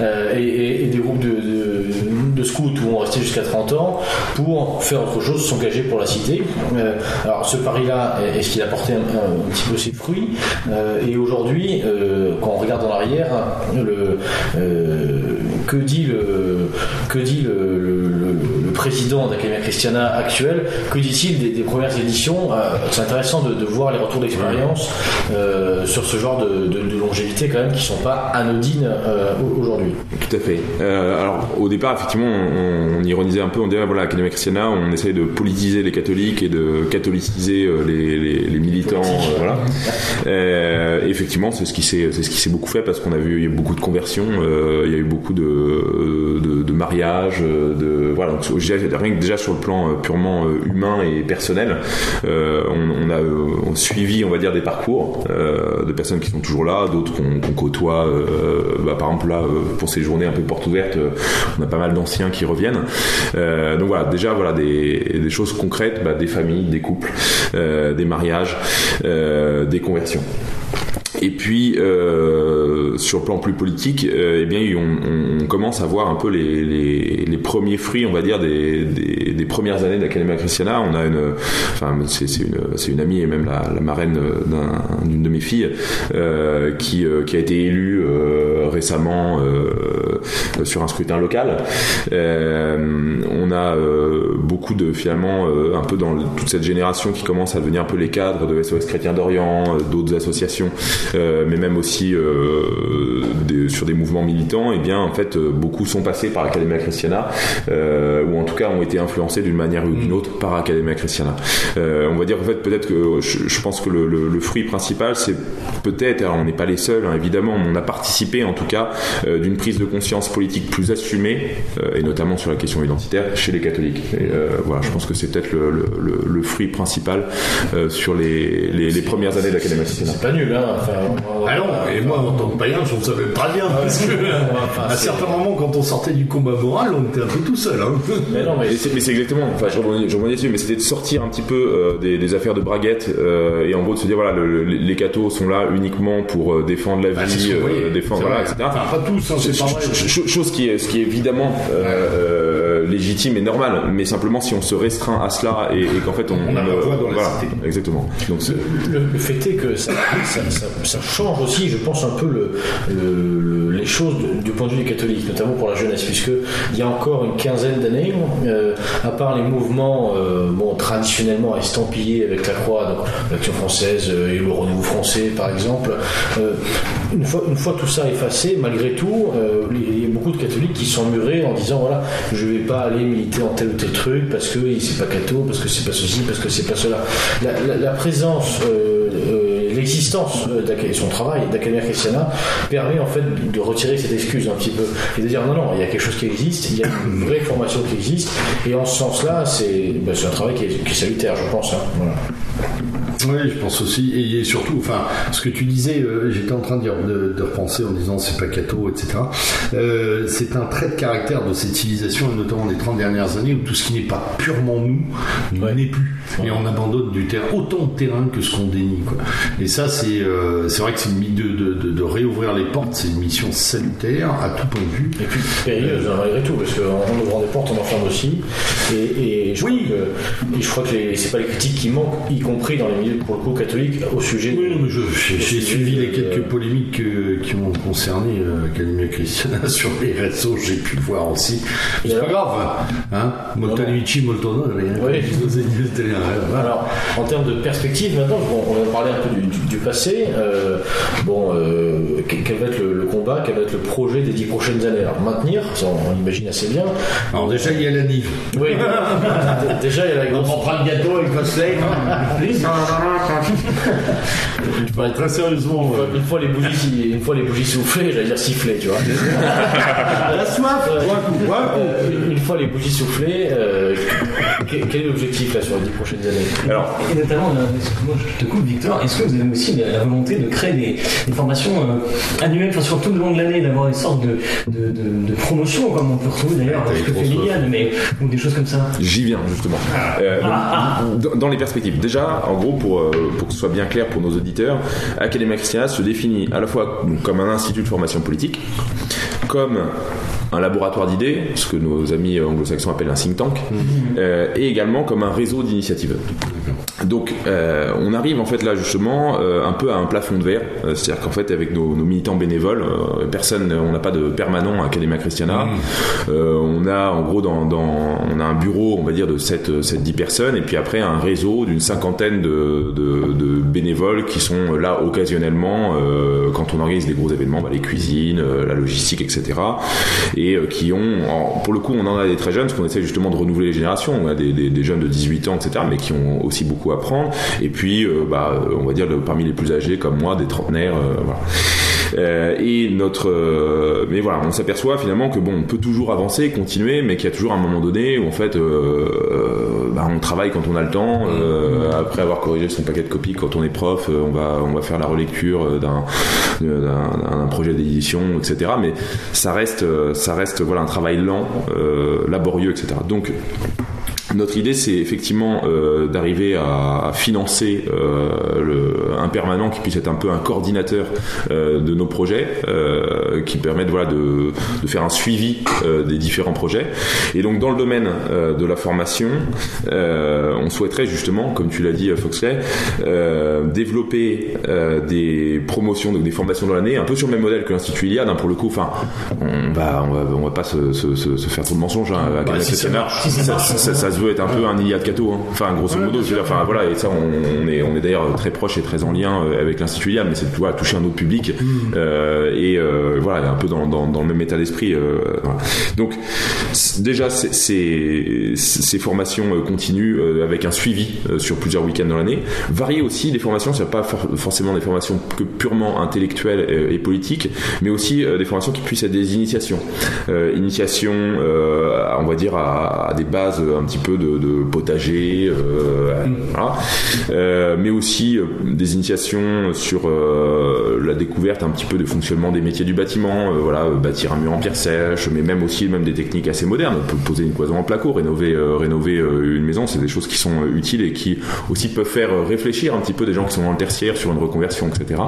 euh, et, et- et des groupes de, de, de scouts où on restait jusqu'à 30 ans pour faire autre chose, s'engager pour la cité. Euh, alors ce pari-là, est-ce qu'il a porté un, petit peu ses fruits Euh, Et aujourd'hui, euh, quand on regarde en arrière, le, que dit le, que dit le président d'Academia Christiana actuel Que dit-il des, des premières éditions Euh, C'est intéressant de, de voir les retours d'expérience euh, sur ce genre de, de- de longévité quand même qui sont pas anodines euh, au- aujourd'hui. Tout à fait. Euh, alors au départ, effectivement, on, on ironisait un peu, on disait voilà, Academia Christiana, on essaye de politiser les catholiques et de catholiciser les, les- les militants. voilà. Effectivement, c'est ce qui s'est, c'est ce qui s'est beaucoup fait parce qu'on a vu il y a eu beaucoup de conversions, il y a eu beaucoup de mariages, de voilà. Donc, dirais, rien que déjà sur le plan euh, purement euh, humain et personnel, euh, on, a suivi, on va dire, des parcours de personnes qui sont toujours là, d'autres qu'on côtoie. bah, par exemple là, pour ces journées un peu portes ouvertes, on a pas mal d'anciens qui reviennent. Donc voilà, déjà voilà des, choses concrètes, bah, des familles, des couples, des mariages, des conversions. Et puis euh, sur le plan plus politique, euh, eh bien on, on commence à voir un peu les, les, les premiers fruits, on va dire, des, des, des premières années de l'Académie Christiana. On a une, enfin c'est une, une amie et même la, la marraine d'un- d'une de mes filles euh, qui, euh, qui a été élue euh, récemment euh, sur un scrutin local. On a beaucoup de finalement un peu dans toute cette génération qui commence à devenir un peu les cadres de SOS Chrétien d'Orient, d'autres associations, euh, mais même aussi euh, des- sur des mouvements militants. Et bien en fait euh, beaucoup sont passés par Academia Christiana ou en tout cas ont été influencés d'une manière ou d'une autre par Academia Christiana. On va dire en fait peut-être que je, je pense que le, le- le fruit principal c'est peut-être, alors on n'est pas les seuls hein, évidemment, mais on a participé en tout cas d'une prise de conscience politique plus assumée et notamment sur la question identitaire chez les catholiques. Et, voilà, je pense que c'est peut-être le, le- le- le fruit principal sur les, les, les premières années de l'Académie. C'est pas nul, hein enfin, Ah non, et moi en tant que païen, je trouve ça même pas bien, parce que enfin, à certains moments, quand on sortait du combat moral, on était un peu tout seul. Hein. Mais non, mais Mais c'est, exactement, enfin je rebondis, je rebondis dessus, mais c'était de sortir un petit peu euh, des, des affaires de braguette euh, et en gros de se dire voilà, le- le- les cathos sont là uniquement pour euh, défendre la c'est vie, euh, défendre, c'est voilà, etc. Enfin, pas tous, hein, c'est pas vrai. Ch- ch- Chose qui est, ce qui est évidemment euh, euh, légitime et normal, mais simplement si on se restreint à cela et, et qu'en fait on, On a la voix dans la voilà, cité. exactement. Donc le, le fait est que ça, ça- ça- ça change aussi, je pense, un peu le, le- le- les choses du, point de vue des catholiques, notamment pour la jeunesse, puisque il y a encore une quinzaine d'années, euh, à part les mouvements euh, bon, traditionnellement estampillés avec la croix, l'Action française euh, et le Renouveau français, par exemple, une, fois, tout ça effacé, malgré tout, il y a beaucoup de catholiques qui sont murés en disant voilà, je vais pas aller militer en tel ou tel truc parce que c'est pas catho, parce que c'est pas ceci, parce que c'est pas cela. La, présence, l'existence euh, d'Ac- son travail d'Academia Christiana permet en fait de retirer cette excuse un petit peu et de dire non, non, il y a quelque chose qui existe, il y a une vraie formation qui existe et en ce sens-là, c'est ben, un travail qui est, salutaire, je pense. hein. Oui, je pense aussi. Et surtout, enfin, ce que tu disais, euh, j'étais en train de, dire, de, de repenser en disant c'est pas catho, etc. Euh, c'est un trait de caractère de cette civilisation, et notamment des 30 dernières années, où tout ce qui n'est pas purement nous Ouais. n'est plus. Et on abandonne du terrain, autant de terrain que ce qu'on dénie. Quoi. Et ça, c'est euh, c'est vrai que c'est une de, de, réouvrir les portes, c'est une mission salutaire à tout point de vue. Et puis périlleuse hein, malgré tout, parce qu'en ouvrant des portes, on enferme aussi. Et, et je, Oui. crois que, et je crois que c'est pas les critiques qui manquent, y compris dans les milieux milieu pour le coup catholique au sujet. Oui, non, mais j'ai suivi les quelques polémiques euh, qui ont concerné euh, l'Académie Christiana sur les réseaux, j'ai pu le voir aussi. C'est pas grave, hein Oui. hein, voilà. Alors, en termes de perspective, maintenant, bon, on a parlé un peu du, passé. euh, bon, quel va être le, combat, quel va être le projet des dix prochaines années? Alors, maintenir, ça, on, imagine assez bien. Alors déjà, il y a la Nive. Oui, déjà, il y a la grosse. On prend le gâteau avec Fosley. Très sérieusement, Une fois les bougies, une fois les bougies soufflées, j'allais dire sifflées, tu vois. la soif. Euh, une fois les bougies soufflées, euh, quel est l'objectif là sur les dix prochaines années Alors, Et notamment, euh, excuse-moi, je te coupe, Victor, est-ce que vous avez aussi la, la volonté de créer des, des formations euh, annuelles, enfin sur tout le long de l'année, d'avoir des sortes de, de, de, de promotions, comme on peut retrouver d'ailleurs Ouais, ce que fait mais ou des choses comme ça J'y viens justement. Euh, donc, dans, dans les perspectives, déjà, en gros, pour, euh, pour que ce soit bien clair pour nos auditeurs, Academia Christiana se définit à la fois comme un institut de formation politique, comme un laboratoire d'idées, ce que nos amis anglo-saxons appellent un think tank, euh, et également comme un réseau d'initiatives. Donc, euh, on arrive en fait là justement euh, un peu à un plafond de verre, c'est-à-dire qu'en fait avec nos, nos militants bénévoles, personne, on n'a pas de permanent à Academia Christiana. Euh, on a en gros dans, dans- on a un bureau, on va dire de 7 7 10 personnes, et puis après un réseau d'une cinquantaine de, de, de bénévoles qui sont là occasionnellement quand on organise des gros événements, bah, les cuisines, la logistique, etc. Et euh, qui ont, pour le coup, on en a des très jeunes, parce qu'on essaie justement de renouveler les générations. On a des, jeunes de 18 ans, etc., mais qui ont aussi beaucoup à prendre. Et puis, euh, bah, on va dire parmi les plus âgés comme moi, des trentenaires, euh, voilà. Euh, et notre, euh, mais voilà, on s'aperçoit finalement que bon, on peut toujours avancer, continuer, mais qu'il y a toujours un moment donné où en fait, euh, euh, bah, on travaille quand on a le temps. euh, après avoir corrigé son paquet de copies, quand on est prof, on va, on va faire la relecture d'un, d'un, projet d'édition, etc. Mais ça reste, ça reste voilà un travail lent, laborieux, etc. Donc notre idée, c'est effectivement euh, d'arriver à, à financer euh, le, un permanent qui puisse être un peu un coordinateur euh, de nos projets, euh, qui permette voilà de, de faire un suivi euh, des différents projets. Et donc dans le domaine euh, de la formation, euh, on souhaiterait justement, comme tu l'as dit, Foxley, euh, développer euh, des promotions, donc des formations dans l'année, un peu sur le même modèle que l'Institut Iliade. hein, pour le coup, enfin, on va, on va, on va pas se, se, se, se faire trop de mensonges. Hein, à Academia si ça Christiana. marche. Si ça ça, marche, ça- ça se veut être un peu un Iliade Cato, hein. enfin grosso modo, je veux dire, enfin voilà, et ça on, on est, on est d'ailleurs très proche et très en lien euh, avec l'Institut Iliade, mais c'est voilà, toucher un autre public euh, et euh, voilà, un peu dans, dans, dans le même état d'esprit. euh, voilà. Donc déjà ces formations continuent euh, avec un suivi sur plusieurs week-ends dans l'année, varier aussi des formations, c'est pas for- forcément des formations que purement intellectuelles et, politiques, mais aussi des formations qui puissent être des initiations, initiations, on va dire à, à des bases un petit peu de, de potager, euh, voilà. Euh, mais aussi euh, des initiations sur la découverte un petit peu de fonctionnement des métiers du bâtiment, voilà, bâtir un mur en pierre sèche, mais même aussi même des techniques assez modernes, on peut poser une cloison en placo, rénover, rénover une maison, c'est des choses qui sont utiles et qui aussi peuvent faire réfléchir un petit peu des gens qui sont dans le tertiaire sur une reconversion, etc.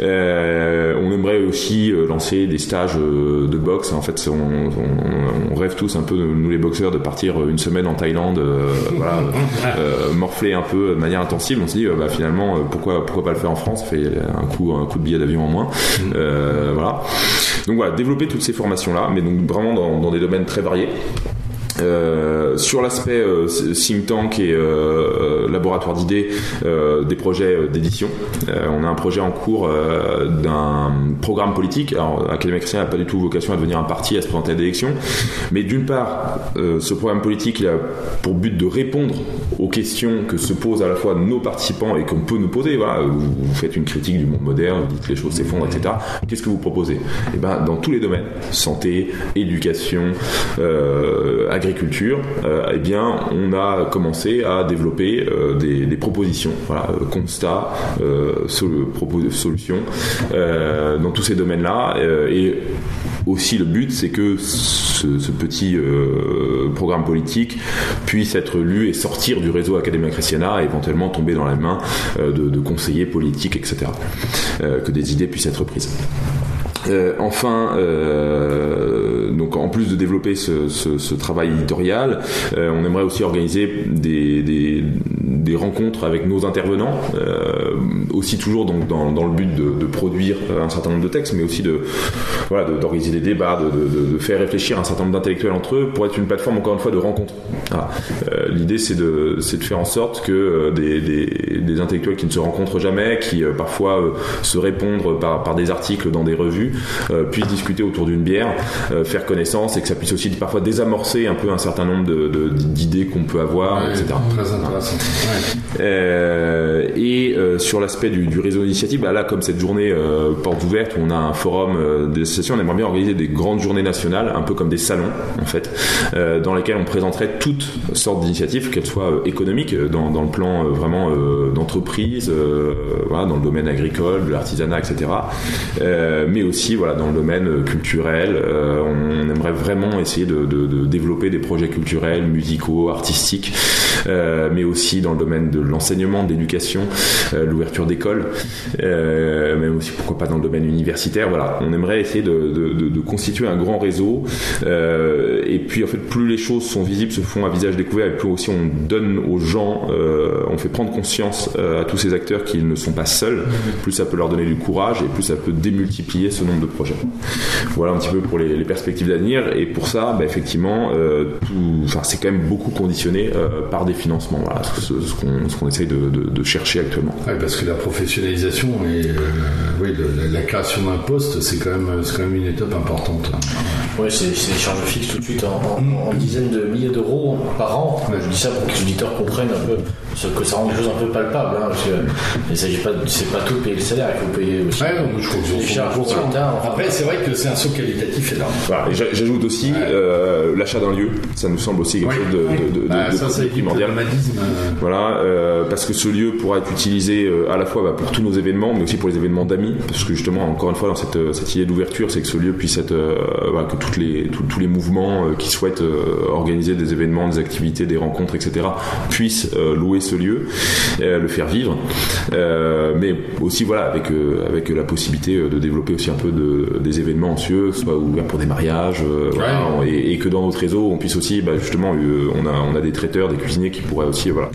Euh, on aimerait aussi lancer des stages de boxe. En fait, on, on- on rêve tous un peu, nous les boxeurs, de partir une semaine en Thaïlande, euh, voilà, euh, morfler un peu de manière intensive. On se dit, euh, bah, finalement, euh, pourquoi, pourquoi pas le faire en France? Ça fait un coup, un coup de billet d'avion en moins. Euh, voilà. Donc voilà, développer toutes ces formations-là, mais donc vraiment dans, dans des domaines très variés. Euh, sur l'aspect euh, think tank et euh, laboratoire d'idées des projets d'édition, on a un projet en cours d'un programme politique. Alors, Académie Chrétienne n'a pas du tout vocation à devenir un parti, à se présenter à l'élection, mais d'une part, ce programme politique a pour but de répondre aux questions que se posent à la fois nos participants et qu'on peut nous poser. Vous, faites une critique du monde moderne, vous dites que les choses s'effondrent, etc. Qu'est-ce que vous proposez? Eh ben, dans tous les domaines, santé, éducation, euh, agriculture, euh, eh bien, on a commencé à développer euh, des, propositions, euh, constats, solutions dans tous ces domaines-là. et aussi, le but, c'est que ce, petit programme politique puisse être lu et sortir du réseau Academia Christiana et éventuellement tomber dans mains euh, de, conseillers politiques, etc. Que des idées puissent être prises. Euh, enfin, euh, donc en plus de développer ce, ce- ce travail éditorial, euh, on aimerait aussi organiser des, des, des rencontres avec nos intervenants, euh, aussi toujours donc dans, dans le but de, de produire un certain nombre de textes, mais aussi de voilà d'organiser des débats, de, de- faire réfléchir un certain nombre d'intellectuels entre eux pour être une plateforme encore une fois de rencontre. Euh, L'idée c'est de de faire en sorte que euh, des, des, intellectuels qui ne se rencontrent jamais, qui parfois se répondent par, par des articles dans des revues, puissent discuter autour d'une bière, euh, faire connaissance et que ça puisse aussi parfois désamorcer un peu un certain nombre de- de- d'idées qu'on peut avoir, Ouais, etc. Très intéressant. Ouais. Euh, sur l'aspect du, réseau d'initiative, bah là, comme cette journée euh, porte ouverte, où on a un forum euh, des associations, on aimerait bien organiser des grandes journées nationales, un peu comme des salons, en fait, dans lesquels on présenterait toutes sortes d'initiatives, qu'elles soient économiques, dans, le plan vraiment d'entreprise, dans le domaine agricole, de l'artisanat, etc. Mais aussi voilà, dans le domaine culturel. On aimerait vraiment essayer de, développer des projets culturels, musicaux, artistiques, mais aussi dans le domaine de l'enseignement, de l'éducation, euh, l'ouverture d'écoles, euh, mais aussi pourquoi pas dans le domaine universitaire. Voilà, on aimerait essayer de, constituer un grand réseau. euh, et puis en fait, plus les choses sont visibles, se font à visage découvert, et plus aussi on donne aux gens, euh, on fait prendre conscience euh, à tous ces acteurs qu'ils ne sont pas seuls. Plus ça peut leur donner du courage et plus ça peut démultiplier ce nombre de projets. Voilà un petit peu pour les, perspectives d'avenir. Et pour ça, bah, effectivement, euh, c'est quand même beaucoup conditionné euh, par des financements. Voilà, ce, ce qu'on ce qu'on essaye de, de- de chercher actuellement. Ouais, parce que la professionnalisation et euh, oui, le- la, la création d'un poste, c'est quand même, c'est quand même une étape importante. Ouais, c'est c'est des charges fixes tout de suite en, en- en dizaines de milliers d'euros par an. Je dis ça pour que les auditeurs comprennent un peu, que ça rend les choses un peu palpables. Hein, parce que il s'agit pas, de- c'est pas tout payer le salaire, il faut payer aussi Ouais, donc je crois les charges enfin, Après, c'est vrai que c'est un saut qualitatif énorme. Voilà, j'ajoute aussi euh, l'achat d'un lieu. Ça nous semble aussi quelque Oui. chose de, de- de- Bah, de- ça, de ça évite le primordial. Euh, Voilà, euh, parce que ce lieu pourra être utilisé euh, à la fois bah, pour tous nos événements, mais aussi pour les événements d'amis, parce que justement, encore une fois, dans cette, cette idée d'ouverture, c'est que ce lieu puisse être, euh, voilà, que toutes les, tous- tous les mouvements qui souhaitent organiser des événements, des activités, des rencontres, etc., puissent louer ce lieu, le faire vivre, mais aussi voilà avec avec la possibilité de développer aussi un peu de, des événements anxieux, soit ouvert pour des mariages, voilà, et, et que dans notre réseau, on puisse aussi, bah, justement, on a on a des traiteurs, des cuisiniers qui pourraient aussi, voilà,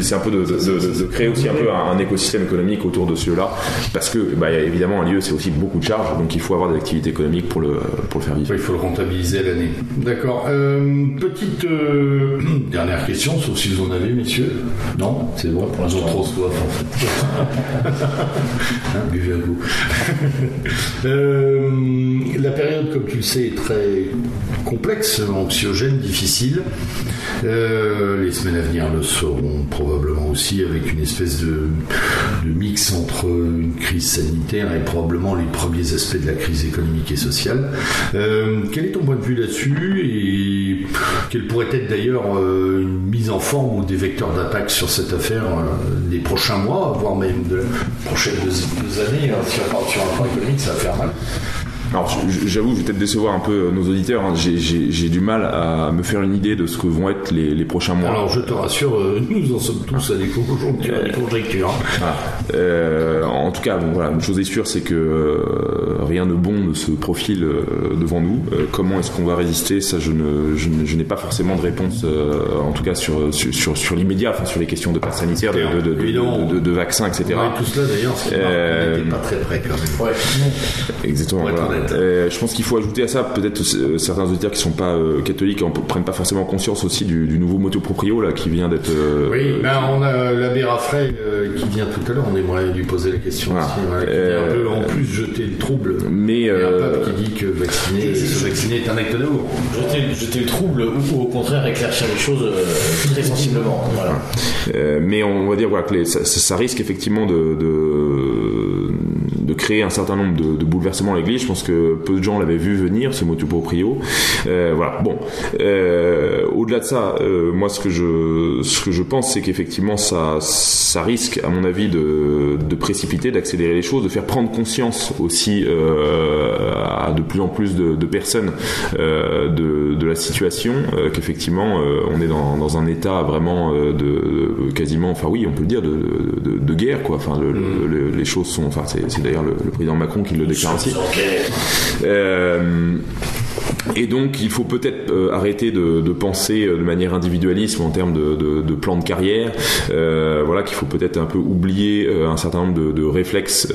c'est un peu de, de- de- de créer aussi un peu un, un écosystème économique autour de ce lieu-là, parce que bah, évidemment un lieu, c'est aussi beaucoup de charges, donc il faut avoir des activités économiques pour le pour le faire vivre. il faut le rentabiliser l'année. D'accord. Euh, petite euh, dernière question, sauf si vous en avez, messieurs. Non, c'est bon. Ils ont trop soif. En fait. Hein, buvez à vous. Euh, la période, comme tu le sais, est très complexe, anxiogène, difficile. Les semaines à venir le seront probablement aussi avec une espèce de, mix entre une crise sanitaire et probablement les premiers aspects de la crise économique et sociale. Euh, quel est ton point de vue là-dessus et quelle pourrait être d'ailleurs euh, une mise en forme ou des vecteurs d'attaque sur cette affaire euh, des prochains mois, voire même de la prochaine deux, deux années hein, Si on parle sur un plan économique, ça va faire mal. Alors j'avoue, je vais peut-être décevoir un peu nos auditeurs. hein. J'ai- du mal à me faire une idée de ce que vont être les, les prochains mois. Alors je te rassure, euh, nous en sommes tous à des conjonctures. à des conjectures, hein. Voilà. Euh, en tout cas, bon, voilà, une chose est sûre, c'est que euh, rien de bon ne se profile euh, devant nous. Euh, comment est-ce qu'on va résister? Ça, je n'ai pas forcément de réponse, euh, en tout cas sur sur, sur, sur l'immédiat, enfin sur les questions de passe sanitaire, de, de, de, de, vaccins, etc. Ouais, tout cela d'ailleurs, ce qui marque, Euh, pas très près quand même. Ouais. Exactement. Voilà. Euh, je pense qu'il faut ajouter à ça peut-être euh, certains auditeurs qui sont pas euh, catholiques en prennent pas forcément conscience aussi du, du nouveau moto proprio là qui vient d'être. euh, Oui, ben on a l'abbé Raffray euh, qui vient tout à l'heure, on aimerait lui poser la question Voilà. aussi, voilà, qui Euh, vient un peu en plus jeter le trouble. mais un peuple qui dit que vacciner, se vacciner est un acte d'amour. Jeter, jeter le trouble ou au contraire éclaircir les choses euh, très sensiblement. Voilà. Euh, mais on va dire voilà, que les- ça, ça- ça risque effectivement de, de, de créer un certain nombre de, bouleversements à l'église. Je pense que peu de gens l'avaient vu venir, ce motu proprio. Euh, voilà. Bon. Euh, Au-delà de ça, euh, moi, ce que je, ce que je pense, c'est qu'effectivement, ça, ça risque, à mon avis, de, de précipiter, d'accélérer les choses, de faire prendre conscience aussi à de plus en plus de, personnes de, de la situation, qu'effectivement, on est dans, dans un état vraiment de quasiment, enfin oui, on peut le dire, de, de, guerre, quoi. Enfin, le- le- le- les choses sont, enfin, c'est d'ailleurs le, le président Macron qui le déclare aussi. Et donc, il faut peut-être euh, arrêter de, de penser euh, de manière individualiste en termes de, de, de plan de carrière. Euh, voilà, qu'il faut peut-être un peu oublier un certain nombre de, réflexes,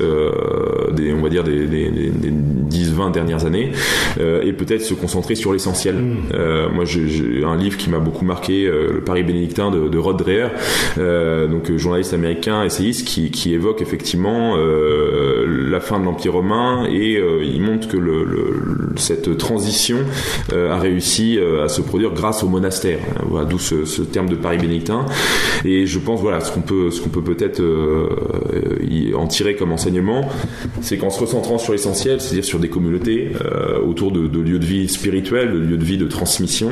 des, on va dire des, des, des, des 10-20 dernières années, et peut-être se concentrer sur l'essentiel. Euh, moi, j'ai- un livre qui m'a beaucoup marqué, Le Paris bénédictin de, Rod Dreher, donc journaliste américain, essayiste, qui, qui évoque effectivement la fin de l'Empire romain et il montre que le, le- cette transition euh, a réussi euh, à se produire grâce au monastère. Voilà, d'où ce, terme de Paris bénédictin. Et je pense voilà ce qu'on peut ce qu'on peut peut-être euh, en tirer comme enseignement, c'est qu'en se recentrant sur l'essentiel, c'est-à-dire sur des communautés euh, autour de, lieux de vie spirituels, de lieux de vie de transmission,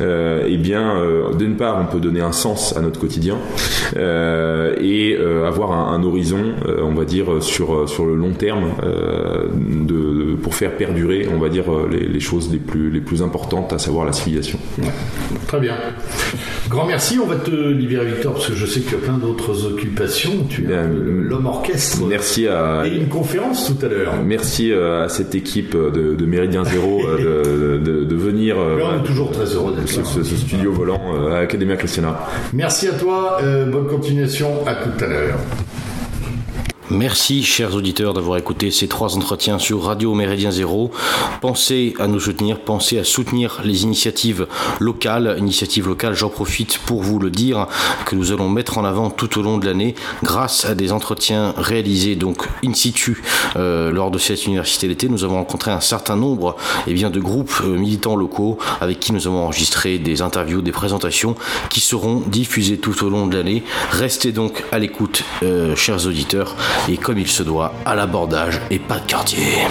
euh, eh bien euh, d'une part on peut donner un sens à notre quotidien euh, et euh, avoir un, horizon, euh, on va dire sur sur le long terme, euh, pour faire perdurer, on va dire euh, les choses les plus les plus importantes, à savoir la civilisation. Très bien. Grand merci. On va te libérer, Victor, parce que je sais que tu as plein d'autres occupations. Tu es l'homme orchestre. Merci à Et une conférence tout à l'heure. Merci euh, à cette équipe de, de Méridien Zéro euh, de, de, de venir euh, Mais on est toujours très heureux d'être ce, là. ce- ce studio volant à Academia Christiana. Merci à toi. euh, bonne continuation. À tout à l'heure. Merci, chers auditeurs, d'avoir écouté ces trois entretiens sur Radio Méridien Zéro. Pensez à nous soutenir, pensez à soutenir les initiatives locales. Initiatives locales, j'en profite pour vous le dire, que nous allons mettre en avant tout au long de l'année grâce à des entretiens réalisés donc in situ euh, lors de cette université d'été. Nous avons rencontré un certain nombre eh bien, de groupes euh, militants locaux avec qui nous avons enregistré des interviews, des présentations qui seront diffusées tout au long de l'année. Restez donc à l'écoute, euh, chers auditeurs, et comme il se doit, à l'abordage et pas de quartier.